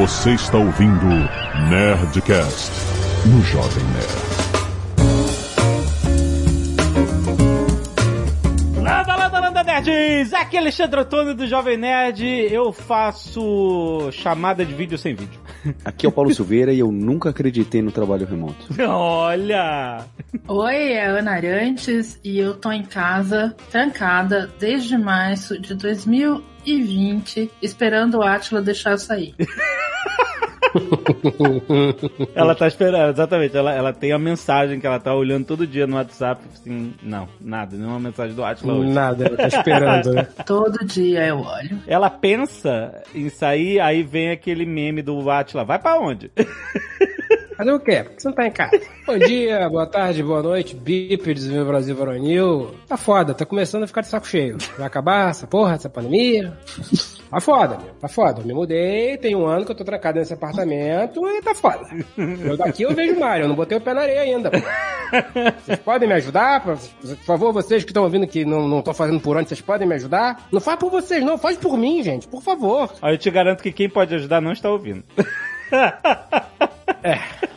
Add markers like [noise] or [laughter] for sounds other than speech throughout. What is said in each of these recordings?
Você está ouvindo Nerdcast no Jovem Nerd. Landa, landa, landa, nerds! Aqui é Alexandre Antônio do Jovem Nerd. Eu faço chamada de vídeo sem vídeo. [laughs] Aqui é o Paulo Silveira e eu nunca acreditei no trabalho remoto. Olha! Oi, é Ana Arantes e eu tô em casa, trancada, desde março de 2020, esperando o Atila deixar eu sair. [laughs] ela tá esperando, exatamente. Ela, ela tem a mensagem que ela tá olhando todo dia no WhatsApp. Assim, não, nada, nenhuma mensagem do Atila hoje. Nada, ela tá esperando, né? [laughs] Todo dia eu olho. Ela pensa em sair, aí vem aquele meme do Atila. Vai pra onde? [laughs] Fazer o quê? Por que você não tá em casa? [laughs] Bom dia, boa tarde, boa noite, bípedes, meu Brasil varonil. Tá foda, tá começando a ficar de saco cheio. Vai acabar essa porra, essa pandemia? Tá foda, meu, tá foda. Eu me mudei, tem um ano que eu tô trancado nesse apartamento e tá foda. Eu daqui eu vejo o Mário, eu não botei o pé na areia ainda. Pô. Vocês podem me ajudar? Por favor, vocês que estão ouvindo que não estão fazendo por onde, vocês podem me ajudar? Não faz por vocês, não, faz por mim, gente, por favor. Aí eu te garanto que quem pode ajudar não está ouvindo. É. [laughs]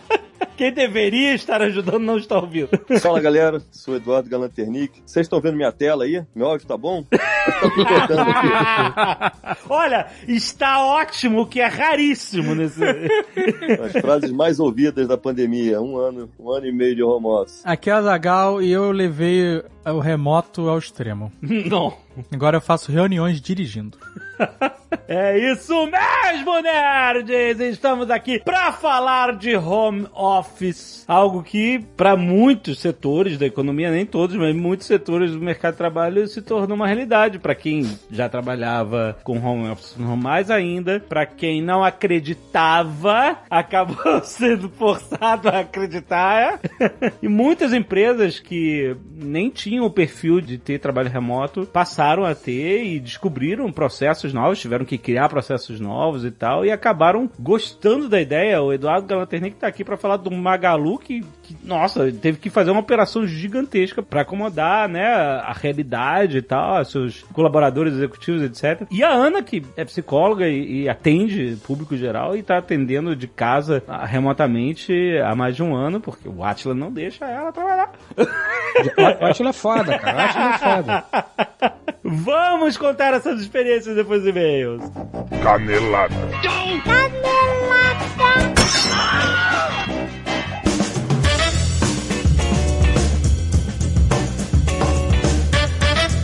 Quem deveria estar ajudando não está ouvindo. [laughs] Fala galera, sou Eduardo Galanternick. Vocês estão vendo minha tela aí? Meu áudio tá bom? [laughs] Olha, está ótimo, o que é raríssimo nesse. [laughs] As frases mais ouvidas da pandemia. Um ano, um ano e meio de home office. Aqui é a Zagal e eu levei o remoto ao extremo. não. Agora eu faço reuniões dirigindo. [laughs] É isso mesmo, nerds! Estamos aqui para falar de home office, algo que para muitos setores da economia, nem todos, mas muitos setores do mercado de trabalho se tornou uma realidade para quem já trabalhava com home office, mais ainda, para quem não acreditava, [laughs] acabou [laughs] sendo forçado a acreditar. e muitas empresas que nem tinham o perfil de ter trabalho remoto passaram a ter e descobriram processos novos, tiveram que criar processos novos e tal, e acabaram gostando da ideia. O Eduardo Galanternick tá aqui para falar do Magalu que, que, nossa, teve que fazer uma operação gigantesca para acomodar, né, a realidade e tal, seus colaboradores executivos, etc. E a Ana, que é psicóloga e, e atende público geral e tá atendendo de casa ah, remotamente há mais de um ano, porque o Atila não deixa ela trabalhar. O Atila é foda, cara. O Atila é foda. [laughs] Vamos contar essas experiências depois dos e-mails. Canelada.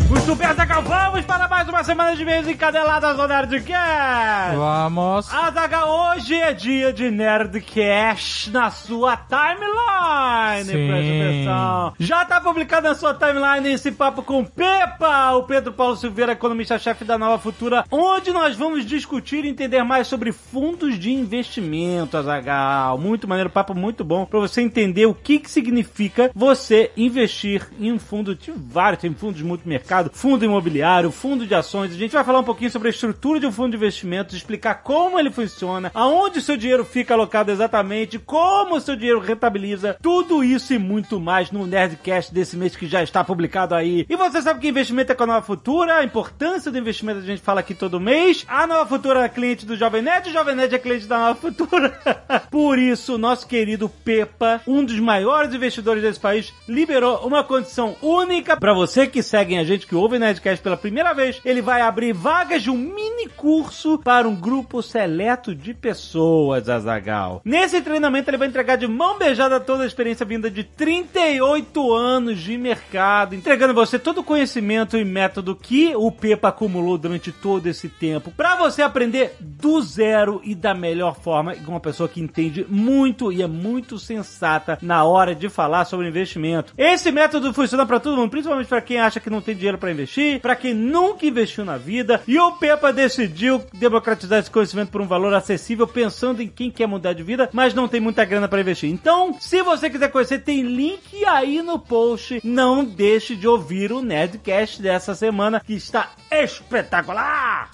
Muito bem, Azaghal, vamos para mais uma semana de e-mails encadeladas no Nerdcast! Vamos. Azaghal, hoje é dia de Nerdcast na sua timeline! Sim. Presta atenção! Já tá publicado na sua timeline esse papo com Pepa, o Pedro Paulo Silveira, economista-chefe da Nova Futura, onde nós vamos discutir e entender mais sobre fundos de investimento, Azaghal. Muito maneiro, papo muito bom para você entender o que, que significa você investir em um fundo de vários, tem fundos de multimercado, fundo imobiliário, fundo de ações. A gente vai falar um pouquinho sobre a estrutura de um fundo de investimentos, explicar como ele funciona, aonde o seu dinheiro fica alocado exatamente, como o seu dinheiro rentabiliza, tudo isso e muito mais no Nerdcast desse mês que já está publicado aí. E você sabe que investimento é com a Nova Futura, a importância do investimento a gente fala aqui todo mês. A Nova Futura é cliente do Jovem Nerd, o Jovem Nerd é cliente da Nova Futura. [laughs] Por isso, nosso querido Pepa, um dos maiores investidores desse país, liberou uma condição única para você que segue a gente, que ouve o Nerdcast pela primeira vez. Ele vai abrir vagas de um mini curso para um grupo seleto de pessoas, Azagal. Nesse treinamento, ele vai entregar de mão beijada toda a experiência vinda de 38 anos de mercado, entregando a você todo o conhecimento e método que o Pepa acumulou durante todo esse tempo, para você aprender do zero e da melhor forma, com uma pessoa que entende muito e é muito sensata na hora de falar sobre investimento. Esse método funciona para todo mundo, principalmente para quem acha que não tem dinheiro para investir, para quem nunca investiu na vida. E o Pepa decidiu democratizar esse conhecimento por um valor acessível, pensando em quem quer mudar de vida, mas não tem muita grana para investir. Então, se você quiser conhecer, tem link aí no post. Não deixe de ouvir o Nerdcast dessa semana, que está espetacular!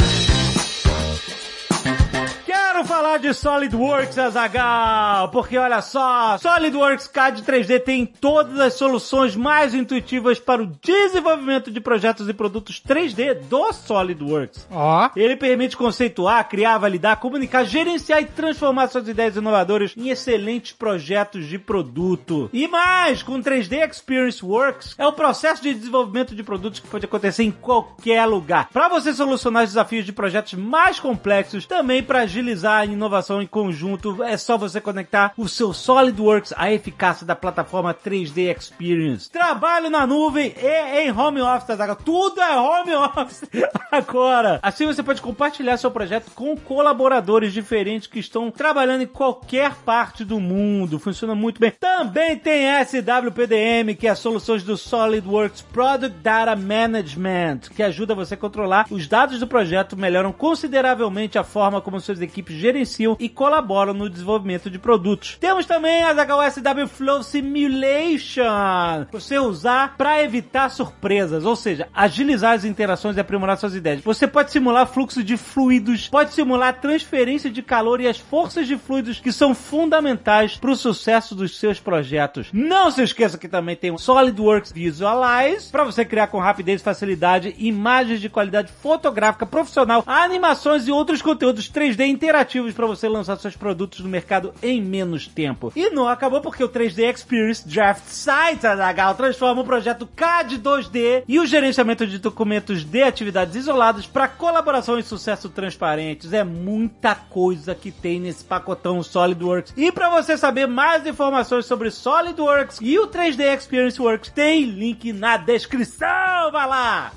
Quero falar de SolidWorks, Azagal, porque olha só, SolidWorks CAD 3D tem todas as soluções mais intuitivas para o desenvolvimento de projetos e produtos 3D do SolidWorks. Ó. Ele permite conceituar, criar, validar, comunicar, gerenciar e transformar suas ideias inovadoras em excelentes projetos de produto. E mais, com 3D Experience Works, é o processo de desenvolvimento de produtos que pode acontecer em qualquer lugar. Para você solucionar os desafios de projetos mais complexos, também para agilizar a inovação em conjunto, é só você conectar o seu SolidWorks à eficácia da plataforma 3D Experience. Trabalho na nuvem e em home office, Azaghal. tudo é home office [laughs] agora. Assim você pode compartilhar seu projeto com colaboradores diferentes que estão trabalhando em qualquer parte do mundo. Funciona muito bem. Também tem SWPDM, que é soluções do SolidWorks Product Data Management, que ajuda você a controlar os dados do projeto, melhoram consideravelmente a forma como suas equipes gerenciam e colaboram no desenvolvimento de produtos. Temos também a SW Flow Simulation, você usar para evitar surpresas, ou seja, agilizar as interações e aprimorar suas ideias. Você pode simular fluxo de fluidos, pode simular transferência de calor e as forças de fluidos que são fundamentais para o sucesso dos seus projetos. Não se esqueça que também tem o SolidWorks Visualize para você criar com rapidez e facilidade imagens de qualidade fotográfica profissional, animações e outros conteúdos 3D interativos para você lançar seus produtos no mercado em menos tempo. E não acabou porque o 3D Experience Draft Site Azaghal transforma o projeto CAD 2D e o gerenciamento de documentos de atividades isoladas para colaboração e sucesso transparentes. É muita coisa que tem nesse pacotão SolidWorks. E para você saber mais informações sobre SolidWorks e o 3D Experience Works, tem link na descrição. Vai lá!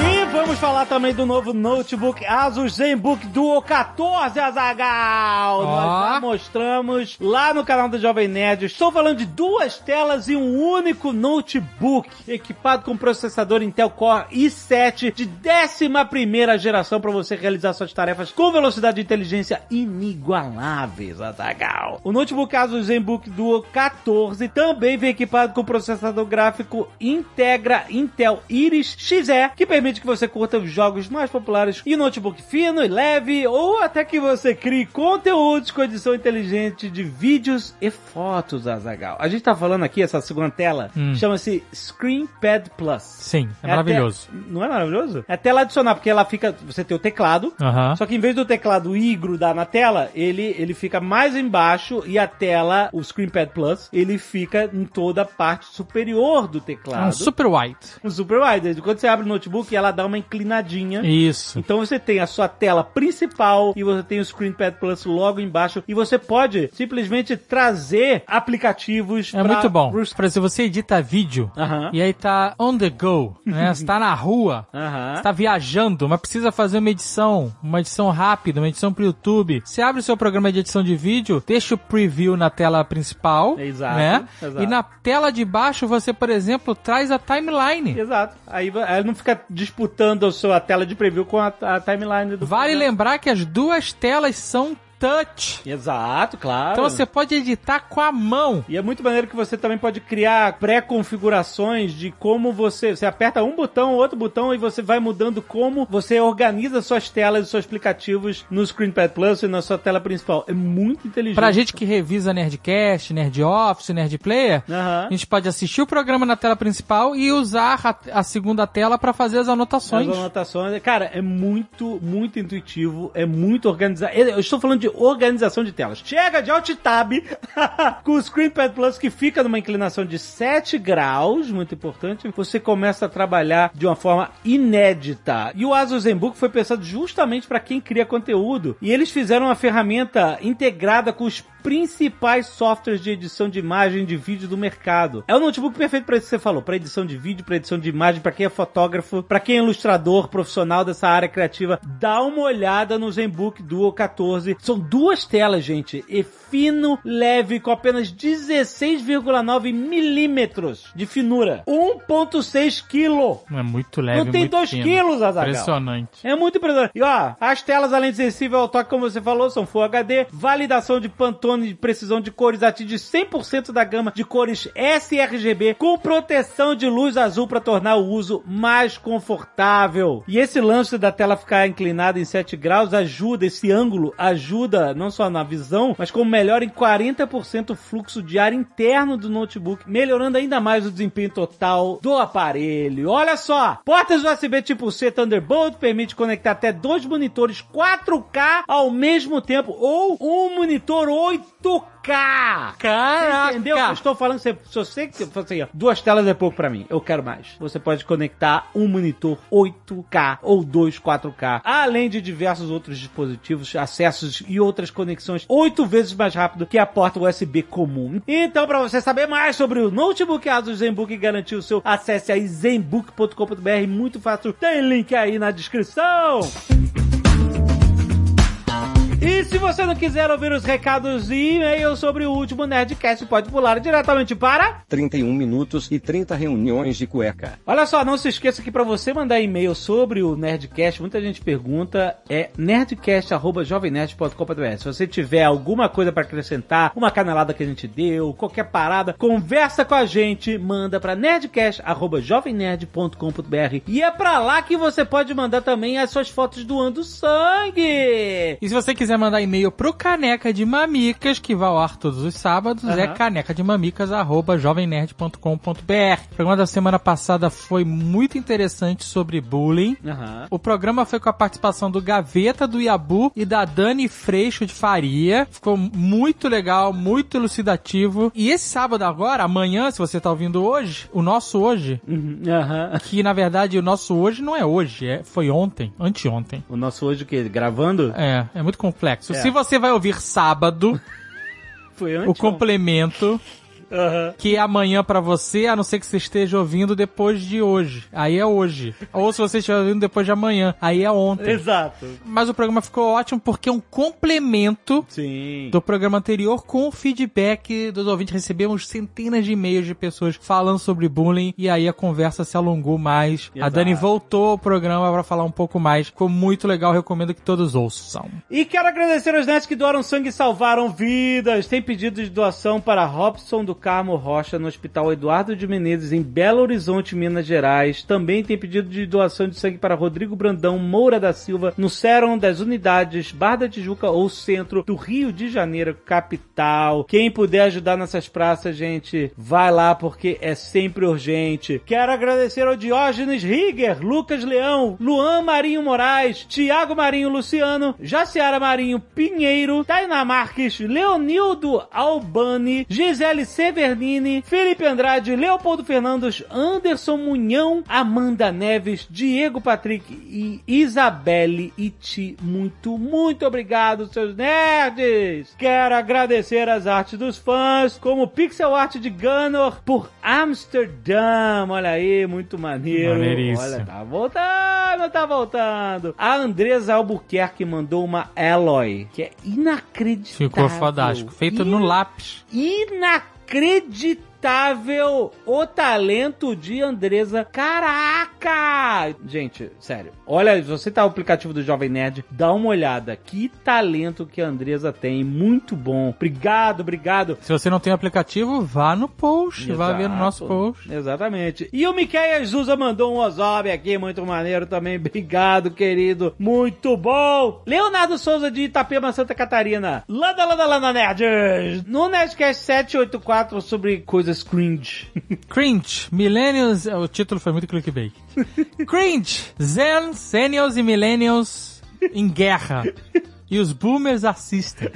E vamos falar também do novo notebook Asus ZenBook Duo 14 Azagal. Nós já mostramos lá no canal do Jovem Nerd. Estou falando de duas telas e um único notebook equipado com processador Intel Core i7 de 11 geração para você realizar suas tarefas com velocidade e inteligência inigualáveis, Azagal. O notebook Asus ZenBook Duo 14 também vem equipado com processador gráfico Integra Intel Iris Xe, que permite que você curta os jogos mais populares em notebook fino e leve, ou até que você crie conteúdos com edição inteligente de vídeos e fotos, Azagal. A gente tá falando aqui, essa segunda tela, Hum. chama-se ScreenPad Plus. Sim, é, É maravilhoso. Não é maravilhoso? É tela adicional, porque ela fica. Você tem o teclado. Aham. Só que em vez do teclado ir grudar na tela, ele, ele fica mais embaixo e a tela, o ScreenPad Plus, ele fica em toda a parte superior do É um teclado. super white. Um super wide. Quando você abre o notebook, ela dá uma inclinadinha. Isso. Então você tem a sua tela principal e você tem o ScreenPad Plus logo embaixo e você pode simplesmente trazer aplicativos É pra- muito bom. pros- Por exemplo, você edita vídeo Aham. e aí tá on the go, né? [laughs] Você tá na rua, Aham. você tá viajando, mas precisa fazer uma edição, uma edição rápida, uma edição pro YouTube. Você abre o seu programa de edição de vídeo, deixa o preview na tela principal, Exato, né? exato. E na tela de baixo você, por exemplo, traz a timeline. Exato. Aí ela não fica disputando a sua tela de preview com a, a timeline do Vale programa. lembrar que as duas telas são touch. Exato, claro. Então você pode editar com a mão. E é muito maneiro que você também pode criar pré-configurações de como você. Você aperta um botão, outro botão e você vai mudando como você organiza suas telas e seus aplicativos no ScreenPad Plus e na sua tela principal. É muito inteligente. Pra gente que revisa Nerdcast, Nerd Office, Nerd Player, Aham. a gente pode assistir o programa na tela principal e usar a, a segunda tela pra fazer as anotações. As anotações. Cara, é muito, muito intuitivo, é muito organizado. Eu estou falando de organização de telas. Chega de Alt Tab [laughs] com o ScreenPad Plus que fica numa inclinação de 7 graus, muito importante. Você começa a trabalhar de uma forma inédita. E o Asus ZenBook foi pensado justamente para quem cria conteúdo. E eles fizeram uma ferramenta integrada com os principais softwares de edição de imagem e de vídeo do mercado. É o notebook perfeito para isso que você falou, para edição de vídeo, para edição de imagem, para quem é fotógrafo, para quem é ilustrador profissional dessa área criativa. Dá uma olhada no ZenBook Duo 14. São São duas telas, gente. E fino, leve, com apenas 16,9 milímetros de finura. 1,6 quilo. É muito leve, Não tem muito 2 fino. quilos, Azaghal. Impressionante. É muito impressionante. E ó, as telas, além de sensível ao toque, como você falou, são Full HD, validação de Pantone de precisão de cores, atinge 100% da gama de cores sRGB, com proteção de luz azul para tornar o uso mais confortável. E esse lance da tela ficar inclinada em 7 graus ajuda, esse ângulo ajuda não só na visão, mas como melhora em 40% o fluxo de ar interno do notebook, melhorando ainda mais o desempenho total do aparelho. Olha só, portas USB tipo C Thunderbolt permite conectar até dois monitores 4K ao mesmo tempo ou um monitor 8K. Caraca! Você entendeu? Eu estou falando, se, se você que assim, ó, duas telas é pouco pra mim, eu quero mais. Você pode conectar um monitor 8K ou dois 4K, além de diversos outros dispositivos, acessos e outras conexões oito vezes mais rápido que a porta USB comum. Então, para você saber mais sobre o notebook Asus ZenBook e garantir o seu, acesse aí zenbook.com.br, muito fácil. Tem link aí na descrição. E se você não quiser ouvir os recados e e-mails sobre o último Nerdcast, pode pular diretamente para 31 minutos e 30 reuniões de cueca. Olha só, não se esqueça que para você mandar e-mail sobre o Nerdcast, muita gente pergunta, é nerdcast.jovemnerd.com.br. Se você tiver alguma coisa para acrescentar, uma canelada que a gente deu, qualquer parada, conversa com a gente, manda para nerdcast.jovemnerd.com.br. E é para lá que você pode mandar também as suas fotos doando sangue. E se você quiser mandar e-mail pro Caneca de Mamicas, que vai ao ar todos os sábados, Aham. é canecademamicas.jovemnerd.com.br. O programa da semana passada foi muito interessante sobre bullying. Aham. O programa foi com a participação do Gaveta, do Iabu e da Dani Freixo de Faria. Ficou muito legal, muito elucidativo. E esse sábado agora, amanhã, se você tá ouvindo hoje, o nosso hoje, Uhum, que na verdade o nosso hoje não é hoje, é, foi ontem, anteontem. O nosso hoje o quê? Gravando? É, é muito complexo. É. Se você vai ouvir sábado, o complemento, Aham. que é amanhã pra você, a não ser que você esteja ouvindo depois de hoje. Aí é hoje. Ou se você estiver ouvindo depois de amanhã, aí é ontem. Exato. Mas o programa ficou ótimo porque é um complemento Sim. do programa anterior com o feedback dos ouvintes. Recebemos centenas de e-mails de pessoas falando sobre bullying e aí a conversa se alongou mais. A Exato. Dani voltou ao programa pra falar um pouco mais. Ficou muito legal, recomendo que todos ouçam. E quero agradecer aos netos que doaram sangue e salvaram vidas. Tem pedido de doação para Robson do Carmo Rocha no Hospital Eduardo de Menezes, em Belo Horizonte, Minas Gerais. Também tem pedido de doação de sangue para Rodrigo Brandão Moura da Silva, no Sérum das Unidades Bar da Tijuca ou Centro do Rio de Janeiro, capital. Quem puder ajudar nessas praças, gente, vai lá porque é sempre urgente. Quero agradecer ao Diógenes Rigger, Lucas Leão, Luan Marinho Moraes, Tiago Marinho Luciano, Jaciara Marinho Pinheiro, Tainá Marques, Leonildo Albani, Gisele Severnini, Felipe Andrade, Leopoldo Fernandes, Anderson Munhão, Amanda Neves, Diego Patrick e Isabelle Iti. Muito, muito obrigado, seus nerds! Quero agradecer as artes dos fãs, como Pixel Art de Gunner por Amsterdam. Olha aí, muito maneiro. Maneiríssimo. Olha, tá voltando, tá voltando. A Andresa Albuquerque mandou uma Alloy, que é inacreditável. Ficou fodástico. Feito no lápis. Inacreditável acreditar o talento de Andresa. Caraca! Gente, sério. Olha, se você tá no aplicativo do Jovem Nerd, dá uma olhada. Que talento que a Andresa tem. Muito bom. Obrigado, obrigado. Se você não tem aplicativo, vá no post, vá ver no nosso Exato. post. Exatamente. E o Miquel Zusa mandou um Ozob aqui, muito maneiro também. Obrigado, querido. Muito bom. Leonardo Souza de Itapema, Santa Catarina. Landa, landa, landa, nerds. No Nerdcast 784 sobre coisas cringe. [laughs] Cringe, Millennials, o título foi muito clickbait. [laughs] Cringe, Zen, Seniors e Millennials em guerra. [laughs] E os boomers assistem.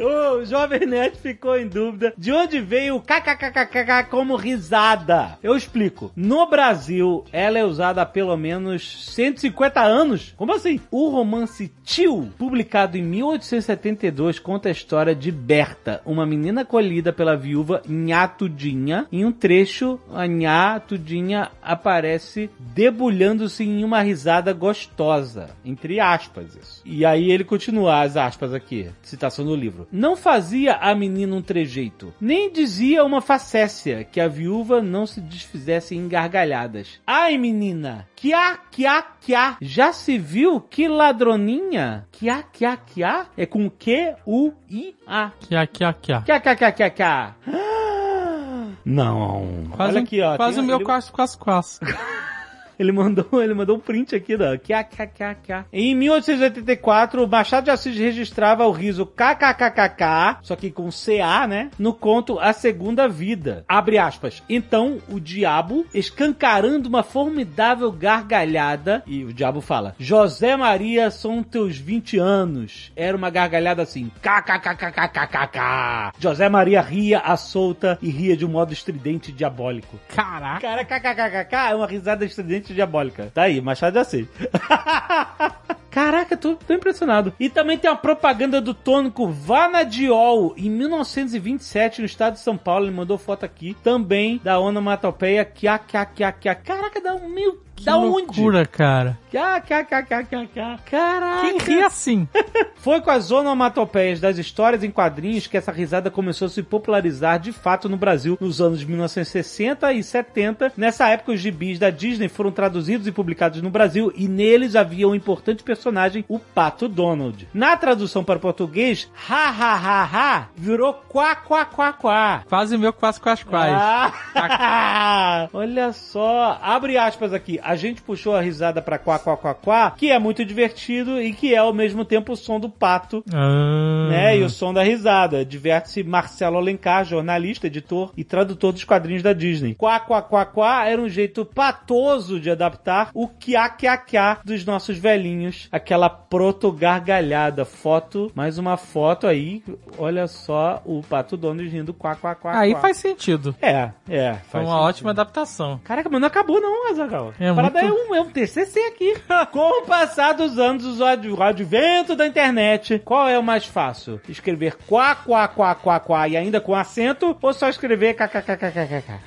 O Jovem Nerd ficou em dúvida de onde veio o kkkk como risada. Eu explico. No Brasil, ela é usada há pelo menos 150 anos. Como assim? O romance Tio, publicado em 1872, conta a história de Berta, uma menina colhida pela viúva Nhatudinha. Em um trecho, a Nhatudinha aparece debulhando-se em uma risada gostosa. Entre aspas. E aí ele continua as aspas aqui, citação do livro. Não fazia a menina um trejeito, nem dizia uma facécia que a viúva não se desfizesse em gargalhadas. Ai, menina, Quiá, quiá, quiá. Já se viu que ladroninha? Quiá, quiá, quiá. É com Q-U-I-A. Aqui, aqui, ó. Quiá, quiá, quiá, quiá, quiá. [gasps] Não. Quase, Olha aqui, ó. quase o meu quase, quase, quase. [laughs] Ele mandou, ele mandou um print aqui da. Em 1884, o Machado de Assis registrava o riso kkkk, só que com CA, né? No conto A Segunda Vida. Abre aspas. Então, o diabo, escancarando uma formidável gargalhada, e o diabo fala: José Maria, são teus 20 anos. Era uma gargalhada assim: kkkkkkkk. José Maria ria à solta e ria de um modo estridente e diabólico. Caraca. Cara, kkkk é uma risada estridente diabólica. Tá aí, Machado de Assis. [laughs] Caraca, tô, tô impressionado. E também tem uma propaganda do tônico Vanadiol em 1927 no estado de São Paulo. Ele mandou foto aqui. Também da onomatopeia Kia. Caraca, dá um mil. Que Da onde? loucura, cara. Kia, Kia. Caraca. Quem ri assim? [laughs] Foi com as onomatopeias das histórias em quadrinhos que essa risada começou a se popularizar de fato no Brasil nos anos de 1960 e 70. Nessa época, os gibis da Disney foram traduzidos e publicados no Brasil e neles havia um importante personagem, o Pato Donald. Na tradução para português, ha ha ha ha virou quá quá quá quá. Quase meu quase, quase, quase. Ah, [laughs] olha só, abre aspas aqui. A gente puxou a risada pra quá quá quá quá, que é muito divertido e que é ao mesmo tempo o som do pato Ah. né? E o som da risada. Diverte-se Marcelo Alencar, jornalista, editor e tradutor dos quadrinhos da Disney. Quá, quá, quá, quá era um jeito patoso de adaptar o quiá, quiá, quiá dos nossos velhinhos. Aquela proto-gargalhada. Foto, mais uma foto aí. Olha só o Pato Donald rindo quá, quá, quá, Aí quá. faz sentido. É, é. Foi uma sentido. ótima adaptação. Caraca, mas não acabou não, Azaghal. É parada é, um, é um TCC aqui. [laughs] Com o passar dos anos, o ad- o advento da internet, qual é o mais fácil? Escrever quá, quá, quá, quá, quá e ainda com acento ou só escrever kkkkkkk?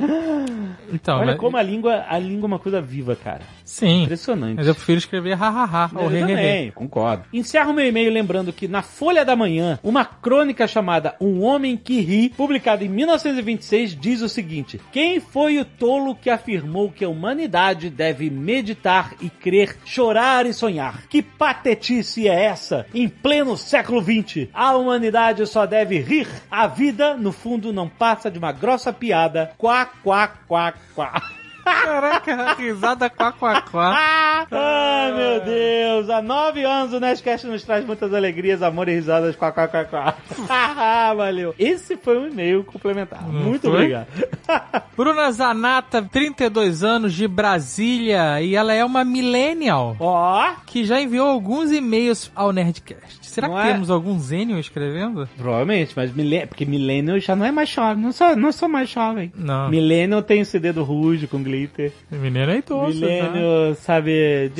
Então, Olha mas- como a língua, a língua é uma coisa viva, cara. Sim. Impressionante. Mas eu prefiro escrever hahaha ou hehehe. também, concordo. Encerro meu e-mail lembrando que na Folha da Manhã, uma crônica chamada Um Homem que Ri, publicada em 1926, diz o seguinte: Quem foi o tolo que afirmou que a humanidade deve meditar e crer, chorar e sonhar? Que patetice é essa em pleno século XX? A humanidade só deve rir. A vida, no fundo, não passa de uma grossa piada. Quá, quá, quá, quá. Caraca, risada quá, quá, quá. [laughs] Ah, meu Deus! Há nove anos o Nerdcast nos traz muitas alegrias, amor e risadas. Quá, quá, quá, quá. [laughs] Valeu. Esse foi um e-mail complementar. Muito foi? obrigado. [laughs] Bruna Zanata, 32 anos, de Brasília, e ela é uma millennial Ó, que já enviou alguns e-mails ao Nerdcast. Será Não que é? temos algum zênio escrevendo? provavelmente, mas milênio, porque Millennial já não é mais jovem. Não sou, não sou mais jovem. Não. Millennial tem o CD do Ruge com glitter. Millennial é idoso, tá? Millennial, sabe...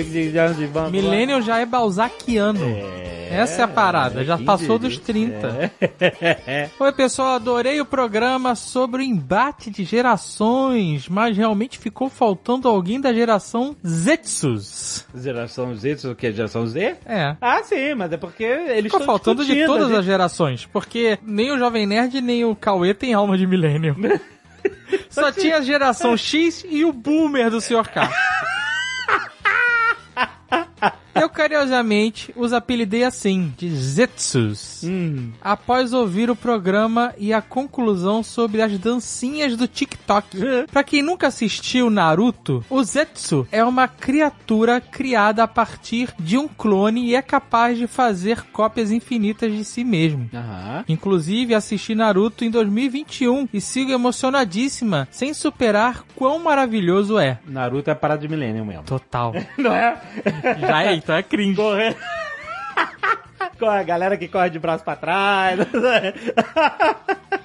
Millennial já é balzaquiano. Essa é a parada, já passou dos 30. É. Oi, pessoal, adorei o programa sobre o embate de gerações, mas realmente ficou faltando alguém da geração Zetsus. Geração Z, isso o que? Geração Z? É. Ah, sim, mas é porque eles Ficou faltando de todas gente- as gerações, porque nem o Jovem Nerd nem o Cauê tem alma de milênio. [laughs] Só tinha a geração X e o boomer do Sr. K. [laughs] Eu carinhosamente os apelidei assim, de Zetsus. Hum. Após ouvir o programa e a conclusão sobre as dancinhas do TikTok. [laughs] Pra quem nunca assistiu Naruto, o Zetsu é uma criatura criada a partir de um clone e é capaz de fazer cópias infinitas de si mesmo. Aham. Inclusive, assisti Naruto em 2021 e sigo emocionadíssima, sem superar quão maravilhoso é. Naruto é parada de milênio mesmo. Total. [laughs] Não é? Já é, então é cringe. [laughs] Corre... a galera que corre de braço pra trás. [laughs]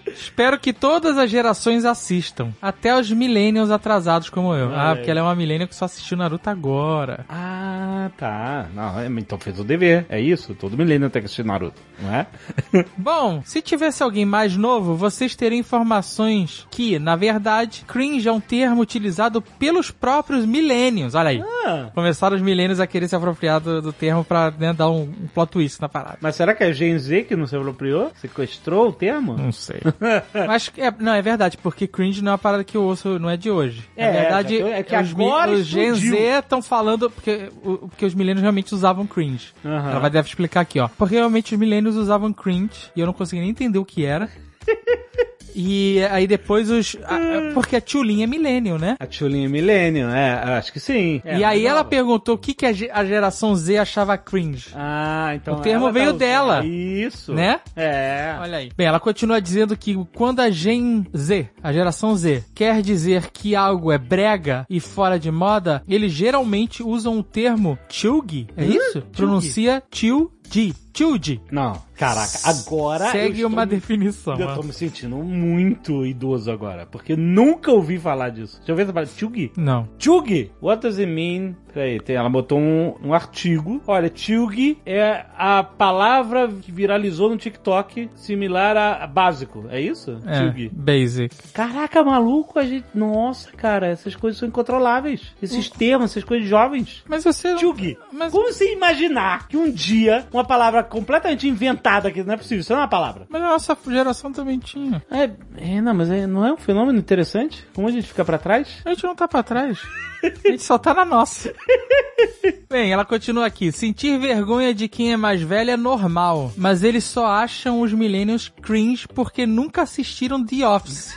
Espero que todas as gerações assistam. Até os millennials atrasados como eu. Ah, Ah, porque ela é uma millennial que só assistiu Naruto agora. ah, tá. Não, é, então fez o dever. É isso. Todo milênio tem que assistir Naruto, não é? [laughs] Bom, se tivesse alguém mais novo, vocês teriam informações que, na verdade, cringe é um termo utilizado pelos próprios millennials. Olha aí. Ah, Começaram os millennials a querer se apropriar do, do termo pra né, dar um, um plot twist na parada. mas será que é Gen Z que não se apropriou? Sequestrou o termo? Não sei. [laughs] Mas, é, não, é verdade, porque cringe não é uma parada que eu ouço, não é de hoje. É, Na verdade, é, é que os, agora os Gen. Z estão falando, porque, o- porque os millennials realmente usavam cringe. Aham. Ela vai deve explicar aqui, ó. Porque realmente os millennials usavam cringe, e eu não consegui nem entender o que era. [laughs] E aí depois os... a- a- porque a Tchulin é millennial, né? A Tchulinha Millennium, é, acho que sim. É, e aí ela nova. perguntou o que, que a, ge- a geração Z achava cringe. Ah, então. O termo veio usando- dela. Isso. Né? É. Olha aí. Bem, ela continua dizendo que quando a Gen Z, a geração Z, quer dizer que algo é brega e fora de moda, eles geralmente usam o termo chuggy. É isso? Pronuncia chuggy. Chuggy. Não, caraca, agora. Segue uma estou- definição. Eu tô me sentindo muito idoso agora, porque nunca ouvi falar disso. Já ouviu essa palavra? Tchugi? Não. Tchugi! What does it mean? Peraí, tem, ela botou um, um artigo. Olha, Tchugi é a palavra que viralizou no TikTok, similar a, básico. É isso? É, Tchugi. basic. Caraca, maluco, a gente. Nossa, cara, essas coisas são incontroláveis. Esses termos, essas coisas jovens. Mas você... Tchugi. Mas, Como você imaginar que um dia uma palavra completamente inventada, que não é possível, isso não é uma palavra. mas a nossa geração também tinha. É, é, não, mas é- não é um fenômeno interessante? Como a gente fica pra trás? A gente não tá pra trás. A gente só tá na nossa. [laughs] Bem, ela continua aqui. Sentir vergonha de quem é mais velho é normal, mas eles só acham os millennials cringe porque nunca assistiram The Office.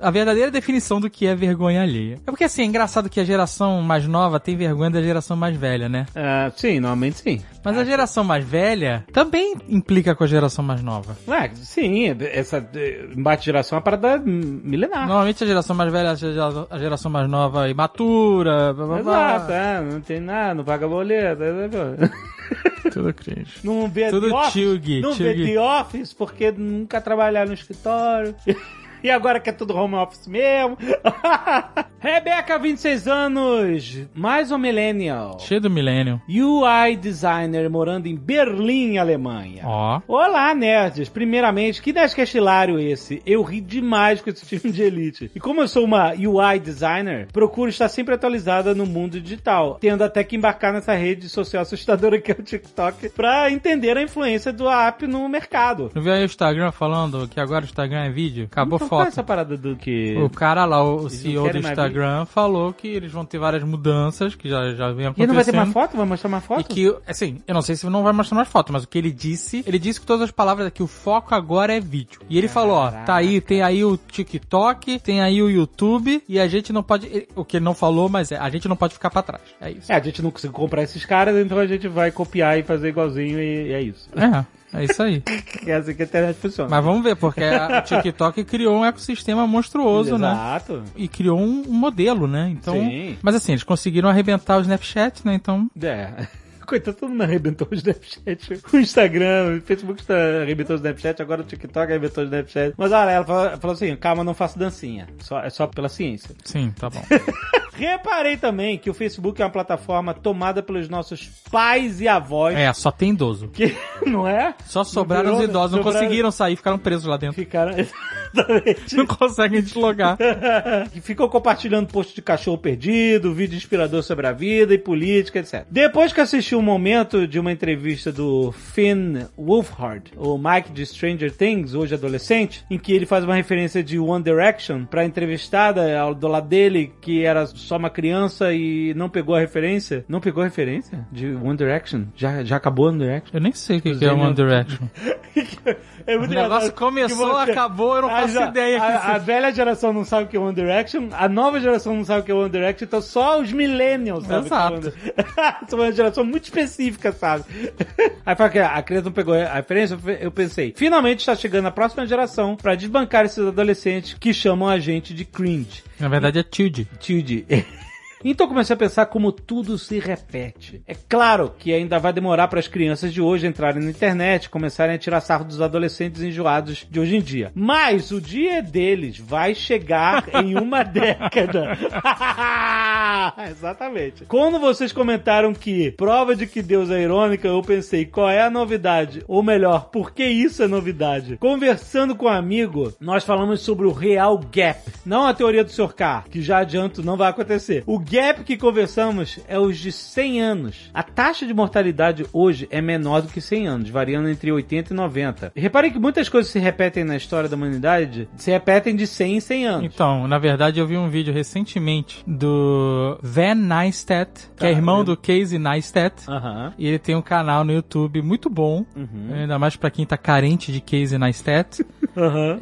A verdadeira definição do que é vergonha alheia. É porque assim, é engraçado que a geração mais nova tem vergonha da geração mais velha, né? Ah, sim, normalmente sim. Mas a geração mais velha também implica com a geração mais nova. Ué, sim, essa eh, embate de geração é uma parada milenar. Normalmente a geração mais velha é a gera- a geração mais nova é imatura, blá, blá, blá. Exato, é, não tem nada, não paga boleto. [laughs] Tudo cringe. Não vê Tudo The Office, chuggy, não vê chuggy. The Office porque nunca trabalharam no escritório. [laughs] E agora que é tudo home office mesmo. [laughs] Rebeca, 26 anos, mais um millennial. Cheio do millennial. UI designer morando em Berlim, Alemanha. Ó. Olá, nerds! Primeiramente, que Nerdcast hilário esse? Eu ri demais com esse [laughs] filme de Elite. E como eu sou uma UI designer, procuro estar sempre atualizada no mundo digital, tendo até que embarcar nessa rede social assustadora que é o TikTok, pra entender a influência do app no mercado. Não viu aí o Instagram falando que agora o Instagram é vídeo? Acabou Então, qual é foto. essa parada do que... O cara lá, o não CEO do Instagram, falou que eles vão ter várias mudanças, que já, já vem E acontecendo. não vai ter mais foto? Vai mostrar mais foto? E que, assim, eu não sei se não vai mostrar mais foto, mas o que ele disse, ele disse com todas as palavras que o foco agora é vídeo. E ele falou, ó, tá aí, tem aí o TikTok, tem aí o YouTube, e a gente não pode, o que ele não falou, mas é, a gente não pode ficar pra trás. É isso. É, a gente não conseguiu comprar esses caras, então a gente vai copiar e fazer igualzinho e, e é isso. É, é isso aí. É assim que a internet funciona. Mas vamos ver, porque o TikTok criou um ecossistema monstruoso, né? Exato. E criou um, um modelo, né? Então. Sim. Mas assim, eles conseguiram arrebentar o Snapchat, né? Então. É. Coitado, todo mundo arrebentou o Snapchat. [laughs] O Instagram, o Facebook está arrebentou o Snapchat, agora o TikTok arrebentou o Snapchat. Mas olha, ela falou, falou assim: calma, não faço dancinha. Só, é só pela ciência. Sim, tá bom. [laughs] Reparei também que o Facebook é uma plataforma tomada pelos nossos pais e avós. É, só tem idoso. Que, [laughs] não é? Só sobraram os idosos, não conseguiram sair, ficaram presos lá dentro. Ficaram. Exatamente. Não conseguem deslogar. ficou compartilhando post de cachorro perdido, vídeo inspirador sobre a vida e política, etc. Depois que assisti um momento de uma entrevista do Finn Wolfhard, o Mike de Stranger Things, hoje adolescente, em que ele faz uma referência de One Direction pra entrevistada ao- do lado dele, que era só uma criança e não pegou a referência. Não pegou a referência de One Direction? Já, já acabou One Direction? Eu nem sei o que, que é One Direction. [laughs] É O negócio começou, você- acabou, eu não a faço ja- ideia. A, a velha geração não sabe o que é One Direction, a nova geração não sabe o que é One Direction, então só os millennials sabem Exato. é One. São [laughs] uma geração muito específica, sabe? Aí fala que a criança não pegou a referência, eu pe- eu pensei, finalmente está chegando a próxima geração pra desbancar esses adolescentes que chamam a gente de cringe. Na verdade é Tilde. Tilde. [laughs] Então comecei a pensar como tudo se repete. É claro que ainda vai demorar para as crianças de hoje entrarem na internet começarem a tirar sarro dos adolescentes enjoados de hoje em dia. Mas o dia deles vai chegar [laughs] em uma década. [laughs] Exatamente. Quando vocês comentaram que prova de que Deus é irônica, eu pensei, qual é a novidade? Ou melhor, por que isso é novidade? Conversando com um amigo, nós falamos sobre o real gap. Não a teoria do Sr. K, que já adianto não vai acontecer. O gap que conversamos é os de 100 anos. A taxa de mortalidade hoje é menor do que 100 anos, variando entre 80 e 90. Reparem que muitas coisas se repetem na história da humanidade, se repetem de 100 em 100 anos. Então, na verdade, eu vi um vídeo recentemente do Van Neistat, que Tá, é irmão vendo? do Casey Neistat. E ele tem um canal no YouTube muito bom, Uhum. ainda mais pra quem tá carente de Casey Neistat. [laughs]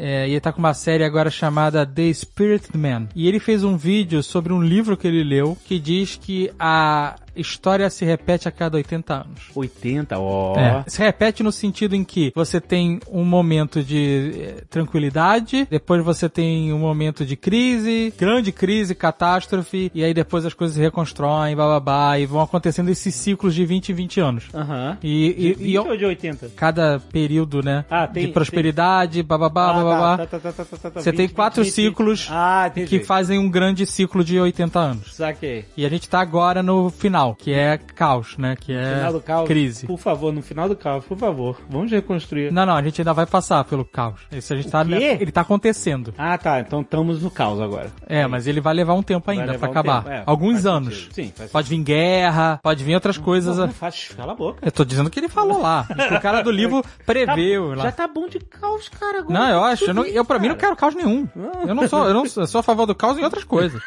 É, e ele tá com uma série agora chamada The Spirit Man. E ele fez um vídeo sobre um livro que ele leu que diz que a história se repete a cada 80 anos. 80, ó. É, se repete no sentido em que você tem um momento de eh, tranquilidade, depois você tem um momento de crise, grande crise, catástrofe, e aí depois as coisas se reconstroem, bababá, e vão acontecendo esses ciclos de 20 e 20 anos. Aham. E, De e, 20 e ou de 80? cada período, né, Ah, tem- de prosperidade, bababá, bababá, tá, tá, tá, tá, tá, tá, você tem 20, quatro 20, ciclos Ah, entendi. que fazem um grande ciclo de 80 anos. Saquei. E a gente tá agora no final, que é caos, né, que é Final do caos. crise. Por favor, no final do caos, por favor. Vamos reconstruir. Não, não, a gente ainda vai passar pelo caos. Isso a gente tá, quê? ele tá acontecendo. Ah, tá. Então estamos no caos agora. É, mas ele vai levar um tempo ainda pra um acabar. é, Alguns anos. sentido. Sim, faz Pode vir guerra, pode vir outras coisas. Não, não faz, cala a boca. Eu tô dizendo que ele falou lá. O cara do livro [laughs] preveu Tá- lá. já tá bom de caos, cara. Agora Não, eu acho. Eu, não, eu pra mim não quero caos nenhum. Eu não sou, eu não sou, eu sou a favor do caos em outras coisas.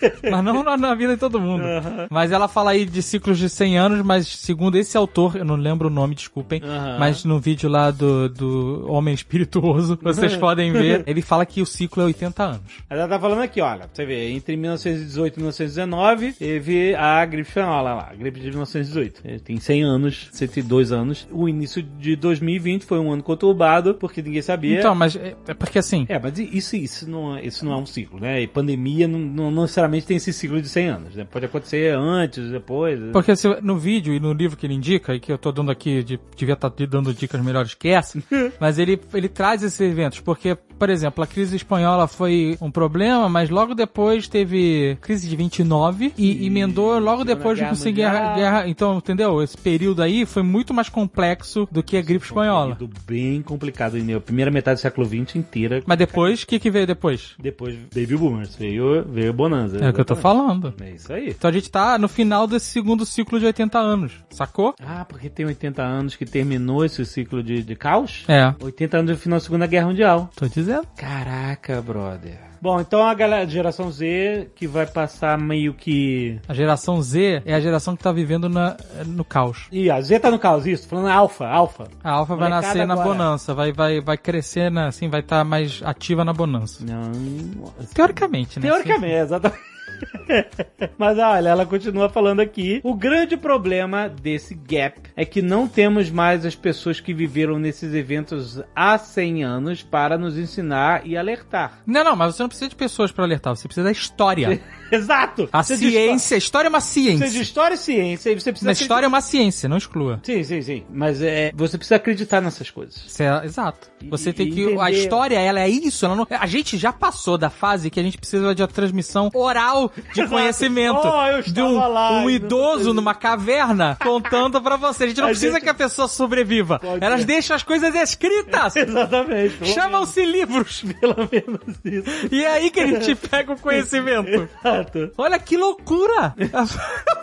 [laughs] Mas não na, na vida de todo mundo. Mas ela fala aí de ciclos de 100 anos, mas segundo esse autor, eu não lembro o nome, desculpem, mas no vídeo lá do, do Homem Espirituoso, [laughs] vocês podem ver, ele fala que o ciclo é 80 anos. Ela tá falando aqui, olha, você vê, entre 1918 e 1919, teve a gripe espanhola lá, a gripe de 1918. Ele Tem 100 anos, 102 anos. O início de 2020 foi um ano conturbado, porque ninguém sabia. Então, mas é, é porque assim, É, mas isso, isso, não, é- isso não é um ciclo, né? E pandemia não, não- não necessariamente tem esse ciclo de 100 anos, né? Pode acontecer antes, depois. Porque se- no vídeo e no livro que ele indica, e que eu tô dando aqui, de, devia estar te dando dicas melhores que essa, [laughs] mas ele, ele traz esses eventos, porque, por exemplo, a crise espanhola foi um problema, mas logo depois teve crise de 29 e emendou logo Segunda depois com a guerra, guerra. Então, entendeu? Esse período aí foi muito mais complexo do que a gripe espanhola. Período bem complicado, né? A primeira metade do século XX inteira. Mas depois, o que, que veio depois? Depois Baby Boomers, veio, veio Bonanza. É o que eu tô exatamente. falando. É isso aí. Então a gente tá no final desse segundo ciclo de 80 anos, sacou? Ah, porque tem 80 anos que terminou esse ciclo de, de caos? É, 80 anos do final da Segunda Guerra Mundial. tô dizendo. Caraca, brother. Bom, então a galera, geração Z que vai passar meio que. A geração Z é a geração que tá vivendo na, no caos. Ih, a Z tá no caos, isso, falando alfa, alfa. A Alpha vai nascer na agora. bonança, vai, vai, vai crescer, na, assim, vai estar mais ativa na bonança. Não. Teoricamente, né? Teoricamente, exatamente. [laughs] Mas olha, ela continua falando aqui. O grande problema desse gap é que não temos mais as pessoas que viveram nesses eventos há 100 anos para nos ensinar e alertar. Não, não, mas você não precisa de pessoas pra alertar, você precisa da história. [laughs] Exato! A Você ciência, a história é uma histó- Você de ciência. história e ciência, e você precisa. Mas história é uma ciência, não exclua. Sim, sim, sim. Mas é, você precisa acreditar nessas coisas. É- exato. Você E- tem que. A entender- história, ela é isso. Ela não, a gente já passou da fase que a gente precisa de uma transmissão oral de conhecimento. Oh, de um, lá, um idoso numa caverna contando pra você. A gente [laughs] não A precisa gente- que a pessoa sobreviva. Pode Elas ser. deixam as coisas escritas. [laughs] Exatamente. Chamam-se livros. [laughs] Pelo menos isso. E é aí que a gente pega o conhecimento. Exato. Olha que loucura!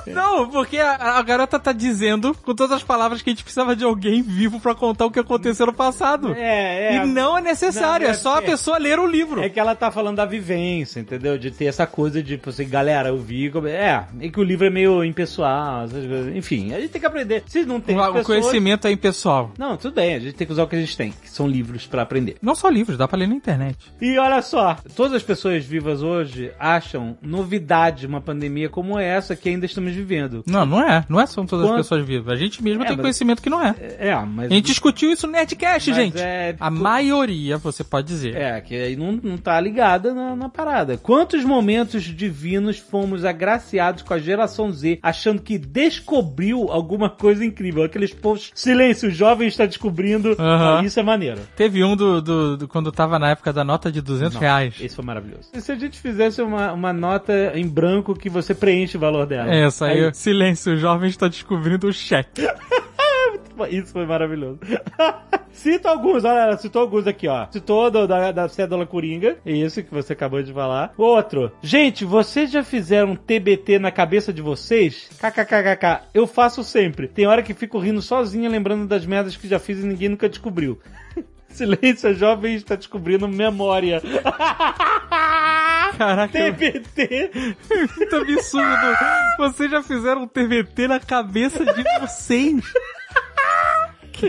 Não, porque a, a garota tá dizendo, com todas as palavras, que a gente precisava de alguém vivo pra contar o que aconteceu no passado. É, é. E não é necessário, Não, é só a é- pessoa ler o livro. É que ela tá falando da vivência, entendeu? De ter essa coisa de, assim, galera, eu vi. É, é que o livro é meio impessoal. Enfim, a gente tem que aprender. Se não tem O, pessoas- conhecimento é impessoal. Não, tudo bem, a gente tem que usar o que a gente tem, que são livros pra aprender. Não só livros, dá pra ler na internet. E olha só, todas as pessoas vivas hoje acham novidade uma pandemia como essa que ainda estamos vivendo. Não, não é. Não é são todas Quanto- as pessoas vivas. A gente mesmo É, tem mas- conhecimento que não é. É, mas. A gente discutiu isso no Nerdcast, Mas gente. é- A maioria, você pode dizer. É, que aí não, não tá ligada na, na parada. Quantos momentos divinos fomos agraciados com a geração Z, achando que descobriu alguma coisa incrível? Aqueles posts, silêncio, o jovem está descobrindo. Ah, isso é maneiro. Teve um do, do, do- quando tava na época da nota de 200 reais. Esse foi maravilhoso. E se a gente fizesse uma, uma nota em branco que você preenche o valor dela? É, Essa aí, silêncio, o jovem está descobrindo o cheque. [laughs] Isso foi maravilhoso. [laughs] Cito alguns, olha, citou alguns aqui, ó. Citou do, da, da cédula Coringa, isso que você acabou de falar. Outro, gente, vocês já fizeram TBT na cabeça de vocês? KKKKK, eu faço sempre. Tem hora que fico rindo sozinha, lembrando das merdas que já fiz e ninguém nunca descobriu. [laughs] Silêncio, a jovem está descobrindo memória. Caraca, TBT. [laughs] muito absurdo. Vocês já fizeram um TVT na cabeça de vocês.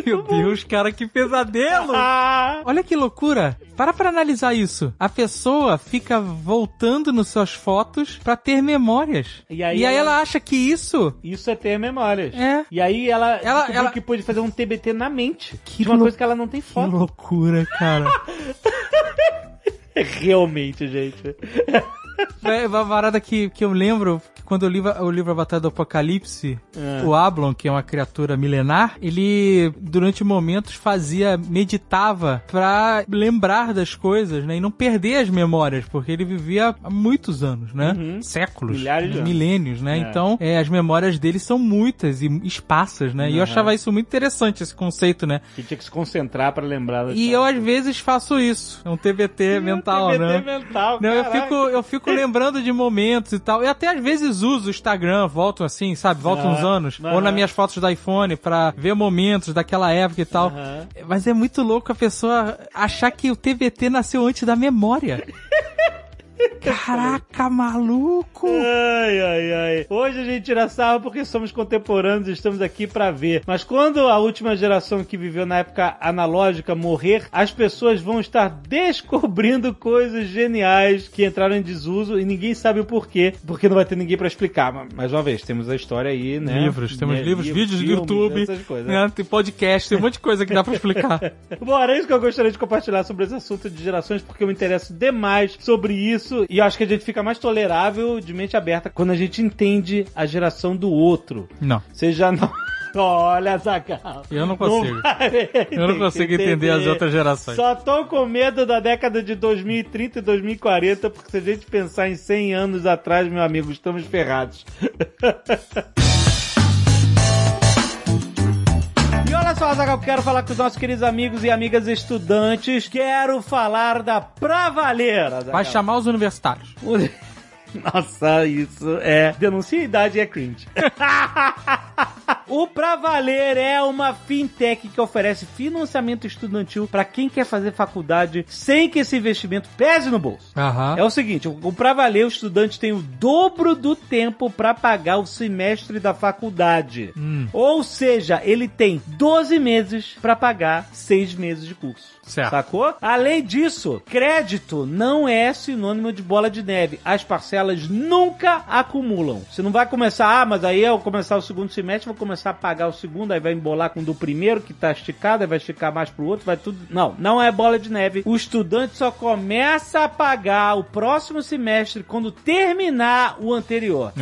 Meu Deus, cara, que pesadelo! [laughs] Olha que loucura! Para pra analisar isso. A pessoa fica voltando nas suas fotos pra ter memórias. E aí e aí ela- ela acha que isso Isso é ter memórias. É. E aí ela, Ela- ela- que pôde fazer um TBT na mente. Que de uma lou- coisa que ela não tem Que foto. loucura, cara. [laughs] Realmente, gente. [laughs] É uma parada que, que eu lembro que quando eu li o livro A Batalha do Apocalipse, É. o Ablon, que é uma criatura milenar, ele durante momentos fazia, meditava pra lembrar das coisas, né? E não perder as memórias, porque ele vivia há muitos anos, né? Séculos, Uhum. Milhares de anos. milênios, né? É. Então, é, as memórias dele são muitas e esparsas, né? E eu Uhum. achava isso muito interessante, esse conceito, né? Que tinha que se concentrar pra lembrar das E eu às vezes faço isso. É um TBT mental, TBT né? mental, Não, eu fico, eu fico lembrando de momentos e tal. E até às vezes uso o Instagram, volto assim, sabe? Volto Aham, uns anos. aham. Ou nas minhas fotos do iPhone pra ver momentos daquela época e tal. Aham. Mas é muito louco a pessoa achar que o TBT nasceu antes da memória. [laughs] Caraca, maluco! Ai, ai, ai. Hoje a gente tira sarro porque somos contemporâneos e estamos aqui pra ver. Mas quando a última geração que viveu na época analógica morrer, as pessoas vão estar descobrindo coisas geniais que entraram em desuso e ninguém sabe o porquê, porque não vai ter ninguém pra explicar. Mas, Mais uma vez, temos a história aí, né? Livros, temos Né, livros, vídeos do filmes, YouTube, essas coisas. né? tem podcast, tem um monte de coisa que dá pra explicar. [laughs] Bora, é isso que eu gostaria de compartilhar sobre esse assunto de gerações, porque eu me interesso demais sobre isso e eu acho que a gente fica mais tolerável de mente aberta quando a gente entende a geração do outro. Não. Seja não. [laughs] Olha, Zagal. Eu não consigo. vai Eu não [laughs] consigo entender as outras gerações. Só tô com medo da década de 2030 e 2040, porque se a gente pensar em 100 anos atrás, meu amigo, estamos ferrados. [laughs] olha só, Zagal, quero falar com os nossos queridos amigos e amigas estudantes. Quero falar da Pra Valer, Azaghal. Vai chamar os universitários. [laughs] Nossa, isso é. Denuncia a idade é cringe. [laughs] o Pra Valer é uma fintech que oferece financiamento estudantil para quem quer fazer faculdade sem que esse investimento pese no bolso. Aham. É o seguinte, o o Pra Valer, o estudante tem o dobro do tempo para pagar o semestre da faculdade. Hum. Ou seja, ele tem 12 meses para pagar 6 meses de curso. Certo. Sacou? Além disso, crédito não é sinônimo de bola de neve. As parcelas nunca acumulam. Você não vai começar, ah, mas aí eu começar o segundo semestre, vou começar a pagar o segundo, aí vai embolar com o do primeiro que tá esticado, aí vai esticar mais pro outro, vai tudo. Não, não é bola de neve. O estudante só começa a pagar o próximo semestre quando terminar o anterior.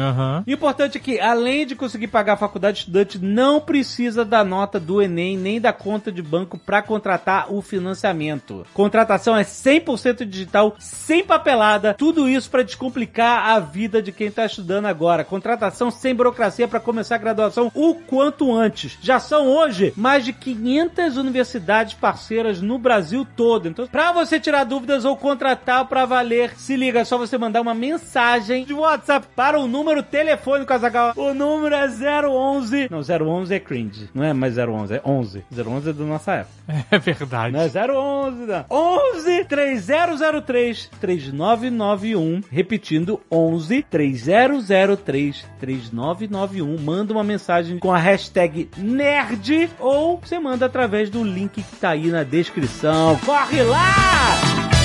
O importante é que, além de conseguir pagar a faculdade, o estudante não precisa da nota do Enem nem da conta de banco para contratar o financiamento. Contratação é 100% digital, sem papelada, tudo isso para descomplicar a vida de quem está estudando agora. Contratação sem burocracia para começar a graduação o quanto antes. Já são hoje mais de 500 universidades parceiras no Brasil todo. Então, para você tirar dúvidas ou contratar para valer, se liga, é só você mandar uma mensagem de WhatsApp para o número telefônico Azaghal. O número é 011. Não, 011 é cringe. Não é mais 011, é 11. 011 é da nossa época. [laughs] É verdade. Não é 011, não. 11 3003 3991. Repetindo, 11 3003 3991. Manda uma mensagem com a hashtag NERD ou você manda através do link que tá aí na descrição. Corre lá!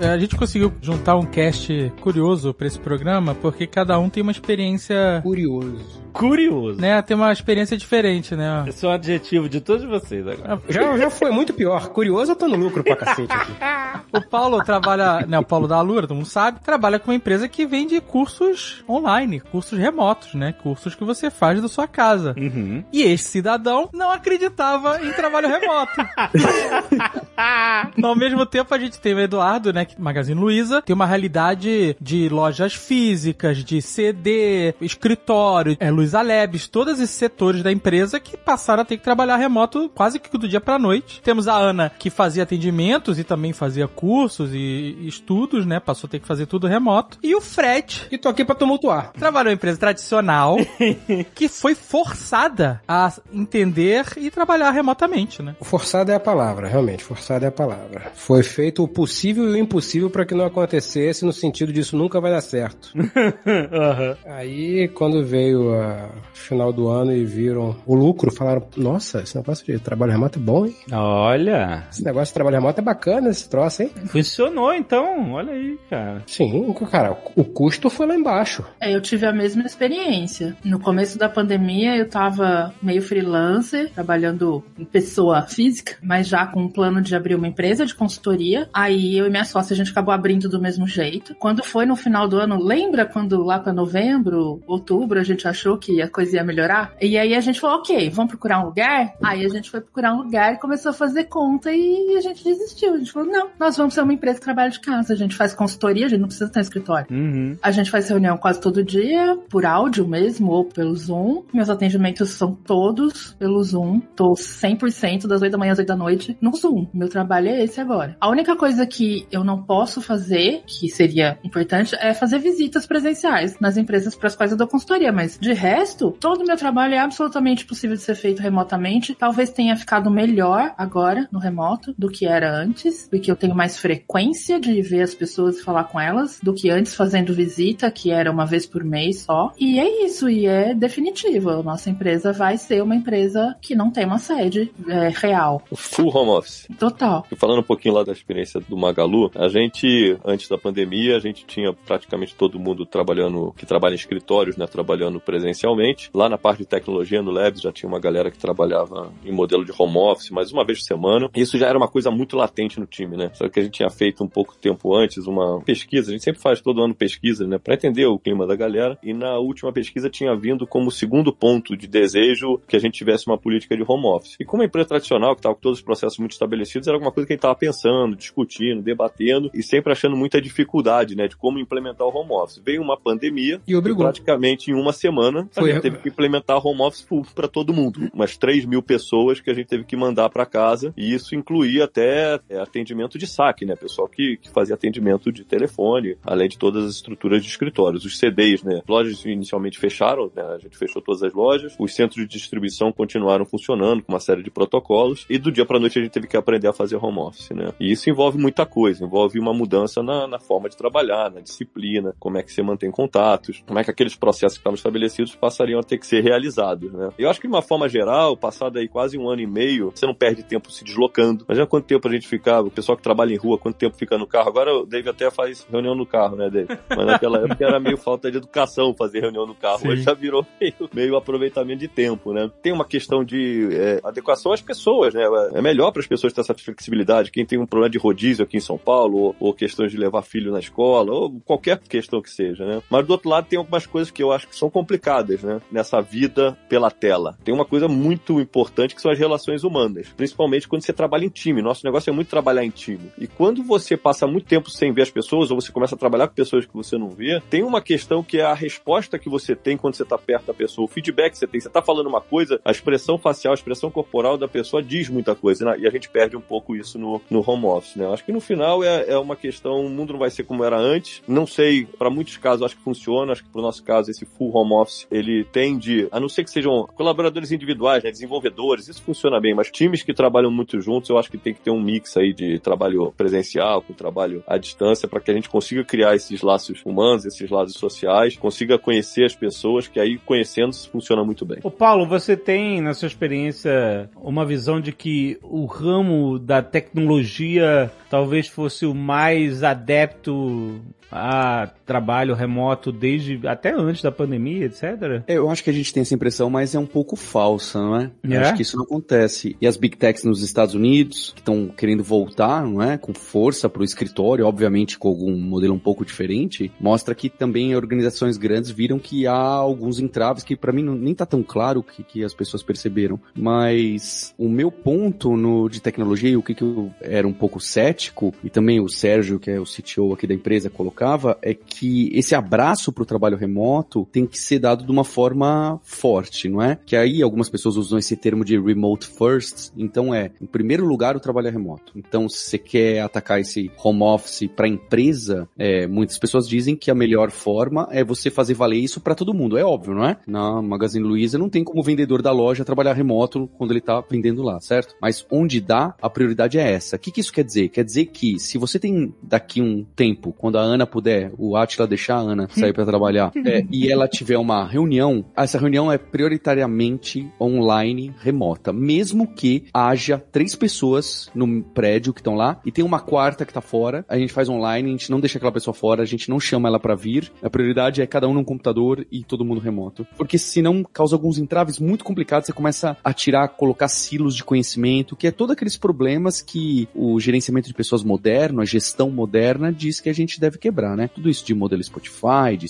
A gente conseguiu juntar um cast curioso pra esse programa, porque cada um tem uma experiência, Curioso. Curioso. né? Tem uma experiência diferente, né? Esse é um adjetivo de todos vocês agora. Já, já foi muito pior. Curioso, eu tô no lucro pra cacete aqui. [laughs] O Paulo trabalha, né? O Paulo da Alura, todo mundo sabe, trabalha com uma empresa que vende cursos online, cursos remotos, né? Cursos que você faz da sua casa. Uhum. E esse cidadão não acreditava em trabalho remoto. [laughs] Ao mesmo tempo, a gente tem o Eduardo, né? Magazine Luiza tem uma realidade de lojas físicas, de CD, escritório, é, Luiza Labs, todos esses setores da empresa que passaram a ter que trabalhar remoto quase que do dia pra noite. Temos a Ana, que fazia atendimentos e também fazia cursos e e estudos, né? Passou a ter que fazer tudo remoto. E o Fred, E tô aqui pra tumultuar. trabalhou em empresa tradicional [laughs] que foi forçada a entender e trabalhar remotamente, né? Forçada é a palavra, realmente, forçada é a palavra. Foi feito o possível e o impossível pra que não acontecesse, no sentido disso nunca vai dar certo. [laughs] Aí, quando veio a final do ano e viram o lucro, falaram: Nossa, esse negócio de trabalho remoto é bom, hein? Olha, Esse negócio de trabalho remoto é bacana, esse troço, hein? funcionou então. Olha aí, cara. Sim, cara, o custo foi lá embaixo. É, eu tive a mesma experiência. No começo da pandemia, eu tava meio freelancer, trabalhando em pessoa física, mas já com um plano de abrir uma empresa de consultoria. Aí eu e minha sócia, a gente acabou abrindo do mesmo jeito. Quando foi no final do ano, lembra quando lá pra novembro, outubro, a gente achou que a coisa ia melhorar? E aí a gente falou, ok, vamos procurar um lugar? Aí a gente foi procurar um lugar e começou a fazer conta e a gente desistiu. A gente falou, não, nós vamos ser uma empresa que trabalha de casa. A gente faz consultoria, a gente não precisa ter um escritório. Uhum. A gente faz reunião quase todo dia, por áudio mesmo, ou pelo Zoom. Meus atendimentos são todos pelo Zoom. Tô 100% das 8 da manhã às 8 da noite no Zoom. Meu trabalho é esse agora. A única coisa que eu não posso fazer, que seria importante, é fazer visitas presenciais nas empresas para as quais eu dou consultoria. Mas de resto, todo o meu trabalho é absolutamente possível de ser feito remotamente. Talvez tenha ficado melhor agora no remoto do que era antes, porque eu tenho mais frequência de ver as pessoas e falar com elas do que antes fazendo visita, que era uma vez por mês só. E é isso, e é definitivo. A nossa empresa vai ser uma empresa que não tem uma sede é, real. Full home office. Total. E Falando um pouquinho lá da experiência do Magalu, a gente, antes da pandemia, a gente tinha praticamente todo mundo trabalhando, que trabalha em escritórios, né, trabalhando presencialmente. Lá na parte de tecnologia, no Labs, já tinha uma galera que trabalhava em modelo de home office, mais uma vez por semana. Isso já era uma coisa muito latente no time, né? Só que a gente tinha feito um pouco tempo antes uma pesquisa, a gente sempre faz todo ano pesquisa, né, para entender o clima da galera. E na última pesquisa tinha vindo como segundo ponto de desejo que a gente tivesse uma política de home office. E como a empresa tradicional, que estava com todos os processos muito estabelecidos, era alguma coisa que a gente estava pensando, discutindo, debatendo e sempre achando muita dificuldade, né, de como implementar o home office. Veio uma pandemia E obrigou. praticamente em uma semana a Foi. gente teve que implementar home office full para todo mundo. Umas 3 mil pessoas que a gente teve que mandar para casa e isso incluía até é, atendimento de saque, né, pessoal que, que fazia atendimento de telefone, além de todas as estruturas de escritórios. Os CDs, né, lojas inicialmente fecharam, né, a gente fechou todas as lojas, os centros de distribuição continuaram funcionando com uma série de protocolos e do dia para noite a gente teve que aprender a fazer home office, né. E isso envolve muita coisa, envolve uma mudança na, na forma de trabalhar, na disciplina, como é que você mantém contatos, como é que aqueles processos que estavam estabelecidos passariam a ter que ser realizados, né. Eu acho que de uma forma geral, passado aí quase um ano e meio, você não perde tempo se deslocando. Imagina quanto tempo a gente ficava, o pessoal que trabalha em rua, quanto tempo fica no carro. Agora o Dave até faz reunião no carro, né, Dave? Mas naquela [laughs] época era meio falta de educação fazer reunião no carro. Sim. Hoje já virou meio, meio aproveitamento de tempo, né? Tem uma questão de é, adequação às pessoas, né? É melhor para as pessoas ter essa flexibilidade. Quem tem um problema de rodízio aqui em São Paulo, ou, ou questões de levar filho na escola, ou qualquer questão que seja, né? Mas do outro lado tem algumas coisas que eu acho que são complicadas, né? Nessa vida pela tela. Tem uma coisa muito importante que são as relações humanas, principalmente quando você trabalha em time. Nosso negócio é muito trabalhar em time. E quando você passa muito tempo sem ver as pessoas, ou você começa a trabalhar com pessoas que você não vê, tem uma questão que é a resposta que você tem quando você está perto da pessoa, o feedback que você tem. Você está falando uma coisa, a expressão facial, a expressão corporal da pessoa diz muita coisa, né? E a gente perde um pouco isso no, no home office, né? Acho que no final é, é uma questão, o mundo não vai ser como era antes. Não sei, para muitos casos acho que funciona, acho que pro nosso caso esse full home office, ele tende, a não ser que sejam colaboradores individuais, né, desenvolvedores, isso funciona bem, mas times que trabalham muito juntos, eu acho que tem que ter um mix aí de trabalho presencial com trabalho à distância para que a gente consiga criar esses laços humanos, esses laços sociais, consiga conhecer as pessoas, que aí conhecendo funciona muito bem. Ô Paulo, você tem na sua experiência uma visão de que o ramo da tecnologia talvez fosse mais adepto a trabalho remoto desde até antes da pandemia, etc? É, Eu acho que a gente tem essa impressão, mas é um pouco falsa, não é? Eu É? acho que isso não acontece. E as big techs nos Estados Unidos, que estão querendo voltar, não é? Com força para o escritório, obviamente com algum modelo um pouco diferente, mostra que também organizações grandes viram que há alguns entraves que para mim não, nem tá tão claro que, que as pessoas perceberam. Mas o meu ponto no, de tecnologia e o que, que eu era um pouco cético, e também o Sérgio, que é o CTO aqui da empresa, colocava, é que esse abraço para o trabalho remoto tem que ser dado de uma forma forte, não é? Que aí algumas pessoas usam esse termo de remote first, então é, em primeiro lugar, o trabalho é remoto. Então, se você quer atacar esse home office para empresa, é, muitas pessoas dizem que a melhor forma é você fazer valer isso para todo mundo. É óbvio, não é? Na Magazine Luiza não tem como o vendedor da loja trabalhar remoto quando ele tá vendendo lá, certo? Mas onde dá, a prioridade é essa. O que, que isso quer dizer? Quer dizer que se você tem daqui um tempo, quando a Ana puder, o Atila deixar a Ana sair para trabalhar, [laughs] é, e ela tiver uma reunião, essa reunião é prioritariamente online, remota. Mesmo que haja três pessoas no prédio que estão lá e tem uma quarta que tá fora, a gente faz online, a gente não deixa aquela pessoa fora, a gente não chama ela para vir. A prioridade é cada um num computador e todo mundo remoto. Porque senão causa alguns entraves muito complicados, você começa a tirar, colocar silos de conhecimento, que é todos aqueles problemas que o gerenciamento de pessoas moderno, a gestão moderna diz que a gente deve quebrar, né? Tudo isso de modelo Spotify, de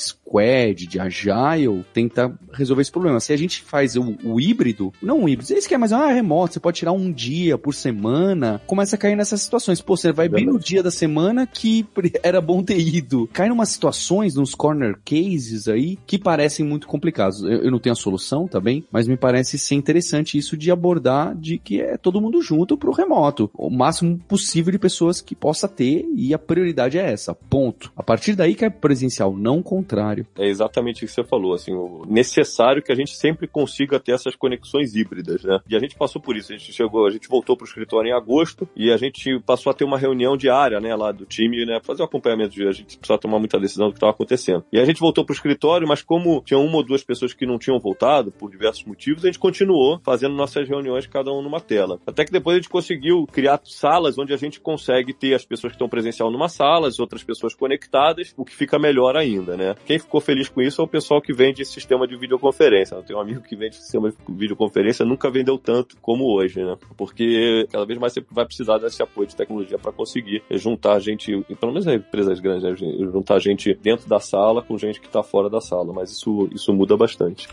De Agile, tenta resolver esse problema. Se a gente faz o, o híbrido, não o híbrido, esse que é mais, ah, remoto, você pode tirar um dia por semana, começa a cair nessas situações. Pô, você vai bem no dia da semana que [laughs] era bom ter ido. Cai numas situações, nos corner cases aí, que parecem muito complicados. Eu, eu não tenho a solução, tá bem? Mas me parece ser interessante isso de abordar de que é todo mundo junto pro remoto. O máximo possível de pessoas que possa ter e a prioridade é essa. Ponto. A partir daí que é presencial, não o contrário. É exatamente o que você falou, assim, o necessário que a gente sempre consiga ter essas conexões híbridas, né? E a gente passou por isso, a gente chegou, a gente voltou pro escritório em agosto e a gente passou a ter uma reunião diária, né, lá do time, né, fazer o acompanhamento de a gente precisava tomar muita decisão do que estava acontecendo. E a gente voltou pro escritório, mas como tinha uma ou duas pessoas que não tinham voltado por diversos motivos, a gente continuou fazendo nossas reuniões cada um numa tela. Até que depois a gente conseguiu criar salas onde a gente consegue ter as pessoas que estão presencial numa sala, as outras pessoas conectadas, o que fica melhor ainda, né? Quem ficou feliz com isso é o pessoal que vende sistema de videoconferência. Eu tenho um amigo que vende sistema de videoconferência, nunca vendeu tanto como hoje, né? Porque cada vez mais você vai precisar desse apoio de tecnologia para conseguir juntar gente, pelo menos em empresas grandes, né? juntar gente dentro da sala com gente que está fora da sala, mas isso, isso muda bastante.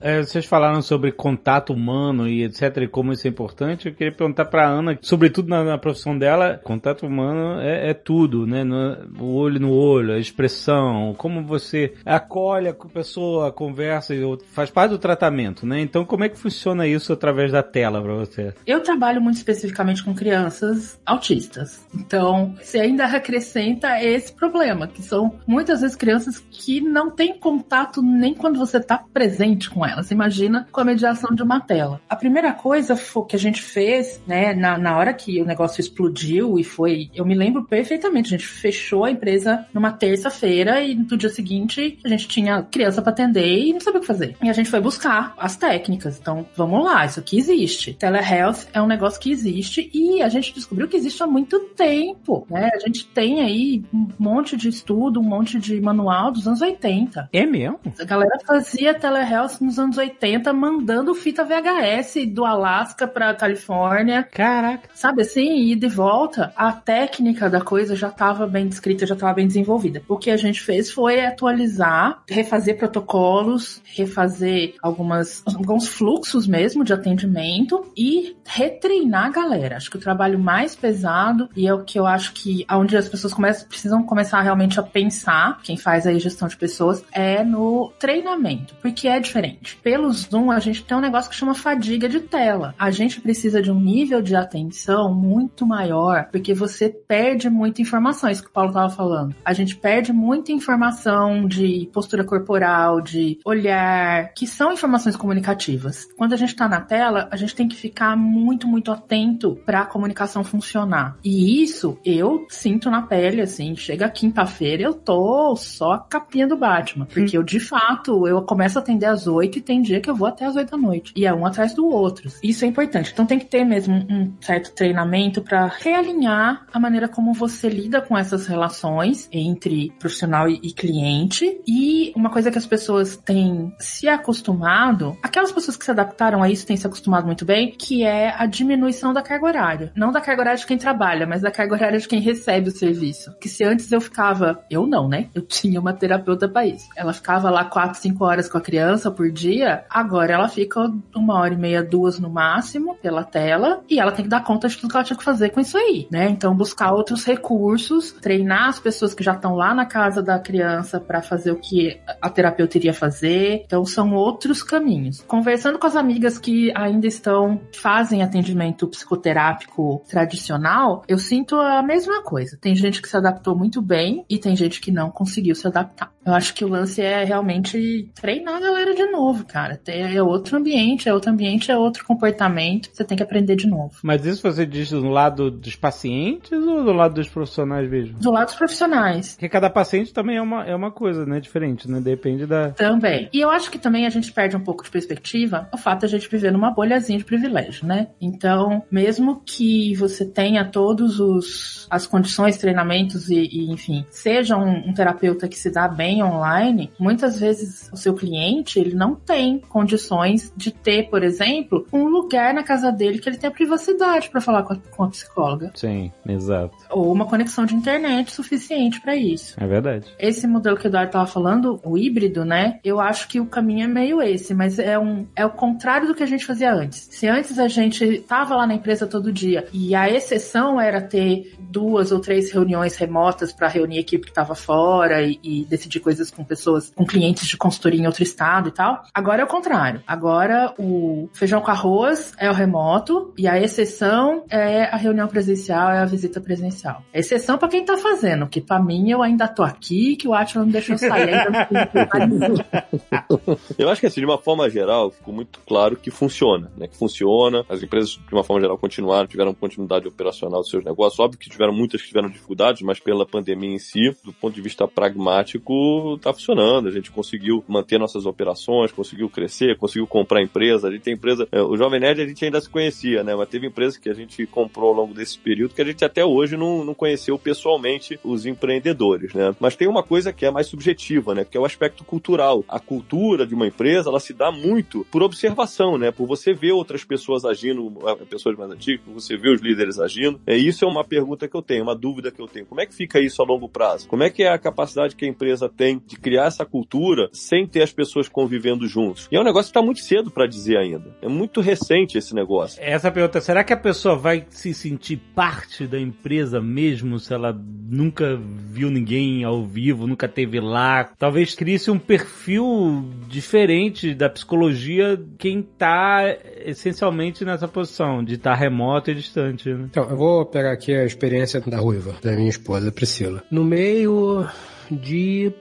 É, vocês falaram sobre contato humano e etc e como isso é importante. Eu queria perguntar pra Ana, sobretudo na, na profissão dela, contato humano é, é tudo, né? No, o olho no olho, a expressão, como você acolhe a pessoa, conversa, faz parte do tratamento, né? Então, como é que funciona isso através da tela pra você? Eu trabalho muito especificamente com crianças autistas. Então, você ainda acrescenta esse problema, que são muitas vezes crianças que não têm contato nem quando você está presente com elas. Imagina com a mediação de uma tela. A primeira coisa que a gente fez, né, na, na hora que o negócio explodiu e foi. Eu me lembro perfeitamente, a gente fechou a empresa numa terça-feira e no dia seguinte a gente tinha criança para atender e não sabia o que fazer. E a gente foi buscar as técnicas. Então, vamos lá, isso aqui existe. Telehealth é um negócio que existe e a gente descobriu que existe há muito tempo, né? A gente tem aí um monte de estudo, um monte de manual dos anos 80. É mesmo? A galera fazia telehealth nos anos 80 mandando fita VHS do Alasca pra Califórnia. Caraca. Sabe assim, e de volta, a técnica da coisa já estava bem descrita, já estava bem desenvolvida. O que a gente fez foi atualizar, refazer protocolos, refazer algumas, alguns fluxos mesmo de atendimento e retreinar a galera. Acho que o trabalho mais pesado e é o que eu acho que onde as pessoas começam, precisam começar realmente a pensar, quem faz aí gestão de pessoas, é no treinamento, porque é diferente. Seguinte: pelo Zoom, a gente tem um negócio que chama fadiga de tela. A gente precisa de um nível de atenção muito maior, porque você perde muita informação, isso que o Paulo estava falando. A gente perde muita informação de postura corporal, de olhar, que são informações comunicativas. Quando a gente está na tela, a gente tem que ficar muito, muito atento para a comunicação funcionar. E isso eu sinto na pele, assim, chega quinta-feira, eu tô só a capinha do Batman. Porque eu, de fato, eu começo a atender às oito e tem dia que eu vou até às oito da noite. E é um atrás do outro. Isso é importante. Então tem que ter mesmo um certo treinamento para realinhar a maneira como você lida com essas relações entre profissional e cliente. E uma coisa que as pessoas têm se acostumado, aquelas pessoas que se adaptaram a isso têm se acostumado muito bem, que é a diminuição da carga horária. Não da carga horária de quem trabalha, mas da carga horária de quem recebe o serviço. Que se antes eu ficava, eu não, né? Eu tinha uma terapeuta isso. Ela ficava lá quatro, cinco horas com a criança por dia, agora ela fica uma hora e meia, duas no máximo, pela tela, e ela tem que dar conta de tudo que ela tinha que fazer com isso aí, né? Então buscar outros recursos, treinar as pessoas que já estão lá na casa da criança para fazer o que a terapeuta iria fazer. Então são outros caminhos. Conversando com as amigas que ainda estão fazem atendimento psicoterápico tradicional, eu sinto a mesma coisa. Tem gente que se adaptou muito bem e tem gente que não conseguiu se adaptar. Eu acho que o lance é realmente treinar a galera de novo, cara. É outro ambiente, é outro ambiente, é outro comportamento. Você tem que aprender de novo. Mas isso você diz do lado dos pacientes ou do lado dos profissionais mesmo? Do lado dos profissionais. Porque cada paciente também é uma, é uma coisa, né? Diferente, né? Depende da. Também. E eu acho que também a gente perde um pouco de perspectiva o fato de a gente viver numa bolhazinha de privilégio, né? Então, mesmo que você tenha todos os as condições, treinamentos e, e enfim, seja um, um terapeuta que se dá bem online, muitas vezes o seu cliente ele não tem condições de ter, por exemplo, um lugar na casa dele que ele tenha privacidade para falar com a, com a psicóloga. Sim, exato. Ou uma conexão de internet suficiente para isso. É verdade. Esse modelo que o Eduardo tava falando, o híbrido, né? Eu acho que o caminho é meio esse, mas é um é o contrário do que a gente fazia antes. Se antes a gente tava lá na empresa todo dia e a exceção era ter duas ou três reuniões remotas para reunir a equipe que estava fora e, e, decidir coisas com pessoas, com clientes de consultoria em outro estado e tal. Agora é o contrário. Agora o feijão com arroz é o remoto e a exceção é a reunião presencial, é a visita presencial. A exceção para quem tá fazendo, que para mim eu ainda tô aqui, que o Atila não deixou sair. Ainda [laughs] eu acho que assim, de uma forma geral, ficou muito claro que funciona, né? Que funciona. As empresas, de uma forma geral, continuaram, tiveram continuidade operacional dos seus negócios. Óbvio que tiveram muitas que tiveram dificuldades, mas pela pandemia em si, do ponto de vista pragmático, está funcionando. A gente conseguiu manter nossas operações, conseguiu crescer, conseguiu comprar empresa. A gente tem empresa, é, o Jovem Nerd a gente ainda se conhecia, né? Mas teve empresa que a gente comprou ao longo desse período que a gente até hoje não, não conheceu pessoalmente os empreendedores, né? Mas tem uma coisa que é mais subjetiva, né? Que é o aspecto cultural. A cultura de uma empresa, ela se dá muito por observação, né? Por você ver outras pessoas agindo, pessoas mais antigas, por você ver os líderes agindo. É, isso é uma pergunta que eu tenho, uma dúvida que eu tenho. Como é que fica isso a longo prazo? Como é que é a capacidade que a empresa tem de criar essa cultura sem ter as pessoas convivendo juntos? E é um negócio que está muito cedo para dizer ainda. É muito recente esse negócio. Essa pergunta, será que a pessoa vai se sentir parte da empresa mesmo se ela nunca viu ninguém ao vivo, nunca teve lá? Talvez crie-se um perfil diferente da psicologia quem está essencialmente nessa posição de estar tá remoto e distante. Né? Então, eu vou pegar aqui a experiência da Ruiva, da minha esposa Priscila. No meio de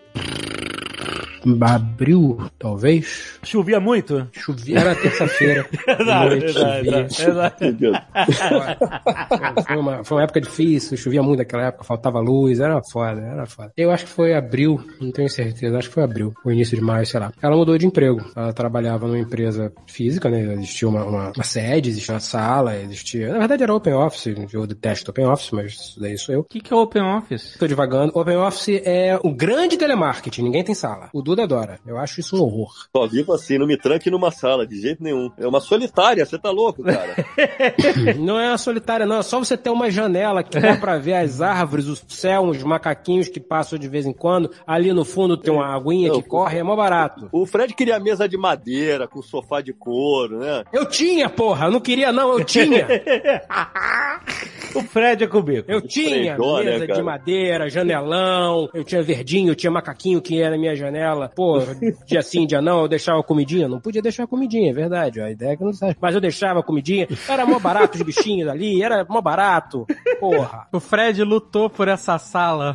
abril, talvez. Chovia muito? Chovia. Era terça-feira. [laughs] foi, uma, foi uma época difícil, chovia muito naquela época, faltava luz, era foda, era foda. Eu acho que foi abril, não tenho certeza, acho que foi abril, o início de maio, sei lá. Ela mudou de emprego. Ela trabalhava numa empresa física, né? Existia uma, uma, uma sede, existia uma sala, existia. Na verdade era Open Office, eu detesto Open Office, mas isso daí sou eu. O que, que é Open Office? Tô devagando. Open Office é o grande telemarketing, ninguém tem sala. O Duda adora. Eu acho isso um horror. Só vivo assim, não me tranque numa sala, de jeito nenhum. É uma solitária, você tá louco, cara. [laughs] não é uma solitária, não. É só você ter uma janela que dá pra ver as árvores, o céu, uns macaquinhos que passam de vez em quando. Ali no fundo tem uma aguinha não, que corre, é mó barato. O Fred queria mesa de madeira, com sofá de couro, né? Eu tinha, porra. Eu não queria, não, eu tinha. [laughs] O Fred é cubico. Eu tinha né, mesa cara? de madeira, janelão, eu tinha verdinho, eu tinha macaquinho que ia na minha janela. Pô, dia sim, dia não, eu deixava comidinha. Não podia deixar comidinha, é verdade. A ideia é que não sabe. Mas eu deixava comidinha. Era mó barato os bichinhos ali, era mó barato. Porra. O Fred lutou por essa sala.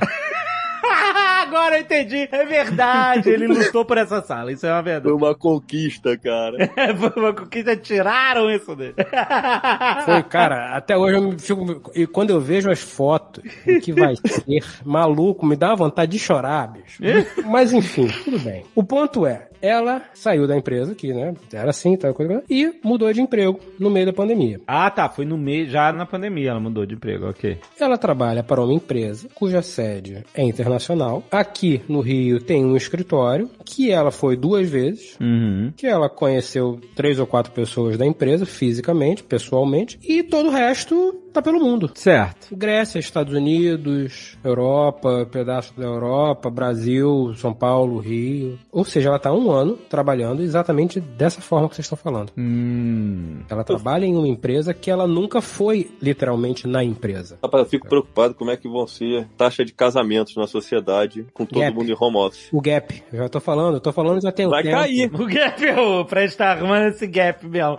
Agora eu entendi. É verdade. Ele lutou por essa sala. Isso é uma Foi verdade. uma conquista, cara. [laughs] Foi uma conquista. Tiraram isso dele. [laughs] Foi, cara, até hoje eu me fico. E quando eu vejo as fotos do que vai ser, maluco, me dá uma vontade de chorar, bicho. [laughs] Mas enfim, tudo bem. O ponto é, ela saiu da empresa, que, né, era assim, tal coisa, e mudou de emprego no meio da pandemia. Ah, tá. Foi no meio, já na pandemia ela mudou de emprego, ok. Ela trabalha para uma empresa cuja sede é internacional. Aqui no Rio tem um escritório que ela foi duas vezes. Uhum. Que ela conheceu três ou quatro pessoas da empresa, fisicamente, pessoalmente, e todo o resto tá pelo mundo. Certo. Grécia, Estados Unidos, Europa, pedaço da Europa, Brasil, São Paulo, Rio. Ou seja, ela tá um ano trabalhando exatamente dessa forma que vocês estão falando. Hum. Ela trabalha em uma empresa que ela nunca foi literalmente na empresa. Rapaz, eu fico preocupado como é que vão ser taxa de casamentos na sociedade com todo Gap. mundo em home office. O gap, eu já tô falando, eu tô falando já tem um Vai tempo. cair. O gap, o Fred tá arrumando esse gap mesmo.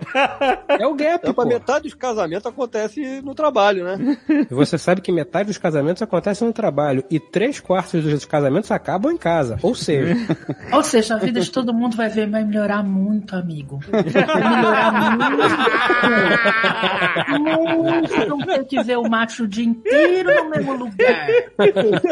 É o gap, É, pô. pra metade dos casamentos acontece no trabalho, né? [laughs] E você sabe que metade dos casamentos acontecem no trabalho e três quartos dos casamentos acabam em casa. Ou seja, [laughs] Ou seja, a vida de todo mundo vai ver, vai melhorar muito, amigo. Vai melhorar muito. Muito. Não ter que ver o macho o dia inteiro no mesmo lugar.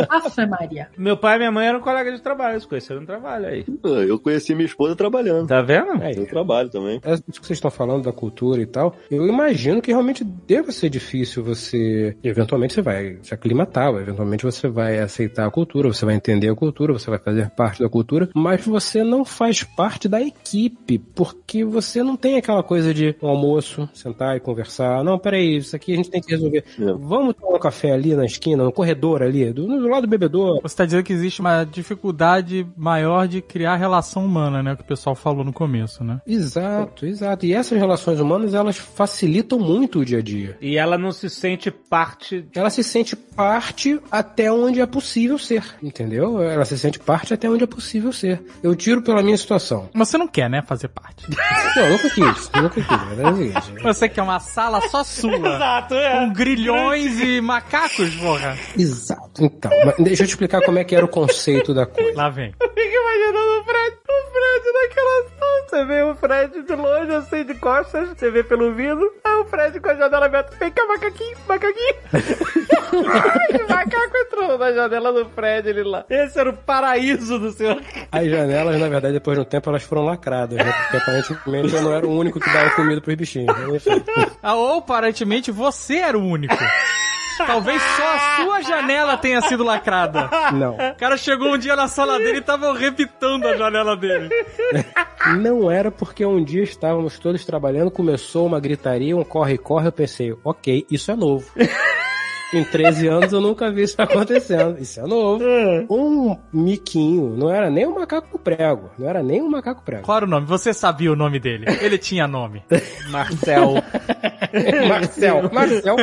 Afe Maria. Meu pai e minha mãe eram colegas de trabalho, eles conheceram no trabalho aí. Eu conheci minha esposa trabalhando. Tá vendo? é, Eu trabalho também. é isso que vocês estão falando da cultura e tal, eu imagino que realmente deva ser difícil você. Eventualmente você vai se aclimatar, eventualmente você vai aceitar a cultura, você vai entender a cultura, você vai fazer parte da cultura, mas você não faz parte da equipe, porque você não tem aquela coisa de um almoço, sentar e conversar. Não, peraí, isso aqui a gente tem que resolver. É. Vamos tomar um café ali na esquina, no corredor ali, do, do lado do bebedouro. Você tá dizendo que existe uma dificuldade maior de criar relação humana, né? Que o pessoal falou no começo, né? Exato, exato. E essas relações humanas, elas facilitam muito o dia a dia. E ela não se sente parte. ela se sente parte até onde é possível ser, entendeu? Ela se sente parte até onde é possível ser. Eu tiro pela minha situação. Mas você não quer, né? Fazer parte. [laughs] Não, eu nunca quis, eu nunca quis. É o seguinte. Você quer uma sala só sua. [laughs] Exato, é. Com grilhões e macacos, porra. Exato. Então, deixa eu te explicar como é que era o conceito da coisa. Lá vem. Fica imaginando o Fred, o Fred naquela sala. Você vê o Fred de longe, assim, de costas, você vê pelo vidro. Aí o Fred com a janela aberta. Vem cá, macaquinho, macaquinho. [laughs] Ai, o macaco entrou na janela do Fred, ele lá. Esse era o paraíso do senhor. As janelas, na verdade, depois de um tempo, elas foram lacradas, né? Porque aparentemente eu não era o único que dava comida pros bichinhos. Enfim. Ah, Ou aparentemente você era o único. Talvez só a sua janela tenha sido lacrada. Não. O cara chegou um dia na sala dele e tava repitando a janela dele. Não era porque um dia estávamos todos trabalhando, começou uma gritaria, um corre-corre, eu pensei, ok, isso é novo. Em 13 anos eu nunca vi isso acontecendo. Isso é novo. Um miquinho, não era nem um macaco prego. Não era nem um macaco prego. Qual era o nome? Você sabia o nome dele. Ele tinha nome. [laughs] Marcel. [laughs] Marcel, Marcel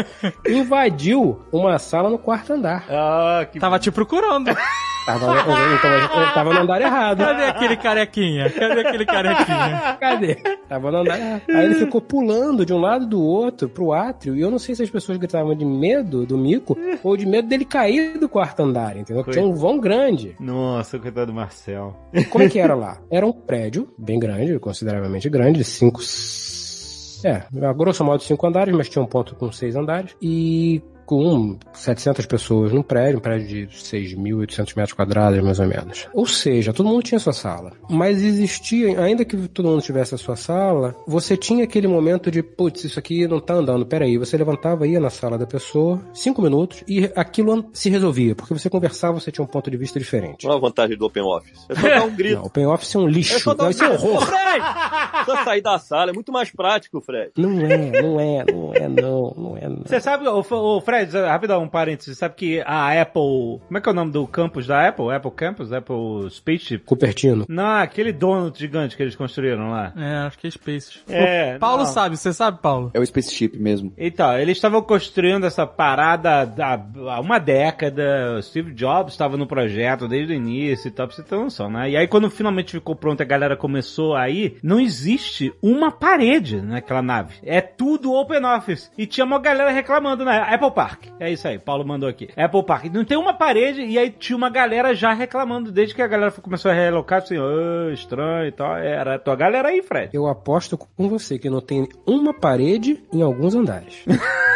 invadiu uma sala no quarto andar. Ah, que Tava te procurando. [laughs] Tava, ele tava no andar errado. Cadê aquele carequinha? Cadê aquele carequinha? [laughs] Cadê? Tava no andar errado. Aí ele ficou pulando de um lado do outro pro átrio. E eu não sei se as pessoas gritavam de medo do mico ou de medo dele cair do quarto andar, entendeu? Tinha um vão grande. Nossa, coitado do Marcel. Como é que era [laughs] lá? Era um prédio bem grande, consideravelmente grande, de cinco. É, a grosso modo cinco andares, mas tinha um ponto com seis andares. E com 700 pessoas num prédio, um prédio de 6.800 metros quadrados, mais ou menos. Ou seja, todo mundo tinha sua sala. Mas existia, ainda que todo mundo tivesse a sua sala, você tinha aquele momento de, putz, isso aqui não tá andando, peraí. Você levantava, ia na sala da pessoa, cinco minutos, e aquilo se resolvia, porque você conversava, você tinha um ponto de vista diferente. Qual a vantagem do Open Office? É só dar um grito. [laughs] Não, Open Office é um É lixo. só dar Não, um isso é horror. Ô, Fred! Só sair da sala, é muito mais prático, Fred. Não é, não é, não é, não, não é, não. Você sabe, o, o Fred, Fred, rapidão, um parênteses. Sabe que a Apple. Como é que é o nome do campus da Apple? Apple Campus? Apple Spaceship? Cupertino. Não, aquele donut gigante que eles construíram lá. É, acho que é Space. É, Paulo não. sabe, você sabe, Paulo? É o Spaceship mesmo. Então, eles estavam construindo essa parada há uma década. O Steve Jobs estava no projeto desde o início e tal, pra você ter noção, né? E aí, quando finalmente ficou pronto, a galera começou a ir, não existe uma parede naquela nave. É tudo open office. E tinha uma galera reclamando, né? Apple Park. É isso aí, Paulo mandou aqui. Apple Park. Não tem uma parede, e aí tinha uma galera já reclamando, desde que a galera começou a realocar, assim, "Ah, estranho e tal. Era a tua galera aí, Fred. Eu aposto com você que não tem uma parede em alguns andares. [laughs]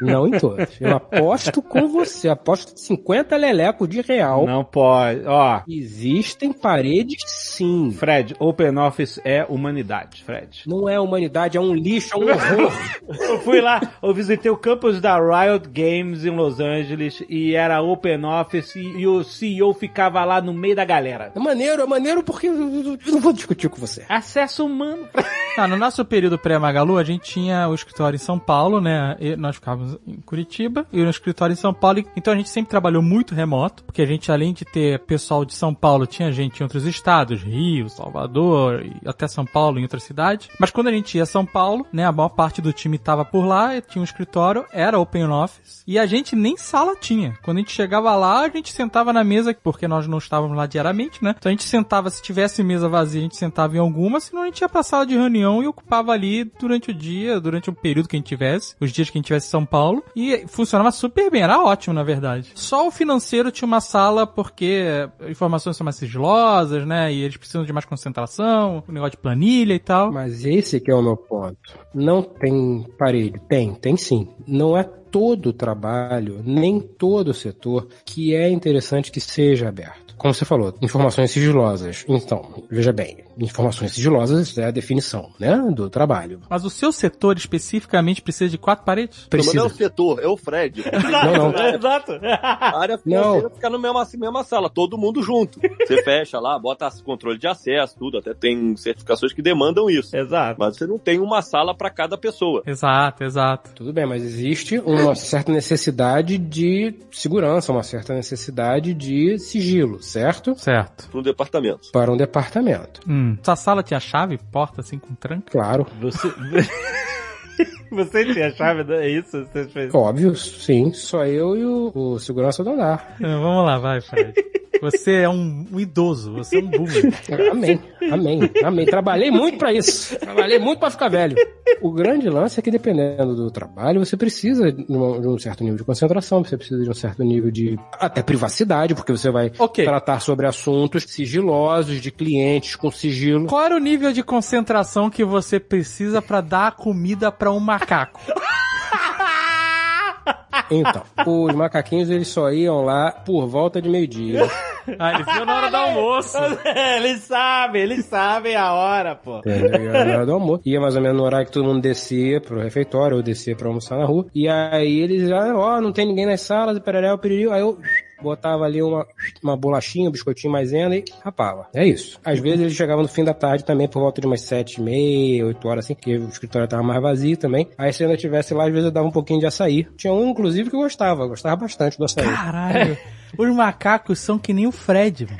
não em todos. Eu aposto com você. Aposto 50 lelecos de real. Não pode. Ó, Existem paredes sim. Fred, Open Office é humanidade, Fred. Não é humanidade, é um lixo, é um horror. [laughs] Eu fui lá, eu visitei o campus da Riot Games em Los Angeles e era Open Office e, e o CEO ficava lá no meio da galera. É maneiro, é maneiro porque eu eu não vou discutir com você. Acesso humano. [laughs] Ah, no nosso período pré-Magalu, a gente tinha o escritório em São Paulo, né? E nós ficávamos em Curitiba e no escritório em São Paulo. Então a gente sempre trabalhou muito remoto, porque a gente, além de ter pessoal de São Paulo, tinha gente em outros estados, Rio, Salvador e até São Paulo, em outras cidades. Mas quando a gente ia a São Paulo, né? A maior parte do time tava por lá, tinha um escritório, era open office, e a gente nem sala tinha. Quando a gente chegava lá, a gente sentava na mesa, porque nós não estávamos lá diariamente, né? Então a gente sentava, se tivesse mesa vazia, a gente sentava em alguma, senão a gente ia pra sala de reunião e ocupava ali durante o dia, durante o período que a gente tivesse, os dias que a gente tivesse em São Paulo, e funcionava super bem, era ótimo, na verdade. Só o financeiro tinha uma sala porque informações são mais sigilosas, né? E eles precisam de mais concentração, o negócio de planilha e tal. Mas esse que é o meu ponto. Não tem parede. Tem, tem sim. Não é todo o trabalho, nem todo o setor que é interessante que seja aberto. Como você falou, informações sigilosas. Então, veja bem, informações sigilosas é a definição, né, do trabalho. Mas o seu setor especificamente precisa de quatro paredes? Mas não é o Precisa. setor, é o Fred. [laughs] Não, não. Exato. A área financeira fica na mesma, mesma sala, todo mundo junto. Você fecha lá, bota controle de acesso, tudo, até tem certificações que demandam isso. Exato. Mas você não tem uma sala para cada pessoa. Exato, exato. Tudo bem, mas existe uma certa necessidade de segurança, uma certa necessidade de sigilo, certo? Certo. Para um departamento. Para um departamento. Hum. Sua sala tinha chave, porta assim com tranca? Claro. Você. [laughs] [laughs] Você tinha a chave, é isso? Você fez. Óbvio, sim. Só eu e o, o segurança do andar. É, vamos lá, vai, Fred. Você é um, um idoso, você é um boomer. Amém, amém, amém. Trabalhei muito pra isso. Trabalhei muito pra ficar velho. O grande lance é que dependendo do trabalho, você precisa de um, de um certo nível de concentração, você precisa de um certo nível de até privacidade, porque você vai Ok. tratar sobre assuntos sigilosos de clientes com sigilo. Qual era o nível de concentração que você precisa pra dar comida um macaco? Então, os macaquinhos eles só iam lá por volta de meio-dia. Ah, ele viu na hora do almoço. [laughs] eles sabem, eles sabem a hora, pô. Era na hora do almoço. Ia mais ou menos no horário que todo mundo descia pro refeitório ou descia pra almoçar na rua. E aí eles já, ó, não tem ninguém nas salas, e pereré, o. Aí eu botava ali uma, uma bolachinha, um biscoitinho maisena e rapava. É isso. Às vezes eles chegavam no fim da tarde também, por volta de umas sete e meia, oito horas assim, que o escritório tava mais vazio também. Aí se eu ainda tivesse lá, às vezes eu dava um pouquinho de açaí. Tinha um, inclusive, que eu gostava. Gostava bastante do açaí. Caralho. Os macacos são que nem o Fred, mano.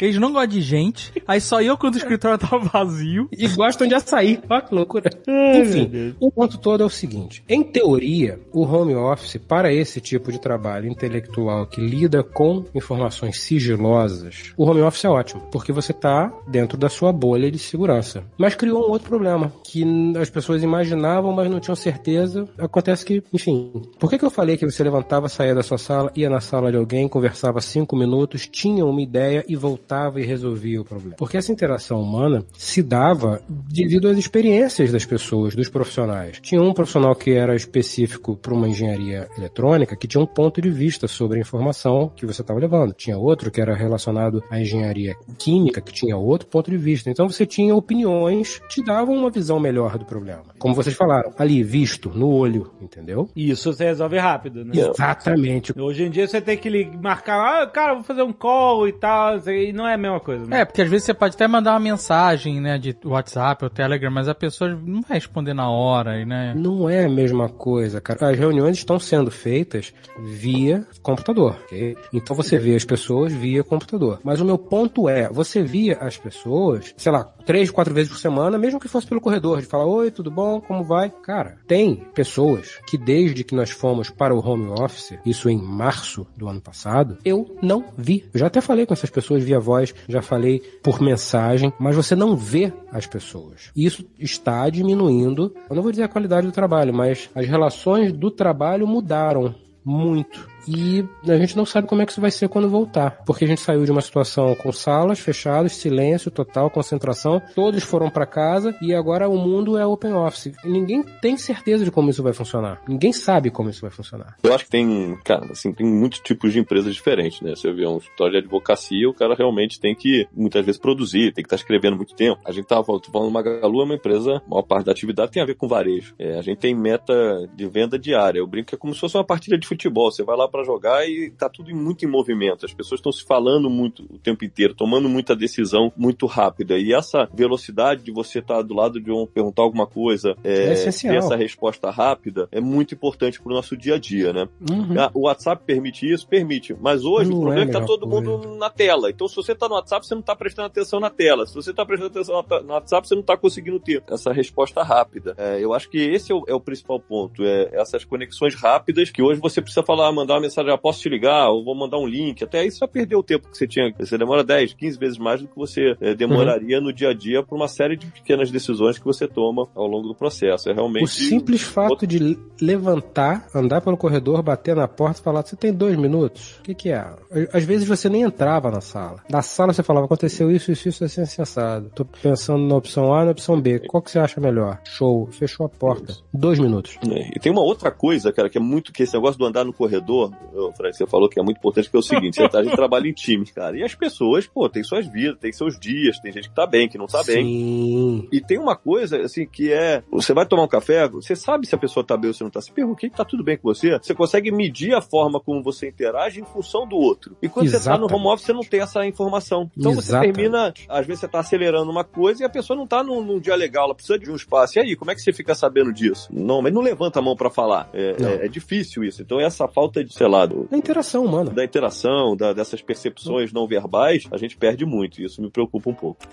Eles não gostam de gente, aí só eu quando o escritório tava vazio. E gostam de açaí. Olha que loucura. Enfim, o ponto todo é o seguinte. Em teoria, o home office, para esse tipo de trabalho intelectual que lida com informações sigilosas, o home office é ótimo, porque você está dentro da sua bolha de segurança. Mas criou um outro problema, que as pessoas imaginavam, mas não tinham certeza. Acontece que, enfim, por que, que eu falei que você levantava, saía da sua sala, ia na sala de alguém, conversava cinco minutos, tinha uma ideia e voltava e resolvia o problema? Porque essa interação humana se dava devido às experiências das pessoas, dos profissionais. Tinha um profissional que era específico para uma engenharia eletrônica, que tinha um ponto de vista sobre a informação que você estava levando. Tinha outro que era relacionado à engenharia química, que tinha outro ponto de vista. Então você tinha opiniões que te davam uma visão melhor do problema. Como vocês falaram, ali, visto, no olho, entendeu? Isso você resolve rápido, né? Exatamente. Hoje em dia você tem que marcar, ah, cara, vou fazer um call e tal, e não é a mesma coisa, né? É, porque às vezes você pode até mandar uma mensagem, né, de WhatsApp ou Telegram, mas a pessoa não vai responder na hora, né? Não é a mesma coisa, cara. As reuniões estão sendo feitas via computador, ok? Então você vê as pessoas via computador. Mas o meu ponto é, você via as pessoas, sei lá, três, quatro vezes por semana, mesmo que fosse pelo corredor, de falar, oi, tudo bom, como vai? Cara, tem pessoas que desde que nós fomos para o home office, isso em março do ano passado, eu não vi. Eu já até falei com essas pessoas via voz, já falei por mensagem, mas você não vê as pessoas. Isso está diminuindo, eu não vou dizer a qualidade do trabalho, mas as relações do trabalho mudaram muito. E a gente não sabe como é que isso vai ser quando voltar. Porque a gente saiu de uma situação com salas fechadas, silêncio total, concentração. Todos foram para casa e agora o mundo é open office. Ninguém tem certeza de como isso vai funcionar. Ninguém sabe como isso vai funcionar. Eu acho que tem, cara, assim, tem muitos tipos de empresas diferentes, né? Você vê um escritório de advocacia, o cara realmente tem que, muitas vezes, produzir, tem que estar escrevendo muito tempo. A gente tava falando, Magalu é uma empresa, a maior parte da atividade tem a ver com varejo. É, a gente tem meta de venda diária. Eu brinco que é como se fosse uma partida de futebol. Você vai lá para jogar e tá tudo muito em movimento. As pessoas estão se falando muito o tempo inteiro, tomando muita decisão muito rápida. E essa velocidade de você estar tá do lado de um perguntar alguma coisa, é, É ter essa resposta rápida, é muito importante pro nosso dia a dia, né? Uhum. Ah, O WhatsApp permite isso? Permite. Mas hoje Não o problema é é que tá todo melhor mundo na tela. Então, se você tá no WhatsApp, você não tá prestando atenção na tela. Se você tá prestando atenção no WhatsApp, você não tá conseguindo ter essa resposta rápida. É, eu acho que esse é o, é o principal ponto. É essas conexões rápidas que hoje você precisa falar, mandar uma mensagem, ah, posso te ligar, ou vou mandar um link. Até aí você vai perder o tempo que você tinha. Você demora 10, 15 vezes mais do que você é, demoraria no dia a dia por uma série de pequenas decisões que você toma ao longo do processo. É realmente. O simples fato de levantar, andar pelo corredor, bater na porta e falar: Você tem dois minutos? O que, que é? Às vezes você nem entrava na sala. Da sala você falava: Aconteceu isso, isso, isso, assim, sensado. Tô pensando na opção A e na opção B. Qual que você acha melhor? Show. Fechou a porta. Dois minutos. É, E tem uma outra coisa, cara, que é muito que esse negócio do andar no corredor, ô, Fred, você falou que é muito importante, que é o seguinte, você a gente trabalha em time, cara. E as pessoas, pô, tem suas vidas, tem seus dias, tem gente que tá bem, que não tá bem. Sim. E tem uma coisa, assim, que é, você vai tomar um café, você sabe se a pessoa tá bem ou se não tá. Se pergunta, "Ok, tá tudo bem com você? Você consegue medir a forma como você interage em função do outro. E quando você tá no Exatamente. home office, você não tem essa informação. Então você Exatamente. termina, às vezes você tá acelerando uma coisa e a pessoa não tá num, num dia legal, ela precisa de um espaço. E aí, como é que você fica sabendo disso? Não, mas não levanta a mão pra falar. É, é- é difícil isso. Então essa falta de, sei lá, do- A interação humana. da interação, da- dessas percepções não verbais, a gente perde muito. E isso me preocupa um pouco.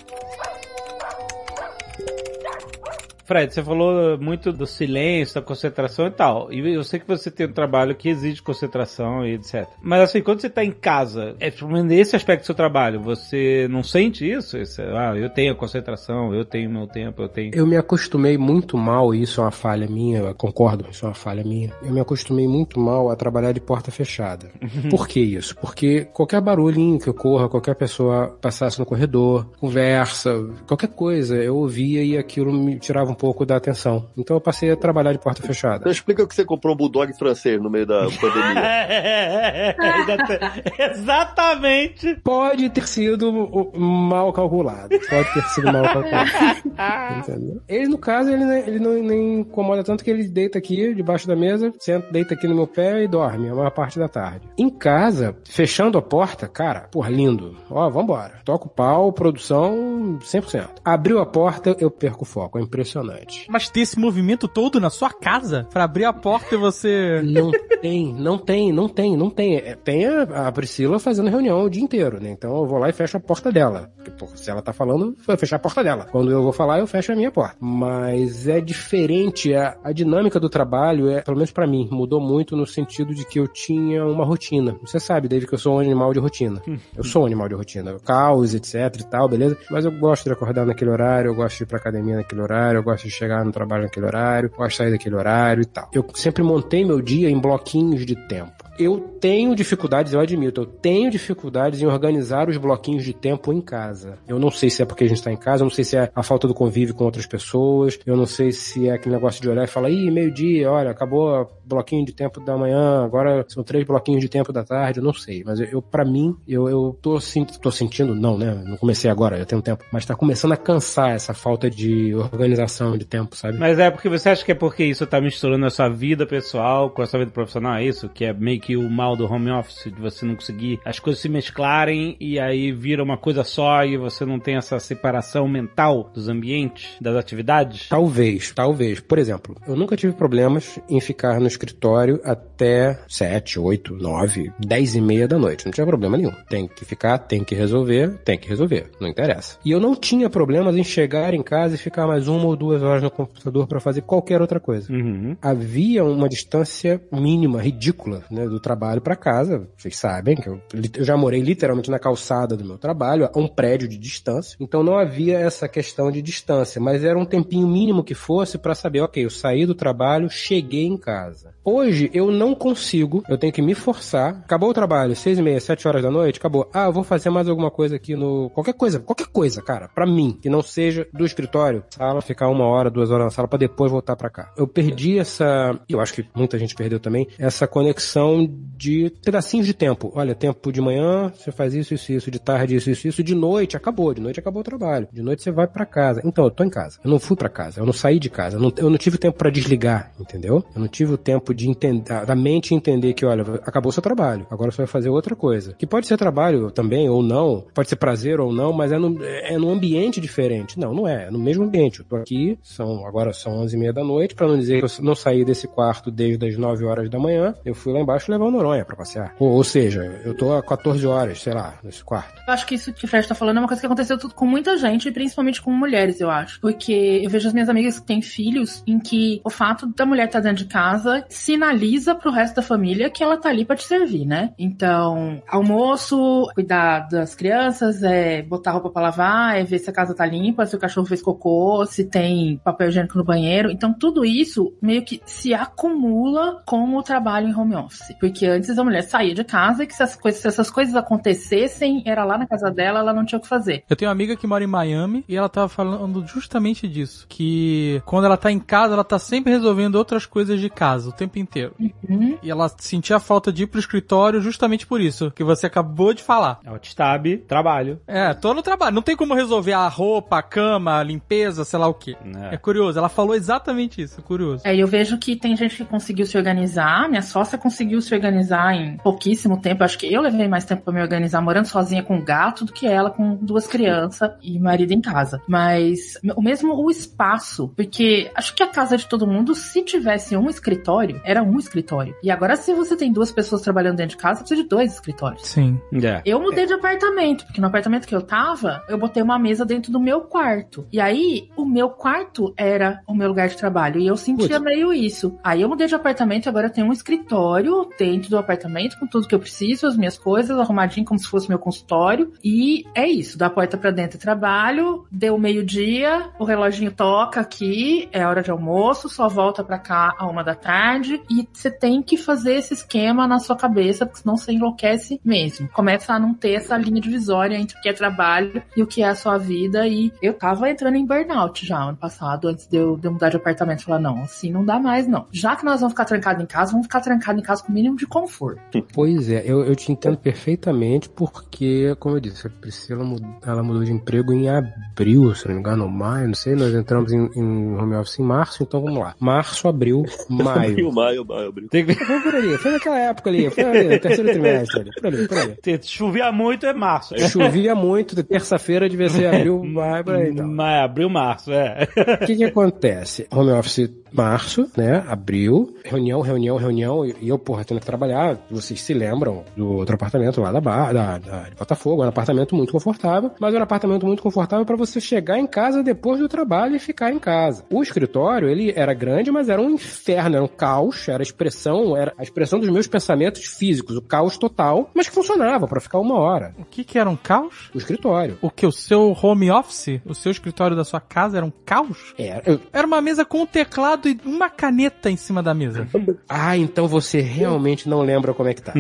Fred, você falou muito do silêncio, da concentração e tal. E eu sei que você tem um trabalho que exige concentração e etc. Mas assim, quando você tá em casa, é esse aspecto do seu trabalho, você não sente isso? Esse, ah, eu tenho a concentração, eu tenho meu tempo, eu tenho. Eu me acostumei muito mal, e isso é uma falha minha, eu concordo, isso é uma falha minha. Eu me acostumei muito mal a trabalhar de porta fechada. Por que isso? Porque qualquer barulhinho que ocorra, qualquer pessoa passasse no corredor, conversa, qualquer coisa, eu ouvia e aquilo me tirava um pouco da atenção. Então eu passei a trabalhar de porta fechada. Então explica que você comprou um bulldog francês no meio da pandemia. Ainda [laughs] [laughs] tem- Exatamente! Pode ter sido mal calculado. Pode ter sido mal calculado. [laughs] Ele, no caso, ele, nem- ele não nem incomoda tanto que ele deita aqui debaixo da mesa, senta, deita aqui no meu pé e dorme a maior parte da tarde. Em casa, fechando a porta, cara, porra, lindo. Ó, vambora. Toca o pau, produção 100%. Abriu a porta, eu perco o foco. É impressionante. Mas ter esse movimento todo na sua casa pra abrir a porta e você. Não tem, não tem, não tem, não tem. É, Tem a, a Priscila fazendo reunião o dia inteiro, né? Então eu vou lá e fecho a porta dela. Porque, pô, se ela tá falando, vai fechar a porta dela. Quando eu vou falar, eu fecho a minha porta. Mas é diferente, a, a dinâmica do trabalho, é, pelo menos pra mim, mudou muito no sentido de que eu tinha uma rotina. Você sabe, David, que eu sou um animal de rotina. [laughs] Eu sou um animal de rotina. Caos, etc e tal, beleza? Mas eu gosto de acordar naquele horário, eu gosto de ir pra academia naquele horário, eu gosto de chegar no trabalho naquele horário, gosto de sair daquele horário e tal. Eu sempre montei meu dia em bloquinhos de tempo. Eu tenho dificuldades, eu admito, eu tenho dificuldades em organizar os bloquinhos de tempo em casa. Eu não sei se é porque a gente tá em casa, eu não sei se é a falta do convívio com outras pessoas, eu não sei se é aquele negócio de olhar e falar, ih, meio-dia, olha, acabou o bloquinho de tempo da manhã, agora são três bloquinhos de tempo da tarde, eu não sei. Mas eu, eu para mim, eu, eu tô, tô sentindo, não, né? Não comecei agora, eu tenho tempo, mas tá começando a cansar essa falta de organização de tempo, sabe? Mas é porque você acha que é porque isso tá misturando a sua vida pessoal com a sua vida profissional, é isso? Que é meio que o mal do home office, de você não conseguir as coisas se mesclarem e aí vira uma coisa só e você não tem essa separação mental dos ambientes, das atividades? Talvez, talvez. Por exemplo, eu nunca tive problemas em ficar no escritório até 7, 8, 9, 10 e meia da noite. Não tinha problema nenhum. Tem que ficar, tem que resolver, tem que resolver. Não interessa. E eu não tinha problemas em chegar em casa e ficar mais uma ou duas horas no computador para fazer qualquer outra coisa. Uhum. Havia uma distância mínima, ridícula, né, do trabalho para casa. Vocês sabem que eu, eu já morei literalmente na calçada do meu trabalho, a um prédio de distância. Então não havia essa questão de distância, mas era um tempinho mínimo que fosse para saber, ok, eu saí do trabalho, cheguei em casa. Hoje eu não consigo, eu tenho que me forçar. Acabou o trabalho, seis e meia, sete horas da noite, acabou. Ah, vou fazer mais alguma coisa aqui no. Qualquer coisa, qualquer coisa, cara, para mim, que não seja do escritório, sala, ficar uma hora, duas horas na sala para depois voltar para cá. Eu perdi essa, eu acho que muita gente perdeu também, essa conexão de pedacinhos de tempo. Olha, tempo de manhã, você faz isso, isso, isso, de tarde, isso, isso, isso, de noite, acabou, de noite acabou o trabalho. De noite você vai para casa. Então, eu tô em casa. Eu não fui para casa, eu não saí de casa, eu não, eu não tive tempo para desligar, entendeu? Eu não tive o tempo de entender, da mente entender que, olha, acabou o seu trabalho, agora você vai fazer outra coisa. Que pode ser trabalho também ou não, pode ser prazer ou não, mas é, no, é num ambiente diferente. Não, não é, é no mesmo ambiente. Eu tô aqui, são, agora são onze e meia da noite, para não dizer que eu não saí desse quarto desde as 9 horas da manhã, eu fui lá embaixo levar o Noronha para passear. Ou, ou, seja, eu tô há 14 horas, sei lá, nesse quarto. Eu acho que isso que o Fred tá falando é uma coisa que aconteceu com muita gente, principalmente com mulheres, eu acho. Porque eu vejo as minhas amigas que têm filhos em que o fato da mulher estar tá dentro de casa sinaliza pro resto da família que ela tá ali para te servir, né? Então, almoço, cuidar das crianças, é botar roupa para lavar, é ver se a casa tá limpa, se o cachorro fez cocô, se tem papel higiênico no banheiro. Então, tudo isso meio que se acumula com o trabalho em home office. Porque antes a mulher saía de casa e que se, as coisas, se essas coisas acontecessem, era lá na casa dela, ela não tinha o que fazer. Eu tenho uma amiga que mora em Miami e ela tava falando justamente disso. Que quando ela tá em casa, ela tá sempre resolvendo outras coisas de casa o tempo inteiro. Uhum. E ela sentia falta de ir pro escritório justamente por isso, que você acabou de falar. Outstab, trabalho. É, tô no trabalho. Não tem como resolver a roupa, a cama, a limpeza, sei lá o quê. É. é curioso. Ela falou exatamente isso. É curioso. É, eu vejo que tem gente que conseguiu se organizar. Minha sócia conseguiu se organizar em pouquíssimo tempo. Acho que eu levei mais tempo para me organizar morando sozinha com um gato do que ela com duas crianças e marido em casa. Mas o mesmo o espaço, porque acho que a casa de todo mundo, se tivesse um escritório, era um escritório. E agora, se você tem duas pessoas trabalhando dentro de casa, precisa de dois escritórios. Sim. É. Eu mudei de apartamento, porque no apartamento que eu tava, eu botei uma mesa dentro do meu quarto. E aí, o meu quarto era o meu lugar de trabalho. E eu sentia Putz. meio isso. Aí eu mudei de apartamento e agora eu tenho um escritório dentro do apartamento com tudo que eu preciso, as minhas coisas, arrumadinho como se fosse meu consultório. E é isso. Da porta pra dentro trabalho, deu meio-dia, o reloginho toca aqui, é hora de almoço, só volta pra cá a uma da tarde. E você tem que fazer esse esquema na sua cabeça, porque senão você enlouquece mesmo. Começa a não ter essa linha divisória entre o que é trabalho e o que é a sua vida. E eu tava entrando em burnout já ano passado, antes de eu, de eu mudar de apartamento. Falar, não, assim não dá mais, não. Já que nós vamos ficar trancados em casa, vamos ficar trancados em casa com o mínimo de conforto. [laughs] Pois é, eu, eu te entendo perfeitamente porque, como eu disse, a Priscila mudou, ela mudou de emprego em abril, se não me engano, maio, não sei, nós entramos em, em home office em março, então vamos lá. Março, abril, maio. [laughs] Abril, maio, maio, abril. Tem que... [laughs] Foi por ali, foi naquela época ali, foi ali, no terceiro trimestre ali, por ali, por ali. Chovia muito, é março. Chovia muito, de terça-feira devia ser abril, maio, por aí então. Mas abril, março, é. O que que acontece? Home office março, né? Abril, reunião, reunião, reunião, e eu, porra, tendo que trabalhar, vocês se lembram do outro apartamento lá da Barra, da, da, de Botafogo, era um apartamento muito confortável, mas era um apartamento muito confortável para você chegar em casa depois do trabalho e ficar em casa. O escritório, ele era grande, mas era um inferno, era um caos, era a expressão, era a expressão dos meus pensamentos físicos, o caos total, mas que funcionava para ficar uma hora. O que que era um caos? O escritório. O que? O seu home office? O seu escritório da sua casa era um caos? Era. eu- Era uma mesa com um teclado e uma caneta em cima da mesa. Ah, então você realmente não lembra como é que tá.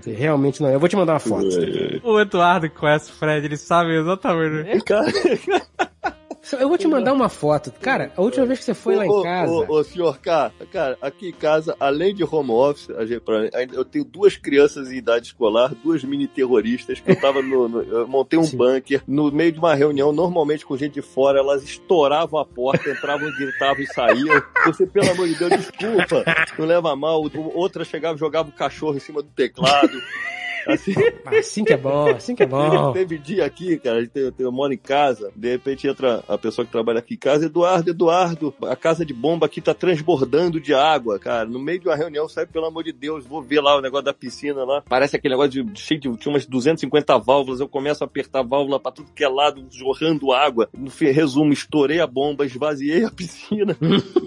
Você realmente não. Eu vou te mandar uma foto. o Eduardo conhece o Fred, ele sabe exatamente. Cara, Eu vou te mandar uma foto. Cara, a última vez que você foi lá Ô, em casa. Ô, ô, senhor K, cara, aqui em casa, além de home office, eu tenho duas crianças em idade escolar, duas mini terroristas, que eu tava no. no- eu montei um Sim. bunker. No meio de uma reunião, normalmente com gente de fora, elas estouravam a porta, entravam, gritavam e saíam. Você, pelo amor de Deus, desculpa, não leva mal. Outra chegava e jogava o cachorro em cima do teclado. Assim, Assim que é bom, assim que é bom. [laughs] Teve dia aqui, cara, a gente tem- tem- eu moro em casa, de repente entra a pessoa que trabalha aqui em casa, Eduardo, Eduardo, a casa de bomba aqui tá transbordando de água, cara. No meio de uma reunião, sai, pelo amor de Deus, vou ver lá o negócio da piscina lá. Parece aquele negócio de, cheio de, tinha umas 250 válvulas, eu começo a apertar a válvula pra tudo que é lado, jorrando água. No fim, resumo, estourei a bomba, esvaziei a [laughs] piscina.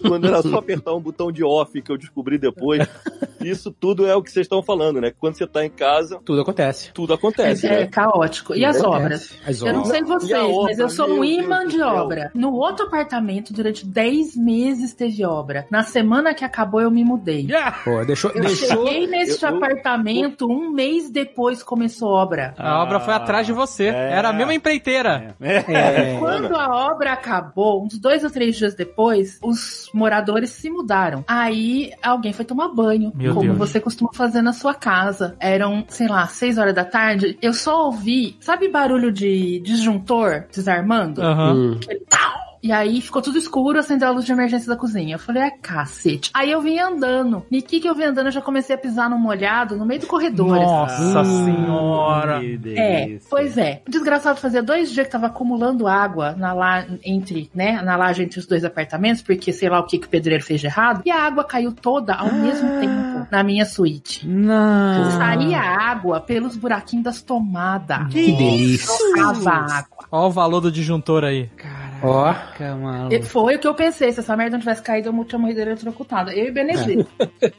Quando era só apertar um botão de off, que eu descobri depois. [laughs] Isso tudo é o que vocês estão falando, né? Quando você tá em casa, Tudo acontece. tudo acontece, É, né? caótico. E as obras? As Eu não obras. sei a vocês, obra, mas eu sou um imã de obra. No outro apartamento, durante 10 meses teve obra. Na semana que acabou, eu me mudei. Pô, deixou. Eu deixou... cheguei neste eu- eu- apartamento, um mês depois começou obra. A obra foi atrás de você. é. Era a mesma empreiteira. É, Quando a obra acabou, uns dois ou três dias depois, os moradores se mudaram. Aí alguém foi tomar banho, Meu como Deus. você costuma fazer na sua casa. Eram, sei lá, seis horas da tarde. Eu só ouvi, sabe barulho de disjuntor desarmando? Aham. Hum. Aquele tal. E aí ficou tudo escuro, acendeu a luz de emergência da cozinha. Eu falei, é cacete. Aí eu vim andando. E que que eu vim andando, eu já comecei a pisar no molhado no meio do corredor. assim. Nossa senhora. Que É, delícia. pois é. O desgraçado fazia dois dias que tava acumulando água na la... entre, né, na laje entre os dois apartamentos, porque sei lá o que, que o pedreiro fez de errado, e a água caiu toda ao mesmo tempo na minha suíte. Não. Saía água pelos buraquinhos das tomadas. Que delícia. Água. Olha o valor do disjuntor aí. Ó. E Foi o que eu pensei. Se essa merda não tivesse caído, eu tinha morrido eletrocutada. Eu e Benedito.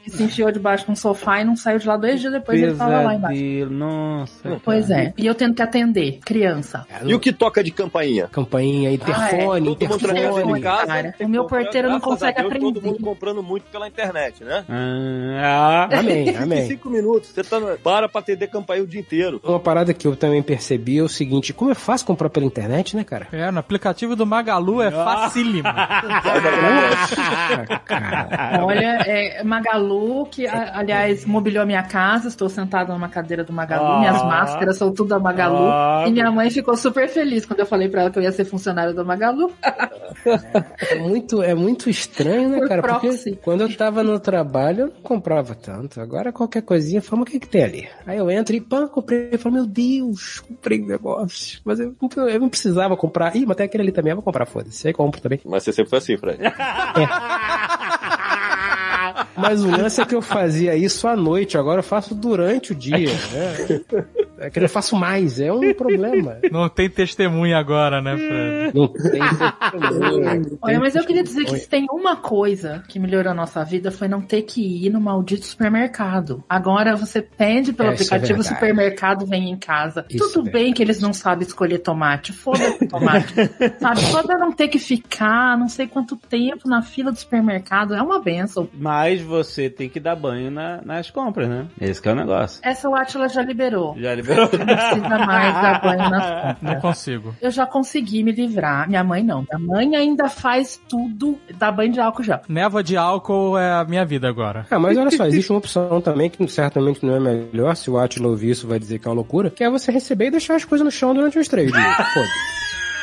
que [laughs] se enfiou debaixo de um sofá e não saiu de lá dois dias depois ele tava lá embaixo. Pesadelo, nossa. Pois é. E eu tendo que atender. Criança. E o que toca de campainha? Campainha, interfone, Todo mundo Interfone, casa, cara. O meu porteiro não consegue Deus, Todo aprender. mundo comprando muito pela internet, né? Ah, Amém, [laughs] Em amém. cinco minutos, você tá no... para pra atender campainha o dia inteiro. Uma parada que eu também percebi é o seguinte: como é fácil comprar pela internet, né, cara? É, no aplicativo do Magalu é facílimo. [laughs] Olha, é, Magalu, que a- aliás mobiliou a minha casa, estou sentada numa cadeira do Magalu, Ah. minhas máscaras são tudo da Magalu. Ah. E minha mãe ficou super feliz quando eu falei pra ela que eu ia ser funcionária do Magalu. É muito, é muito estranho, né, Por cara? Porque quando eu tava no trabalho, eu não comprava tanto. Agora qualquer coisinha, fala, mas o que que tem ali? Aí eu entro e, pã, comprei. Eu falo, meu Deus, comprei um negócio. Mas eu, não- eu não precisava comprar. Ih, mas tem aquele ali também, vou comprar, foda-se. Aí compro também. Mas você sempre foi assim, Fred. [laughs] [laughs] Mas o lance é que eu fazia isso à noite, agora eu faço durante o dia. Né? É que eu faço mais, é um problema. Não tem testemunha agora, né, Fred? Não tem. não Olha, tem mas eu queria dizer que se tem uma coisa que melhorou a nossa vida foi não ter que ir no maldito supermercado. Agora você pede pelo É, é aplicativo, o verdade. supermercado vem em casa. Isso Tudo é bem que eles não sabem escolher tomate. Foda-se o tomate. [laughs] Sabe? Foda não ter que ficar não sei quanto tempo na fila do supermercado. É uma benção. Mas você tem que dar banho na- nas compras, né? Esse que é o negócio. Essa o Atila já liberou. Já liberou? Não precisa mais dar banho nas [laughs] Não compras. consigo. Eu já consegui me livrar. Minha mãe não. Minha mãe ainda faz tudo, dá banho de álcool já. Névoa de álcool é a minha vida agora. Ah, mas olha só, existe uma opção também que certamente não é melhor, se o Atila ouvir isso vai dizer que é uma loucura, que é você receber e deixar as coisas no chão durante uns três dias. Foda.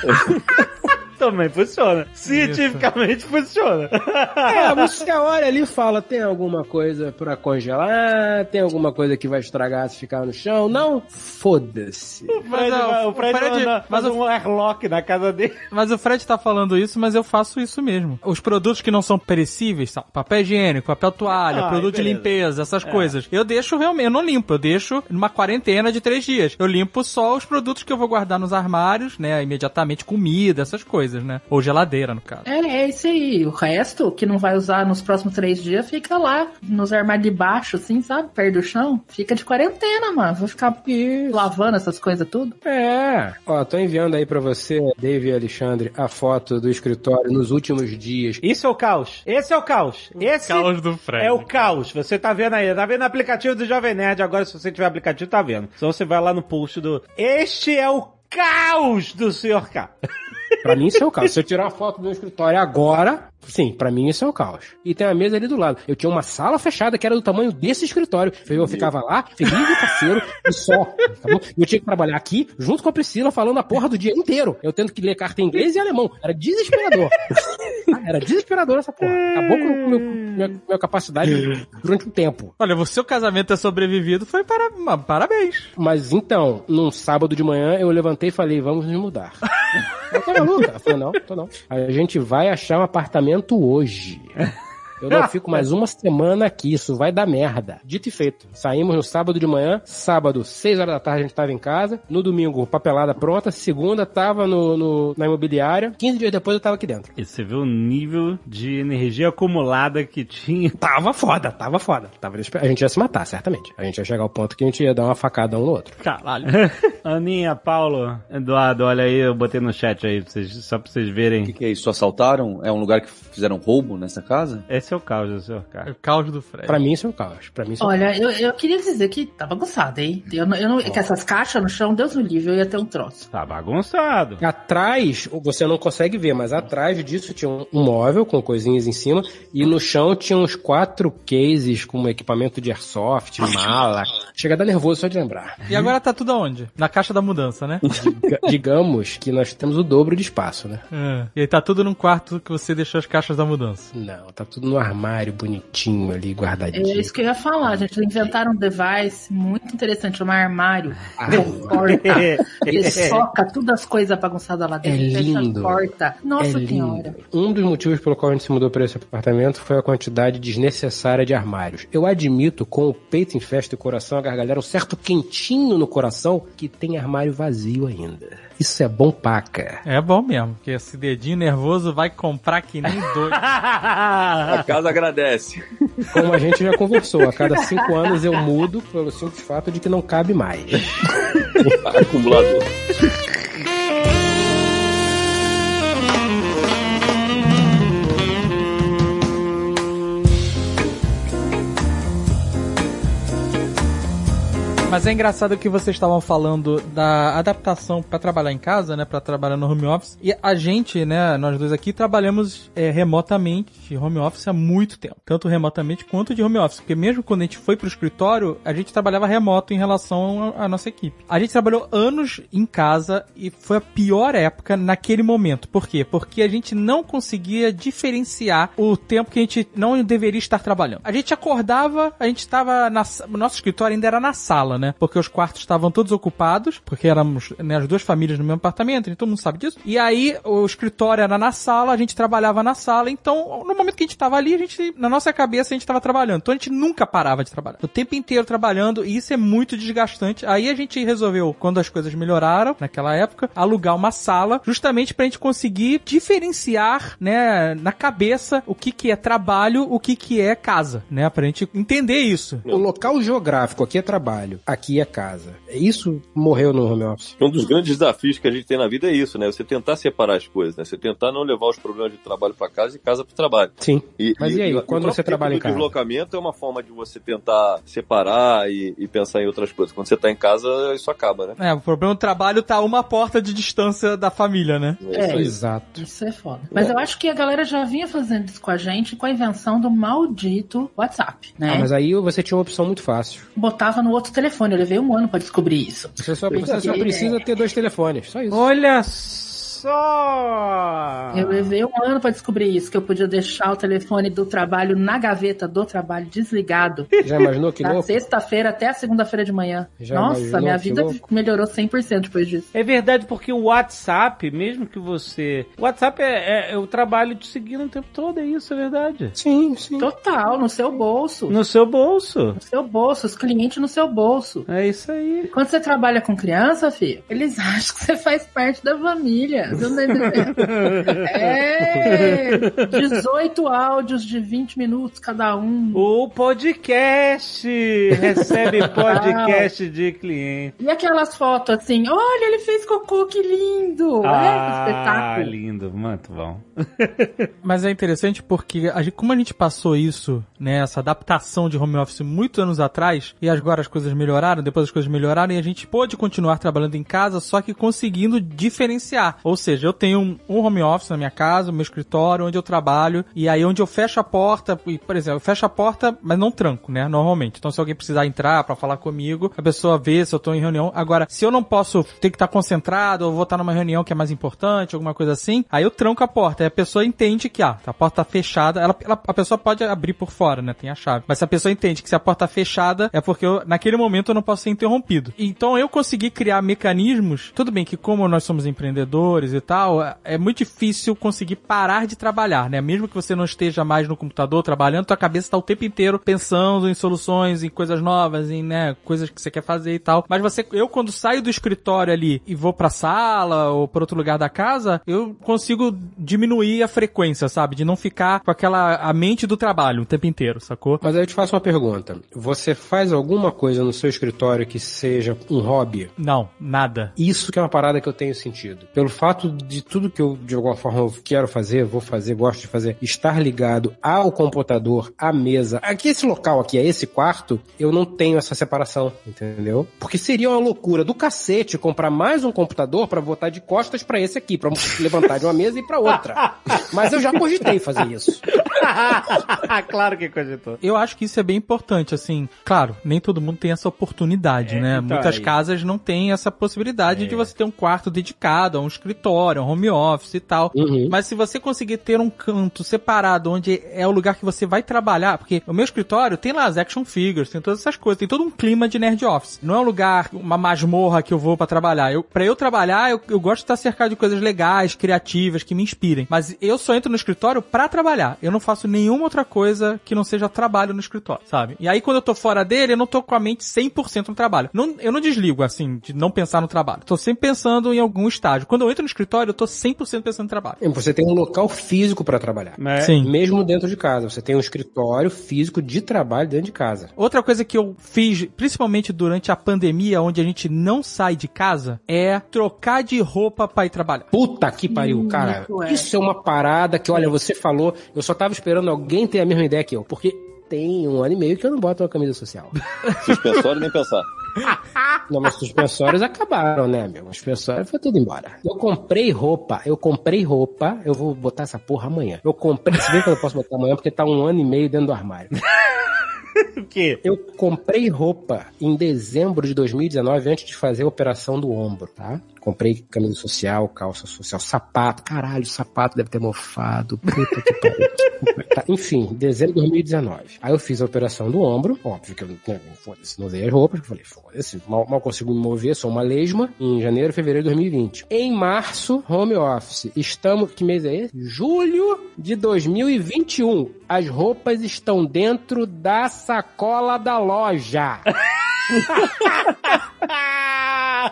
[laughs] Também funciona. Cientificamente funciona. É, você olha ali e fala, tem alguma coisa pra congelar, tem alguma coisa que vai estragar se ficar no chão? Não? Foda-se. O Fred, Mas, ó, o o Fred, Fred- manda- mas faz o- um airlock na casa dele. Mas o Fred tá falando isso, mas eu faço isso mesmo. Os produtos que não são perecíveis, sabe? papel higiênico, papel toalha, Ah, produto de limpeza, essas coisas. Eu deixo realmente, eu não limpo, eu deixo numa quarentena de três dias. Eu limpo só os produtos que eu vou guardar nos armários, né? Imediatamente comida, essas coisas, né? Ou geladeira, no caso. É, é isso aí. O resto, que não vai usar nos próximos três dias, fica lá, nos armários de baixo, assim, sabe? Perto do chão. Fica de quarentena, mano. Vou ficar Isso. lavando essas coisas tudo. É. Ó, tô enviando aí pra você, Dave e Alexandre, a foto do escritório nos últimos dias. Isso é o caos. Esse é o caos. Esse Caos do Fred. é o caos. Você tá vendo aí. Tá vendo o aplicativo do Jovem Nerd. Agora, se você tiver aplicativo, tá vendo. Então você vai lá no post do... Este é o caos do Sr. K. [laughs] Pra mim isso é o caos. Se eu tirar uma foto do meu escritório agora, sim, pra mim isso é o caos. E tem a mesa ali do lado. Eu tinha uma sala fechada que era do tamanho desse escritório. Eu ficava lá, feliz e parceiro, e só. Tá bom? E eu tinha que trabalhar aqui, junto com a Priscila, falando a porra do dia inteiro. Eu tendo que ler carta em inglês e alemão. Era desesperador. [laughs] Era desesperador essa porra. Acabou com a minha, minha capacidade durante um tempo. Olha, o seu casamento ter sobrevivido foi para... parabéns. Mas então, num sábado de manhã, eu levantei e falei, vamos nos mudar. [laughs] Eu tô maluca? Ela falou, não, tô não. A gente vai achar um apartamento hoje. [laughs] Eu não fico mais uma semana aqui, isso vai dar merda. Dito e feito. Saímos no sábado de manhã, sábado, 6 horas da tarde, a gente tava em casa. No domingo, papelada pronta. Segunda, tava no, no- na imobiliária. 15 dias depois, eu tava aqui dentro. E você vê o nível de energia acumulada que tinha. [laughs] Tava foda, tava foda. Tava desesper- A gente ia se matar, certamente. A gente ia chegar ao ponto que a gente ia dar uma facada um no outro. Caralho. [laughs] Aninha, Paulo, Eduardo, olha aí, eu botei no chat aí, pra vocês- só pra vocês O que, verem. que é isso? Assaltaram? É um lugar que fizeram roubo nessa casa? Esse é o caos, esse é o caos. o caos do Fred. Pra mim, isso é o caos. Pra mim, isso é o Olha, eu, eu queria dizer que tá bagunçado, hein? Eu, não- eu não, que essas caixas no chão, Deus no livre, eu ia ter um troço. Tá bagunçado. Atrás, você não consegue ver, mas atrás disso tinha um um móvel com coisinhas em cima e no chão tinha uns quatro cases com equipamento de airsoft, [laughs] mala. Chega a dar nervoso só de lembrar. E agora tá tudo aonde? Na caixa da mudança, né? Diga- [laughs] Digamos que nós temos o dobro de espaço, né? É. E aí tá tudo num quarto que você deixou as caixas da mudança. Não, tá tudo no armário bonitinho ali, É guardadinho. isso que eu ia falar, gente. Eles inventaram um device muito interessante, um armário Ah. com porta. Ele soca todas as coisas bagunçadas lá dentro, É lindo. porta. Nossa é senhora. lindo. Um dos motivos pelo qual a gente se mudou para esse apartamento foi a quantidade desnecessária de armários. Eu admito, com o peito em festa e o coração a gargalhar, um certo quentinho no coração que tem armário vazio ainda. Isso é bom paca. É bom mesmo, porque esse dedinho nervoso vai comprar que nem doido. [laughs] A casa agradece. Como a gente já conversou, a cada cinco anos eu mudo pelo simples fato de que não cabe mais. [laughs] Acumulador. Mas é engraçado que vocês estavam falando da adaptação pra trabalhar em casa, né, Pra trabalhar no home office. E a gente, né, nós dois aqui trabalhamos é, remotamente home office há muito tempo, tanto remotamente quanto de home office, porque mesmo quando a gente foi pro escritório, a gente trabalhava remoto em relação à nossa equipe. A gente trabalhou anos em casa e foi a pior época naquele momento. Por quê? Porque a gente não conseguia diferenciar o tempo que a gente não deveria estar trabalhando. A gente acordava, a gente estava na o nosso escritório ainda era na sala, né? Porque os quartos estavam todos ocupados, porque éramos né, as duas famílias no mesmo apartamento, então todo mundo sabe disso. E aí o escritório era na sala, a gente trabalhava na sala, então no momento que a gente estava ali, a gente na nossa cabeça a gente estava trabalhando. Então a gente nunca parava de trabalhar. O tempo inteiro trabalhando e isso é muito desgastante. Aí a gente resolveu, quando as coisas melhoraram, naquela época, alugar uma sala, justamente pra gente conseguir diferenciar, né, na cabeça o que que é trabalho, o que que é casa, né, pra gente entender isso. O local geográfico aqui é trabalho, aqui é casa. Isso morreu no home office. Um dos grandes desafios que a gente tem na vida é isso, né? Você tentar separar as coisas, né? Você tentar não levar os problemas de trabalho para casa e casa para trabalho. Sim. E, Mas e aí, o quando você trabalha em casa? deslocamento é uma forma de você tentar separar e, e pensar em outras coisas. Quando você tá em casa, isso acaba, né? É, o problema do trabalho tá a uma porta de distância da família, né? É isso É. Exato. Isso é foda. Mas eu acho que a galera já vinha fazendo isso com a gente com a invenção do maldito WhatsApp, né? Ah, mas aí você tinha uma opção muito fácil. Botava no outro telefone. Eu levei um ano pra descobrir isso. Você só, você só precisa ter dois telefones, só isso. Olha só! Eu levei um ano pra descobrir isso, que eu podia deixar o telefone do trabalho na gaveta do trabalho desligado. Já imaginou que da louco? sexta-feira até a segunda-feira de manhã. Já Nossa, minha vida louco? melhorou 100% depois disso. É verdade, porque o WhatsApp, mesmo que você. O WhatsApp é, é, é o trabalho te seguindo o tempo todo, é isso, é verdade. Sim, sim. Total, no seu bolso. No seu bolso. No seu bolso, os clientes no seu bolso. É isso aí. Quando você trabalha com criança, filho, eles [laughs] acham que você faz parte da família. Você não tá entendendo? [laughs] É 18 áudios de 20 minutos cada um. O podcast recebe [laughs] podcast de cliente. E aquelas fotos assim, olha, ele fez cocô, que lindo! é, Ah, espetáculo. lindo, muito bom. [laughs] Mas é interessante porque, a gente- como a gente passou isso, né, essa adaptação de home office muitos anos atrás, e agora as coisas melhoraram, depois as coisas melhoraram, e a gente pôde continuar trabalhando em casa, só que conseguindo diferenciar. Ou seja, eu tenho um, um home office na minha casa, meu escritório, onde eu trabalho, e aí onde eu fecho a porta, e, por exemplo, eu fecho a porta, mas não tranco, né? Normalmente. Então, se alguém precisar entrar pra falar comigo, a pessoa vê se eu tô em reunião. Agora, se eu não posso ter que estar concentrado, ou vou estar numa reunião que é mais importante, alguma coisa assim, aí eu tranco a porta. Aí a pessoa entende que, ah, a porta tá fechada, ela, ela- a pessoa pode abrir por fora, né? Tem a chave. Mas se a pessoa entende que se a porta tá fechada, é porque eu, naquele momento eu não posso ser interrompido. Então eu consegui criar mecanismos. Tudo bem que como nós somos empreendedores e tal, é- muito difícil conseguir parar de trabalhar, né? Mesmo que você não esteja mais no computador trabalhando, tua cabeça tá o tempo inteiro pensando em soluções, em coisas novas, em, né, coisas que você quer fazer e tal. Mas você, eu quando saio do escritório ali e vou pra sala ou pra outro lugar da casa, eu consigo diminuir a frequência, sabe? De não ficar com aquela, a mente do trabalho o tempo inteiro, sacou? Mas aí eu te faço uma pergunta. Você faz alguma coisa no seu escritório que seja um hobby? Não, nada. Isso que é uma parada que eu tenho sentido. Pelo fato de tudo que eu, de alguma forma, eu quero fazer, vou fazer, gosto de fazer, estar ligado ao computador, à mesa. Aqui, esse local aqui, é esse quarto, eu não tenho essa separação, entendeu? Porque seria uma loucura do cacete comprar mais um computador pra botar de costas pra esse aqui, pra levantar de uma mesa e pra outra. [laughs] Mas eu já cogitei fazer isso. [laughs] claro que cogitou. Eu acho que isso é bem importante, assim. Claro, nem todo mundo tem essa oportunidade, É, né? então, Muitas aí. casas não têm essa possibilidade É. de você ter um quarto dedicado a um escritório, a um home office e tal. Uhum. Mas se você conseguir ter um canto separado onde é o lugar que você vai trabalhar, porque o meu escritório tem lá as action figures, tem todas essas coisas, tem todo um clima de nerd office. Não é um lugar, uma masmorra que eu vou pra trabalhar. Eu, para eu trabalhar, eu, eu gosto de estar cercado de coisas legais, criativas, que me inspirem. Mas eu só entro no escritório pra trabalhar. Eu não faço nenhuma outra coisa que não seja trabalho no escritório, sabe? E aí quando eu tô fora dele, eu não tô com a mente 100% no trabalho. Não, eu não desligo, assim, de não pensar no trabalho. Tô sempre pensando em algum estágio. Quando eu entro no escritório, eu tô 100% pensando no trabalho. Você tem um local físico pra trabalhar. É. Sim. Mesmo dentro de casa. Você tem um escritório físico de trabalho dentro de casa. Outra coisa que eu fiz, principalmente durante a pandemia, onde a gente não sai de casa, é trocar de roupa pra ir trabalhar. Puta que pariu, Hum, cara. isso é. Isso é uma parada que, olha, você falou, eu só tava esperando alguém ter a mesma ideia que eu. Porque tem um ano e meio que eu não boto uma camisa social. [laughs] Suspensório nem pensar. [laughs] Não, mas suspensórios acabaram, né, meu? Os suspensórios foi tudo embora. Eu comprei roupa, eu comprei roupa, eu vou botar essa porra amanhã. Eu comprei, se bem que eu não posso botar amanhã porque tá um ano e meio dentro do armário. [laughs] O quê? Eu comprei roupa em dezembro de 2019 antes de fazer a operação do ombro, tá? Comprei camisa social, calça social, sapato. Caralho, sapato deve ter mofado. Puta que pariu. Tá, enfim, dezembro de 2019. Aí eu fiz a operação do ombro. Óbvio que eu né, foda-se, não usei as roupas. Falei, foda-se, mal, mal consigo me mover, sou uma lesma. Em janeiro, fevereiro de 2020. Em março, home office. Estamos. Que mês é esse? Julho de 2021. As roupas estão dentro da sacola da loja. [laughs]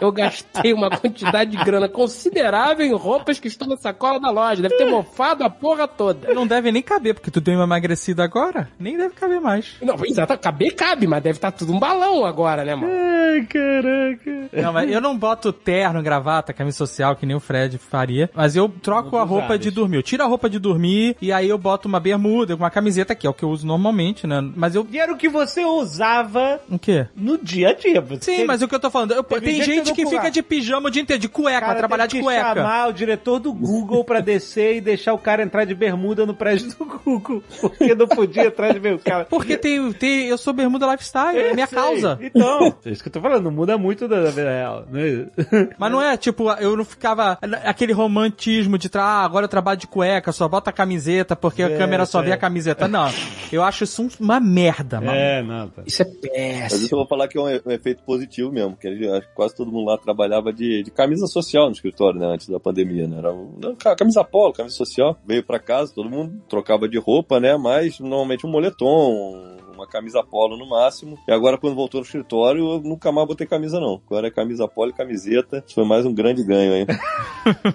Eu gastei uma quantidade de grana considerável em roupas que estão na sacola da loja. Deve ter mofado a porra toda. Não deve nem caber, porque tu deu uma emagrecida agora. Nem deve caber mais. Não, exato, caber cabe, mas deve estar tudo um balão agora, né, mano? Ai, caraca. Não, mas eu não boto terno, gravata, camisa social, que nem o Fred faria. Mas eu troco a roupa de dormir. Eu tiro a roupa de dormir e aí eu boto uma bermuda, uma camiseta, que é o que eu uso normalmente, né? Mas eu. E era o que você usava O quê? no dia a dia. Você Sim, mas o que eu tô falando, eu- tem gente gente que fica de pijama o dia inteiro, de cueca, Cara, trabalhar de cueca. chamar o diretor do Google pra descer e deixar o cara entrar de bermuda no prédio do Google. Porque não podia entrar de bermuda. Cara, Porque tem, tem, eu sou bermuda lifestyle, é minha Sei. causa. Então, é isso que eu tô falando, não muda muito da da vida real. Né? Mas não é, tipo, eu não ficava aquele romantismo de, ah, agora eu trabalho de cueca, só bota a camiseta porque a É, câmera só é. vê a camiseta. Não, eu acho isso um- uma merda, mano. É, não, tá. Isso é Mas isso péssimo. eu vou falar que é um, um efeito positivo mesmo, que quase todo mundo lá trabalhava de, de camisa social no escritório, né, antes da pandemia, né? Era não, ca- camisa polo, camisa social. Veio pra casa, todo mundo trocava de roupa, né? Mas normalmente um moletom, uma camisa polo no máximo. E agora, quando voltou no escritório, eu nunca mais botei camisa, não. Agora é camisa polo e camiseta. Isso foi mais um grande ganho aí. [laughs]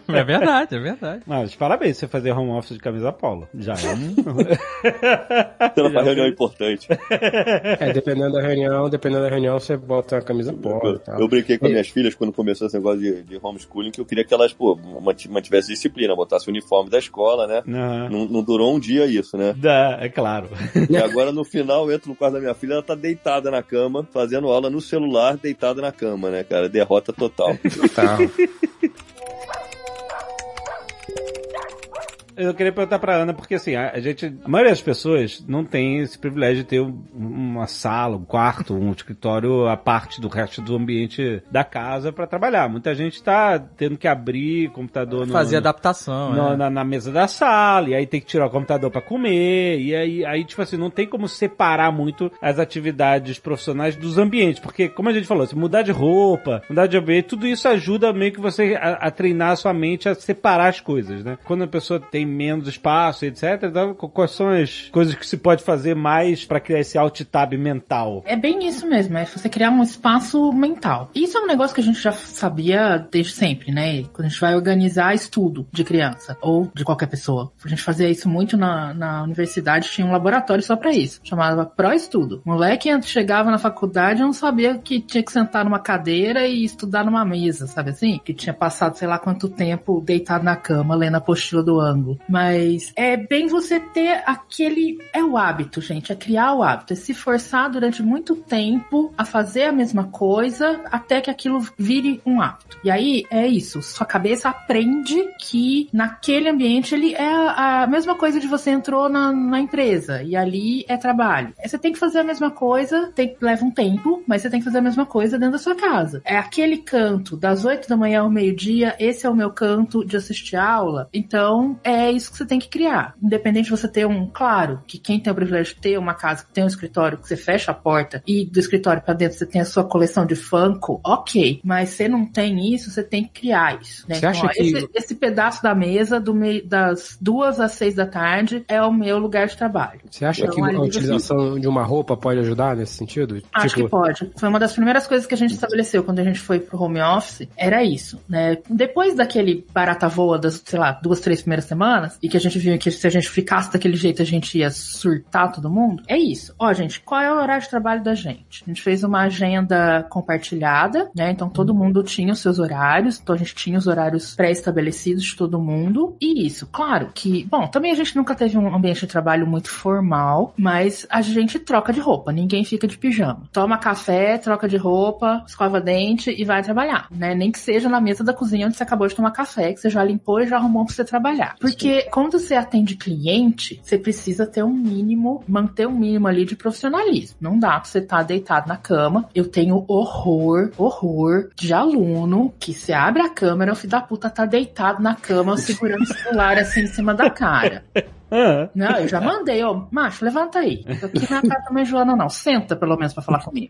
É verdade, é verdade. Mas parabéns você fazer home office de camisa polo. Já é um... [laughs] Tendo uma reunião importante. É, dependendo da reunião, dependendo da reunião, você bota a camisa polo e tal. Eu brinquei com as minhas filhas quando começou esse negócio de, de homeschooling que eu queria que elas, pô, manti- mantivessem disciplina, botassem o uniforme da escola, né? Não, Não, não durou um dia isso, né? dá, é claro. E agora no final eu entro no quarto da minha filha, ela tá deitada na cama, fazendo aula no celular, deitada na cama, né, cara? Derrota total. Tá. [laughs] Eu queria perguntar pra Ana, porque assim, a, a gente, a maioria das pessoas não tem esse privilégio de ter um- uma sala, um quarto, um escritório à parte do resto do ambiente da casa pra trabalhar. Muita gente tá tendo que abrir computador Fazer no- adaptação, no- é. na, na mesa da sala, e aí tem que tirar o computador pra comer, e aí, aí, tipo assim, não tem como separar muito as atividades profissionais dos ambientes, porque, como a gente falou, se mudar de roupa, mudar de ambiente, tudo isso ajuda meio que você a, a treinar a sua mente a separar as coisas, né? Quando a pessoa tem menos espaço, etc, então, qu- quais são as coisas que se pode fazer mais pra criar esse alt-tab mental? É bem isso mesmo, é você criar um espaço mental. Isso é um negócio que a gente já sabia desde sempre, né? Quando a gente vai organizar estudo de criança ou de qualquer pessoa. A gente fazia isso muito na, na universidade, tinha um laboratório só pra isso, chamava pró-estudo. Moleque chegava na faculdade e não sabia que tinha que sentar numa cadeira e estudar numa mesa, sabe assim? Que tinha passado sei lá quanto tempo deitado na cama, lendo a apostila do Mas é bem você ter aquele. É o hábito, gente. É criar o hábito. É se forçar durante muito tempo a fazer a mesma coisa até que aquilo vire um hábito. E aí é isso. Sua cabeça aprende que naquele ambiente ele é a, a mesma coisa de você entrou na, na empresa e ali é trabalho. É, Você tem que fazer a mesma coisa, tem, leva um tempo, mas você tem que fazer a mesma coisa dentro da sua casa. É aquele canto das 8 da manhã ao meio-dia, esse é o meu canto de assistir aula. Então, é isso que você tem que criar. Independente de você ter um, claro, que quem tem o privilégio de ter uma casa que tem um escritório que você fecha a porta e do escritório pra dentro você tem a sua coleção de Funko, ok. Mas você não tem isso, você tem que criar isso. Né? Você acha ó, que- esse, esse pedaço da mesa do meio das duas às seis da tarde é o meu lugar de trabalho. Você acha Então, que a você- utilização de uma roupa pode ajudar nesse sentido? Acho tipo, que pode. Foi uma das primeiras coisas que a gente estabeleceu quando a gente foi pro home office. Era isso, né? Depois daquele barata voa das, sei lá, duas, três primeiras semanas, e que a gente viu que se a gente ficasse daquele jeito a gente ia surtar todo mundo, é isso. Ó, gente, qual é o horário de trabalho da gente? A gente fez uma agenda compartilhada, né? Então todo mundo tinha os seus horários, então a gente tinha os horários pré-estabelecidos de todo mundo. E isso, claro que, bom, também a gente nunca teve um ambiente de trabalho muito formal, mas a gente troca de roupa, ninguém fica de pijama. Toma café, troca de roupa, escova dente e vai trabalhar, né? Nem que seja na mesa da cozinha onde você acabou de tomar café, que você já limpou e já arrumou pra você trabalhar. Porque quando você atende cliente, você precisa ter um mínimo, manter um mínimo ali de profissionalismo. Não dá pra você estar deitado na cama. Eu tenho horror, horror de aluno que se abre a câmera, o filho da puta tá deitado na cama, segurando o celular assim em cima da cara. [laughs] Ah, Não, eu já [laughs] mandei, ó, macho, levanta aí. Aqui na casa da Joana, não. Senta pelo menos pra falar comigo.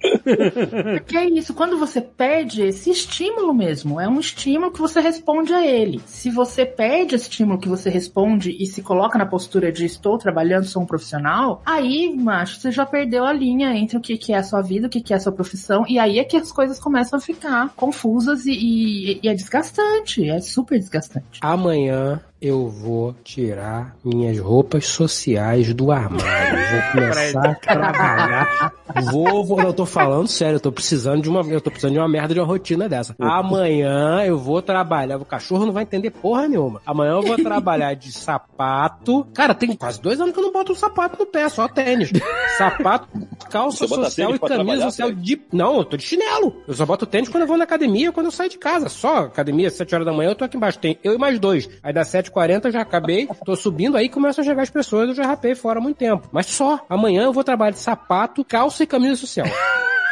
Porque é isso, quando você perde esse estímulo mesmo, é um estímulo que você responde a ele. Se você perde esse estímulo que você responde e se coloca na postura de estou trabalhando, sou um profissional, aí, macho, você já perdeu a linha entre o que, que é a sua vida, o que, que é a sua profissão, e aí é que as coisas começam a ficar confusas e, e- e é desgastante, é super desgastante. Amanhã eu vou tirar minhas roupas sociais do armário. Vou [laughs] começar a trabalhar. Vou, vou, não, eu tô falando sério, eu tô precisando de uma, eu tô precisando de uma merda de uma rotina dessa. Amanhã eu vou trabalhar, o cachorro não vai entender porra nenhuma. Amanhã eu vou trabalhar de sapato. Cara, tem quase dois anos que eu não boto um sapato no pé, só tênis. Sapato, calça social e camisa social de. Não, eu tô de chinelo. Eu só boto tênis quando eu vou na academia, quando eu saio de casa. Só academia, 7 horas da manhã, eu tô aqui embaixo. Tem eu e mais dois. Aí das 7h40 eu já acabei, tô subindo, aí começam a chegar as pessoas, eu já rapei fora há muito tempo. Mas só, amanhã eu vou trabalhar de sapato, calça e camisa social.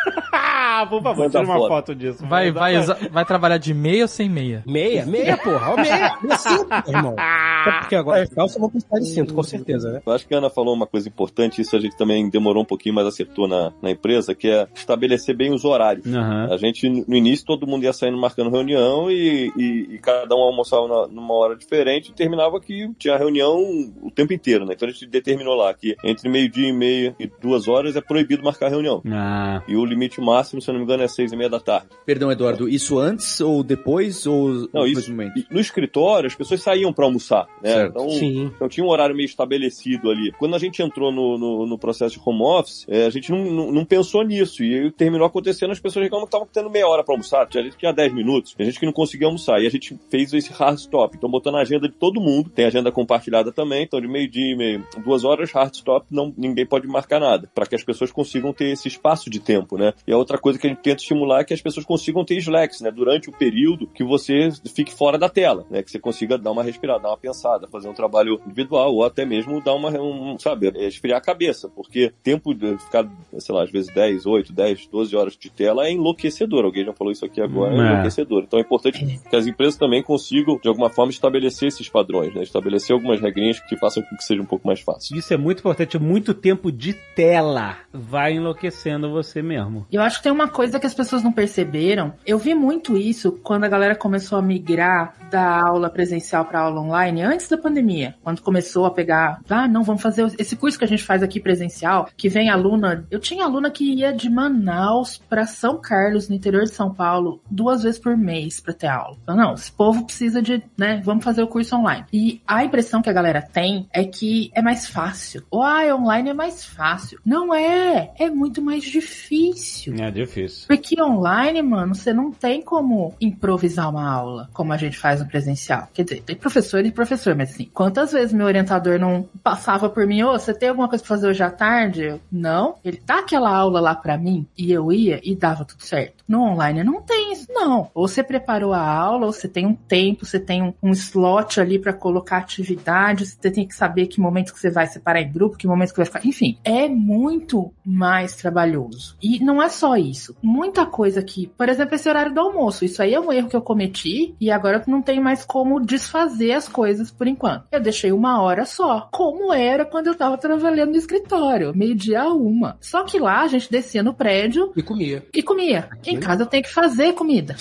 [laughs] Por favor, Manda tira uma foto. foto disso. Vai, vai, usar- vai trabalhar de meia ou sem meia? Meia, meia, porra, ó, meia. [laughs] Meia cinto, irmão. [laughs] Até porque agora calça eu vou precisar de cinto, com certeza, né? Eu acho que a Ana falou uma coisa importante, isso a gente também demorou um pouquinho, mas acertou na, na empresa, que é estabelecer bem os horários. Aham. A gente, no início, todo mundo ia saindo marcando reunião e, e- e cada um almoçava na- numa hora diferente e terminava que tinha reunião o tempo inteiro, né? Então a gente determinou lá que entre meio-dia e meia e duas horas é proibido marcar reunião. Ah, E o limite máximo, se eu não me engano, é seis e meia da tarde. Perdão, Eduardo, isso antes ou depois ou Não, isso- momento? No escritório, as pessoas saíam para almoçar, né? Certo. Então, Sim. Então tinha um horário meio estabelecido ali. Quando a gente entrou no, no, no processo de home office, é, a gente não, não, não pensou nisso. E aí terminou acontecendo, as pessoas reclamam que estavam tendo meia hora para almoçar. Tinha gente que tinha 10 minutos. Tinha gente que não conseguia almoçar. E a gente fez esse hard stop. Então botando a agenda de todo mundo. Tem agenda compartilhada também. Então de meio-dia e meio, duas horas, hard stop, não, ninguém pode marcar nada. para que as pessoas consigam ter esse espaço de tempo, né? E a outra coisa que a gente tenta estimular é que as pessoas consigam ter slacks, né? Durante o período que você fique fora da tela, né? Que você consiga dar uma respirada, dar uma pensada fazer um trabalho individual, ou até mesmo dar uma, um, sabe, é, esfriar a cabeça, porque tempo de ficar, sei lá, às vezes 10, 8, 10, 12 horas de tela é enlouquecedor. Alguém já falou isso aqui agora, é, É. enlouquecedor. Então é importante que as empresas também consigam, de alguma forma, estabelecer esses padrões, né? Estabelecer algumas regrinhas que façam com que seja um pouco mais fácil. Isso é muito importante. Muito tempo de tela vai enlouquecendo você mesmo. Eu acho que tem uma coisa que as pessoas não perceberam. Eu vi muito isso quando a galera começou a migrar da aula presencial para aula online antes da pandemia. Quando começou a pegar, ah, não, vamos fazer esse curso que a gente faz aqui presencial, que vem aluna. Eu tinha aluna que ia de Manaus para São Carlos, no interior de São Paulo, duas vezes por mês para ter aula. Então, não, esse povo precisa de, né, vamos fazer o curso online. E a impressão que a galera tem é que é mais fácil. Ou, ah, online é mais fácil. Não é, é muito mais difícil. É difícil. Porque online, mano, você não tem como improvisar uma aula, como a gente faz no presencial. Quer dizer, tem professor e professor, mas assim, quantas vezes meu orientador não passava por mim, ô, você tem alguma coisa pra fazer hoje à tarde? Eu, não. Ele dá aquela aula lá pra mim, e eu ia e dava tudo certo. No online não tem isso, não. Ou você preparou a aula, ou você tem um tempo, você tem um, um slot ali pra colocar atividades, você tem que saber que momento que você vai separar em grupo, que momento que vai ficar. Enfim, é muito mais trabalhoso. E não é só isso. Muita coisa aqui, por exemplo, esse horário do almoço. Isso aí é um erro que eu cometi e agora eu não tenho mais como desfazer as coisas por enquanto. Eu deixei uma hora só, como era quando eu tava trabalhando no escritório, meio-dia a uma. Só que lá a gente descia no prédio E comia. e comia. Em casa eu tenho que fazer comida.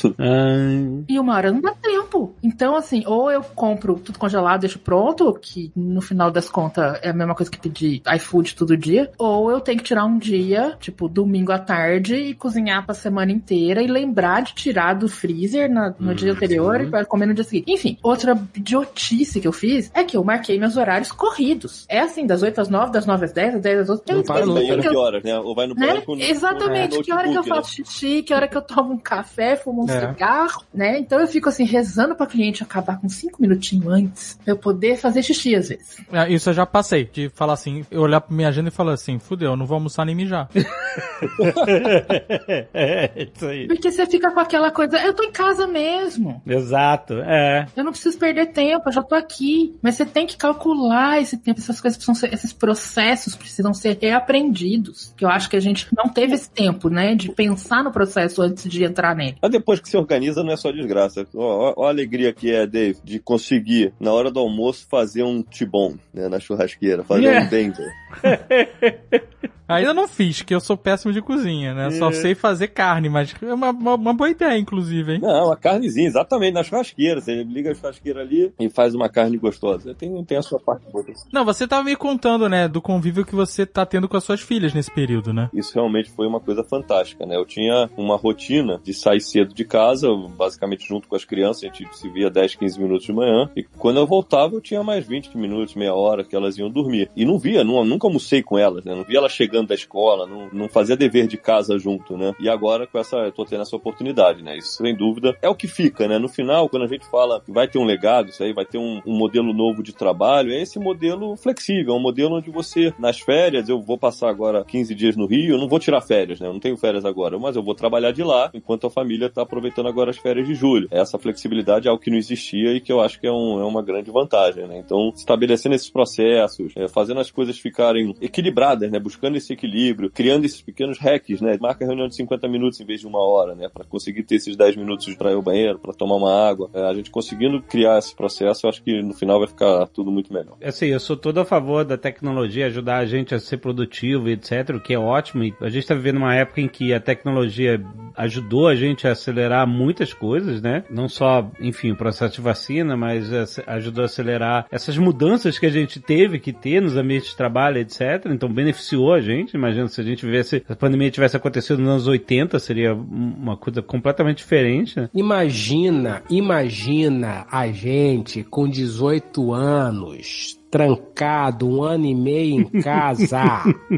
E uma hora não dá tempo. Então, assim, ou eu compro tudo congelado, deixo pronto, que no final das contas é a mesma coisa que pedir iFood todo dia, ou eu tenho que tirar um dia, tipo, domingo à tarde, e cozinhar pra semana inteira e lembrar de tirar do freezer na- no dia anterior e pra comer no dia seguinte. Enfim, outra idiotice que eu fiz é que eu marquei meus horários corridos. É assim, das 8 às 9, das 9 às 10, das 10 às 12. Eu Não para nunca, Banheiro que que eu- horas, né? Ou vai no né? banheiro com Exatamente, com que hora que eu né? faço xixi, que hora que eu tomo um café, fumo um É. cigarro, né? Então eu fico assim, rezando pra cliente acabar com cinco minutinhos antes, pra eu poder fazer xixi às vezes. É, Isso eu já passei, de falar assim, eu olhar pra minha agenda e falar assim, fudeu, eu não vou almoçar nem mijar. [laughs] [laughs] é, isso aí. Porque você fica com aquela coisa, eu tô em casa mesmo. Exato, é. Eu não preciso perder tempo, eu já tô aqui. Mas você tem que calcular esse tempo, essas coisas precisam ser, esses processos precisam ser reaprendidos. Que eu acho que a gente não teve esse tempo, né, de pensar no processo antes de entrar nele. Mas depois que se organiza, não é só desgraça. Ó a alegria que é, Dave, de conseguir, na hora do almoço, fazer um tibom, né, na churrasqueira, fazer É. um denver. [laughs] Ainda não fiz, que eu sou péssimo de cozinha, né? Só sei fazer carne, mas é uma, uma, uma boa ideia, inclusive, hein? Não, uma carnezinha, exatamente, na churrasqueira. Você liga a churrasqueira ali e faz uma carne gostosa. Tem, tem a sua parte boa. Não, você tava me contando, né, do convívio que você tá tendo com as suas filhas nesse período, né? Isso realmente foi uma coisa fantástica, né? Eu tinha uma rotina de sair cedo de casa, basicamente junto com as crianças, a gente se via 10, 15 minutos de manhã, e quando eu voltava eu tinha mais 20 minutos, meia hora que elas iam dormir. E não via, não, nunca almocei com elas, né? Não via elas chegando da escola, não, não fazia dever de casa junto, né? E agora com essa, eu tô tendo essa oportunidade, né? Isso sem dúvida é o que fica, né? No final, quando a gente fala que vai ter um legado, isso aí vai ter um, um modelo novo de trabalho, é esse modelo flexível, é um modelo onde você, nas férias, eu vou passar agora 15 dias no Rio, eu não vou tirar férias, né? Eu não tenho férias agora, mas eu vou trabalhar de lá, enquanto a família tá aproveitando agora as férias de julho. Essa flexibilidade é algo que não existia e que eu acho que é, um- é uma grande vantagem, né? Então, estabelecendo esses processos, é, fazendo as coisas ficarem equilibradas, né? Buscando esse equilíbrio, criando esses pequenos hacks, né? Marca reunião de 50 minutos em vez de uma hora, né? Para conseguir ter esses 10 minutos para ir ao banheiro, para tomar uma água. É, a gente conseguindo criar esse processo, eu acho que no final vai ficar tudo muito melhor. Assim, eu sou todo a favor da tecnologia ajudar a gente a ser produtivo etc, o que é ótimo. E a gente tá vivendo uma época em que a tecnologia ajudou a gente a acelerar muitas coisas, né? Não só, enfim, o processo de vacina, mas ajudou a acelerar essas mudanças que a gente teve que ter nos ambientes de trabalho, etc. Então beneficiou a gente. Imagina se a gente vivesse, se a pandemia tivesse acontecido nos anos 80, seria uma coisa completamente diferente, né? Imagina, imagina a gente com 18 anos trancado um ano e meio em casa.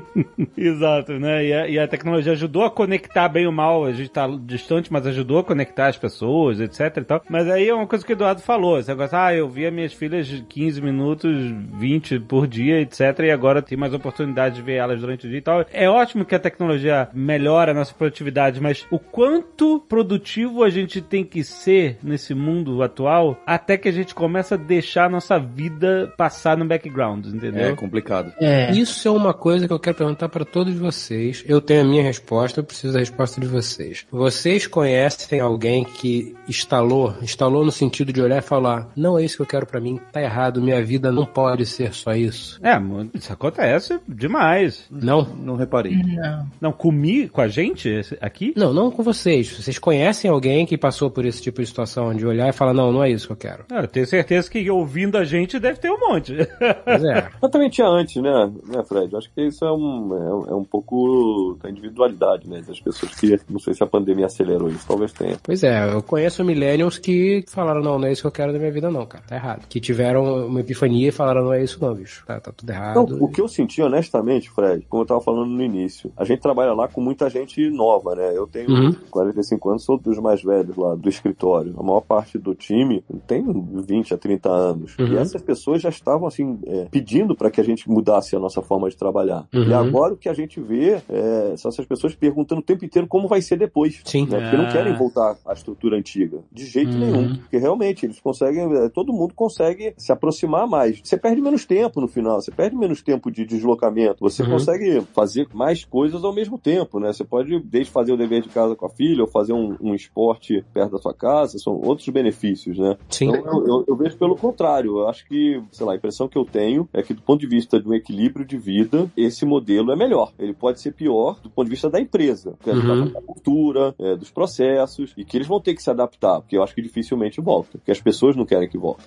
[laughs] Exato, né? E a, e a tecnologia ajudou a conectar bem ou mal. A gente tá distante, mas ajudou a conectar as pessoas, etc e tal. Mas aí é uma coisa que o Eduardo falou. Esse negócio, ah, eu via minhas filhas 15 minutos, 20 por dia, etc. E agora tem mais oportunidade de ver elas durante o dia e tal. É ótimo que a tecnologia melhora a nossa produtividade, mas o quanto produtivo a gente tem que ser nesse mundo atual até que a gente começa a deixar a nossa vida passar no background, entendeu? É complicado. É. Isso é uma coisa que eu quero perguntar para todos vocês. Eu tenho a minha resposta, eu preciso da resposta de vocês. Vocês conhecem alguém que instalou, instalou no sentido de olhar e falar: "Não é isso que eu quero para mim, tá errado, minha vida não pode ser só isso". É, isso acontece demais. Não? Não reparei. Não. Não, comi com a gente aqui? Não, não com vocês. Vocês conhecem alguém que passou por esse tipo de situação de olhar e falar: "Não, não é isso que eu quero". Ah, eu tenho certeza que ouvindo a gente deve ter um monte. [laughs] Pois é. [laughs] Mas também tinha antes, né, né, Fred? Eu acho que isso é um, é, é um pouco da individualidade, né, das pessoas que, não sei se a pandemia acelerou isso, talvez tenha. Pois é, eu conheço millennials que falaram, não, não é isso que eu quero da minha vida não, cara, tá errado. Que tiveram uma epifania e falaram, não é isso não, bicho, tá, tá tudo errado. O que eu senti, honestamente, Fred, como eu tava falando no início, a gente trabalha lá com muita gente nova, né? Eu tenho Uhum. 45 anos, sou dos mais velhos lá do escritório. A maior parte do time tem 20 a 30 anos. Uhum. E essas pessoas já estavam, assim, é, pedindo para que a gente mudasse a nossa forma de trabalhar. Uhum. E agora o que a gente vê é, são essas pessoas perguntando o tempo inteiro como vai ser depois. Sim. Né? Porque Ah. não querem voltar à estrutura antiga. De jeito Uhum. nenhum. Porque realmente eles conseguem, é, todo mundo consegue se aproximar mais. Você perde menos tempo no final, você perde menos tempo de deslocamento. Você Uhum. consegue fazer mais coisas ao mesmo tempo, né? Você pode, desde fazer o dever de casa com a filha, ou fazer um, um esporte perto da sua casa, são outros benefícios, né? Sim. Então, eu, eu- eu vejo pelo contrário. Eu acho que, sei lá, a impressão que eu tenho é que, do ponto de vista de um equilíbrio de vida, esse modelo é melhor. Ele pode ser pior do ponto de vista da empresa, que é Uhum. da cultura, é, dos processos, e que eles vão ter que se adaptar, porque eu acho que dificilmente volta, porque as pessoas não querem que volte.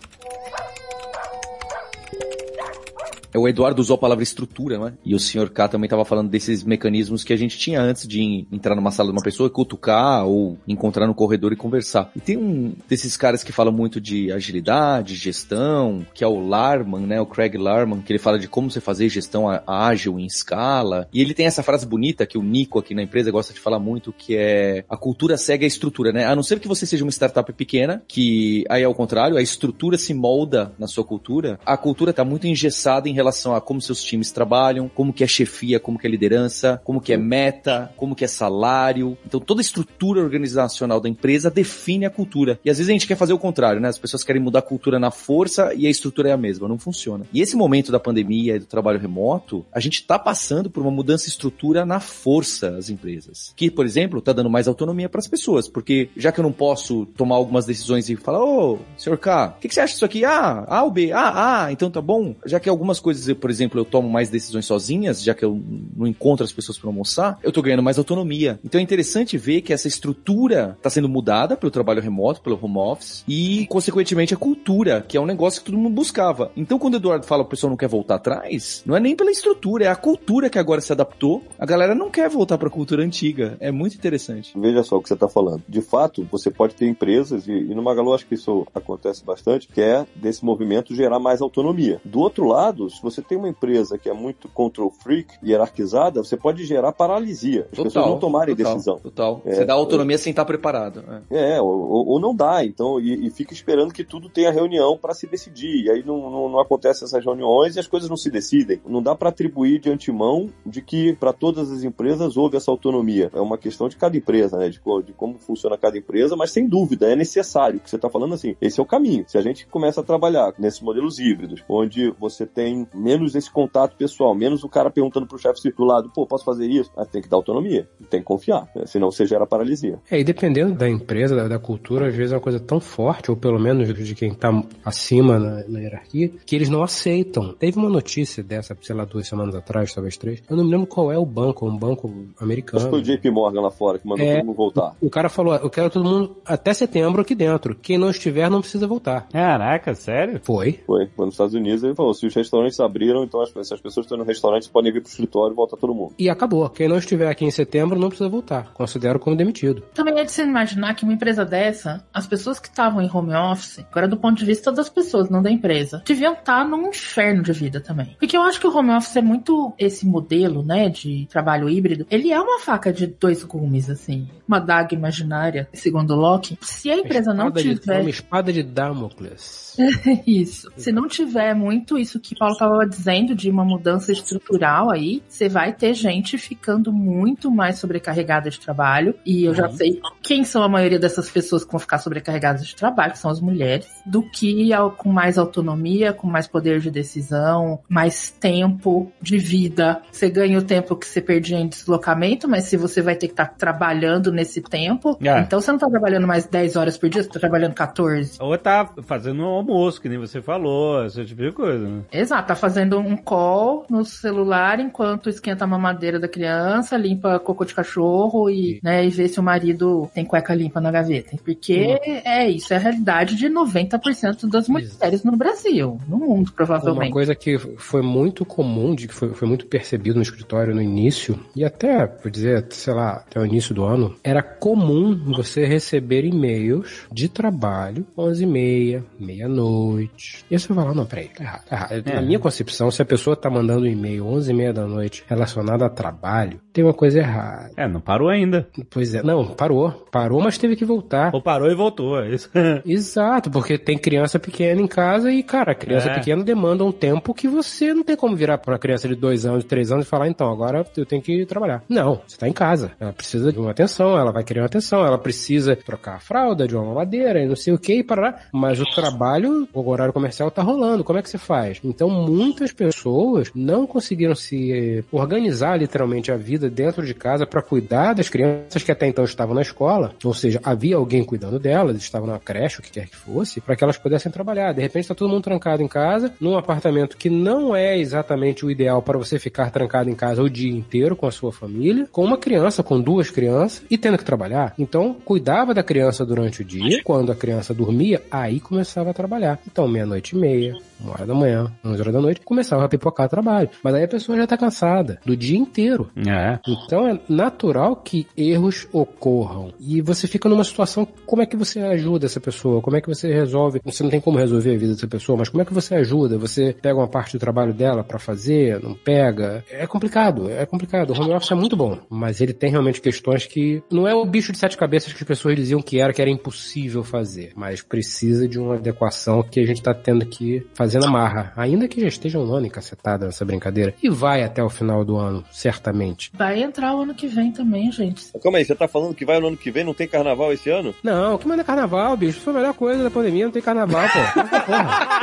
É, O Eduardo usou a palavra estrutura, né? E o senhor K também estava falando desses mecanismos que a gente tinha antes de entrar numa sala de uma pessoa, cutucar ou encontrar no corredor e conversar. E tem um desses caras que fala muito de agilidade, gestão, que é o Larman, né? O Craig Larman, que ele fala de como você fazer gestão ágil em escala. E ele tem essa frase bonita que o Nico aqui na empresa gosta de falar muito, que é a cultura segue a estrutura, né? A não ser que você seja uma startup pequena, que aí é o contrário, a estrutura se molda na sua cultura. A cultura está muito engessada em relação a como seus times trabalham, como que é chefia, como que é liderança, como que é meta, como que é salário. Então toda a estrutura organizacional da empresa define a cultura. E às vezes a gente quer fazer o contrário, né? As pessoas querem mudar a cultura na força e a estrutura é a mesma. Não funciona. E esse momento da pandemia e do trabalho remoto, a gente está passando por uma mudança de estrutura na força as empresas. Que, por exemplo, está dando mais autonomia para as pessoas. Porque já que eu não posso tomar algumas decisões e falar, ô, senhor K, o que, que você acha disso aqui? Ah, A ou B? Ah, ah, então tá bom. Já que algumas coisas, eu, por exemplo, eu tomo mais decisões sozinhas, já que eu não encontro as pessoas para almoçar, eu tô ganhando mais autonomia. Então é interessante ver que essa estrutura está sendo mudada pelo trabalho remoto, pelo home office, e, consequentemente, a cultura, que é um negócio que todo mundo buscava. Então, quando o Eduardo fala que o pessoal não quer voltar atrás, não é nem pela estrutura, é a cultura que agora se adaptou. A galera não quer voltar para a cultura antiga. É muito interessante. Veja só o que você está falando. De fato, você pode ter empresas, e, e no Magalu acho que isso acontece bastante, que é desse movimento gerar mais autonomia. Do outro lado, se você tem uma empresa que é muito control freak, hierarquizada, você pode gerar paralisia. As pessoas não tomarem total, decisão. Total. É, Você dá autonomia sem estar preparado. É. É, ou, ou- não dá, então, e, e fica esperando que tudo tenha reunião para se decidir. E aí não, não, não acontecem essas reuniões e as coisas não se decidem. Não dá para atribuir de antemão de que para todas as empresas houve essa autonomia. É uma questão de cada empresa, né? De, de como funciona cada empresa, mas sem dúvida é necessário. Que você está falando assim, esse é o caminho. Se a gente começa a trabalhar nesses modelos híbridos, onde você tem menos esse contato pessoal, menos o cara perguntando pro chefe do lado, pô, posso fazer isso? Ah, tem que dar autonomia, tem que confiar, né? senão você gera paralisia. É, e dependendo da empresa, da, da cultura, às vezes é uma coisa tão forte, ou pelo menos de quem tá acima na, na hierarquia, que eles não aceitam. Teve uma notícia dessa, sei lá, duas semanas atrás, talvez três. Eu não me lembro qual é o banco, um banco Acho americano. que foi o JP Morgan lá fora que mandou É. todo mundo voltar. O cara falou, eu quero todo mundo até setembro aqui dentro. Quem não estiver não precisa voltar. Caraca, sério? Foi. Foi, foi nos Estados Unidos ele falou, se os restaurantes restaurantes abriram, então as, se as pessoas estão no restaurante podem vir pro escritório e volta todo mundo. E acabou. Quem não estiver aqui em setembro não precisa voltar. Considero como demitido. Também é de se imaginar que uma empresa dessa, as pessoas que estavam em home office, agora do ponto de vista das pessoas, não da empresa, deviam estar num inferno de vida também. Porque eu acho que o home office é muito esse modelo, né, de trabalho híbrido. Ele é uma faca de dois gumes, assim. Uma daga imaginária, segundo Locke. Se a empresa não Espada de- tiver. uma espada de Damocles. [laughs] Isso. Se não tiver muito isso que Paulo estava dizendo de uma mudança estrutural aí, você vai ter gente ficando muito mais sobrecarregada de trabalho. E eu já sei quem são a maioria dessas pessoas que vão ficar sobrecarregadas de trabalho, que são as mulheres, do que com mais autonomia, com mais poder de decisão, mais tempo de vida. Você ganha o tempo que você perdia em deslocamento, mas se você vai ter que estar trabalhando nesse tempo, É. então você não está trabalhando mais 10 horas por dia, você tá trabalhando 14. Ou tá fazendo um almoço, que nem você falou, esse tipo de coisa, né? Exato, tá fazendo um call no celular enquanto esquenta a mamadeira da criança, limpa cocô de cachorro e, né, e vê se o marido tem cueca limpa na gaveta. Porque é isso, é a realidade de 90% das mulheres no Brasil, no mundo, Uma provavelmente. coisa que foi muito comum, de que foi, foi muito percebido no escritório no início, e até, por dizer, sei lá, até o início do ano, era comum você receber e-mails de trabalho 11h30, meia-noite. E aí você vai lá, não, peraí, tá errado, tá errado. Na minha concepção, se a pessoa tá mandando um e-mail 11h30 da noite relacionado a trabalho, tem uma coisa errada. É, não parou ainda. Pois é, não, parou. Parou, mas teve que voltar. Ou parou e voltou, é isso. [laughs] Exato, porque tem criança pequena em casa e, cara, criança É. pequena demanda um tempo que você não tem como virar pra uma criança de dois anos, três anos e falar, então, agora eu tenho que trabalhar. Não, você tá em casa. Ela precisa de uma atenção, ela vai querer uma atenção, ela precisa trocar a fralda de uma mamadeira e não sei o que, e parará. Mas o trabalho, o horário comercial tá rolando, como é que você faz? Então, muitas pessoas não conseguiram se eh, organizar literalmente a vida dentro de casa para cuidar das crianças que até então estavam na escola, ou seja, havia alguém cuidando delas, estavam na creche, o que quer que fosse, para que elas pudessem trabalhar. De repente está todo mundo trancado em casa, num apartamento que não é exatamente o ideal para você ficar trancado em casa o dia inteiro com a sua família, com uma criança, com duas crianças e tendo que trabalhar. Então, cuidava da criança durante o dia, quando a criança dormia, aí começava a trabalhar. Então, meia-noite e meia, uma hora da manhã, 11 horas da noite, começava a pipocar o trabalho. Mas aí a pessoa já tá cansada do dia inteiro. É. Então é natural que erros ocorram. E você fica numa situação, como é que você ajuda essa pessoa? Como é que você resolve? Você não tem como resolver a vida dessa pessoa, mas como é que você ajuda? Você pega uma parte do trabalho dela pra fazer, não pega? É complicado, é complicado. O home office é muito bom, mas ele tem realmente questões que não é o bicho de sete cabeças que as pessoas diziam que era, que era impossível fazer, mas precisa de uma adequação que a gente tá tendo que fazer na marra, ainda que esteja um ano encacetada nessa brincadeira. E vai até o final do ano, certamente. Vai entrar o ano que vem também, gente. Calma aí, você tá falando que vai no ano que vem, não tem carnaval esse ano? Não, que manda carnaval, bicho. Foi a melhor coisa da pandemia, não tem carnaval, pô. Porra. [laughs]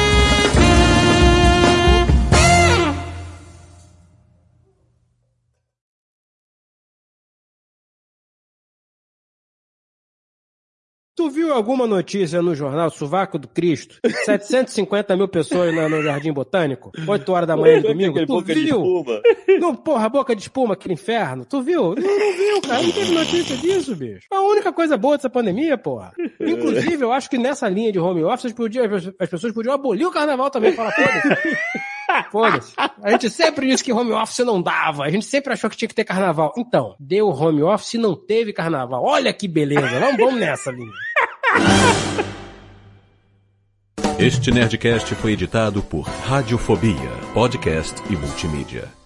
[laughs] [laughs] Tu viu alguma notícia no jornal Sovaco do Cristo? [laughs] 750 mil pessoas no, no Jardim Botânico? 8 horas da manhã de domingo? Tu viu? Não, porra, boca de espuma, aquele inferno. Tu viu? Não, não viu, cara. Não teve notícia disso, bicho. A única coisa boa dessa pandemia, porra. Inclusive, eu acho que nessa linha de home office, as, pessoas podiam abolir o carnaval também. Fala, foda-se. Foda-se. A gente sempre disse que home office não dava. A gente sempre achou que tinha que ter carnaval. Então, deu home office e não teve carnaval. Olha que beleza. Vamos, vamos nessa linha. Este Nerdcast foi editado por Radiofobia, podcast e multimídia.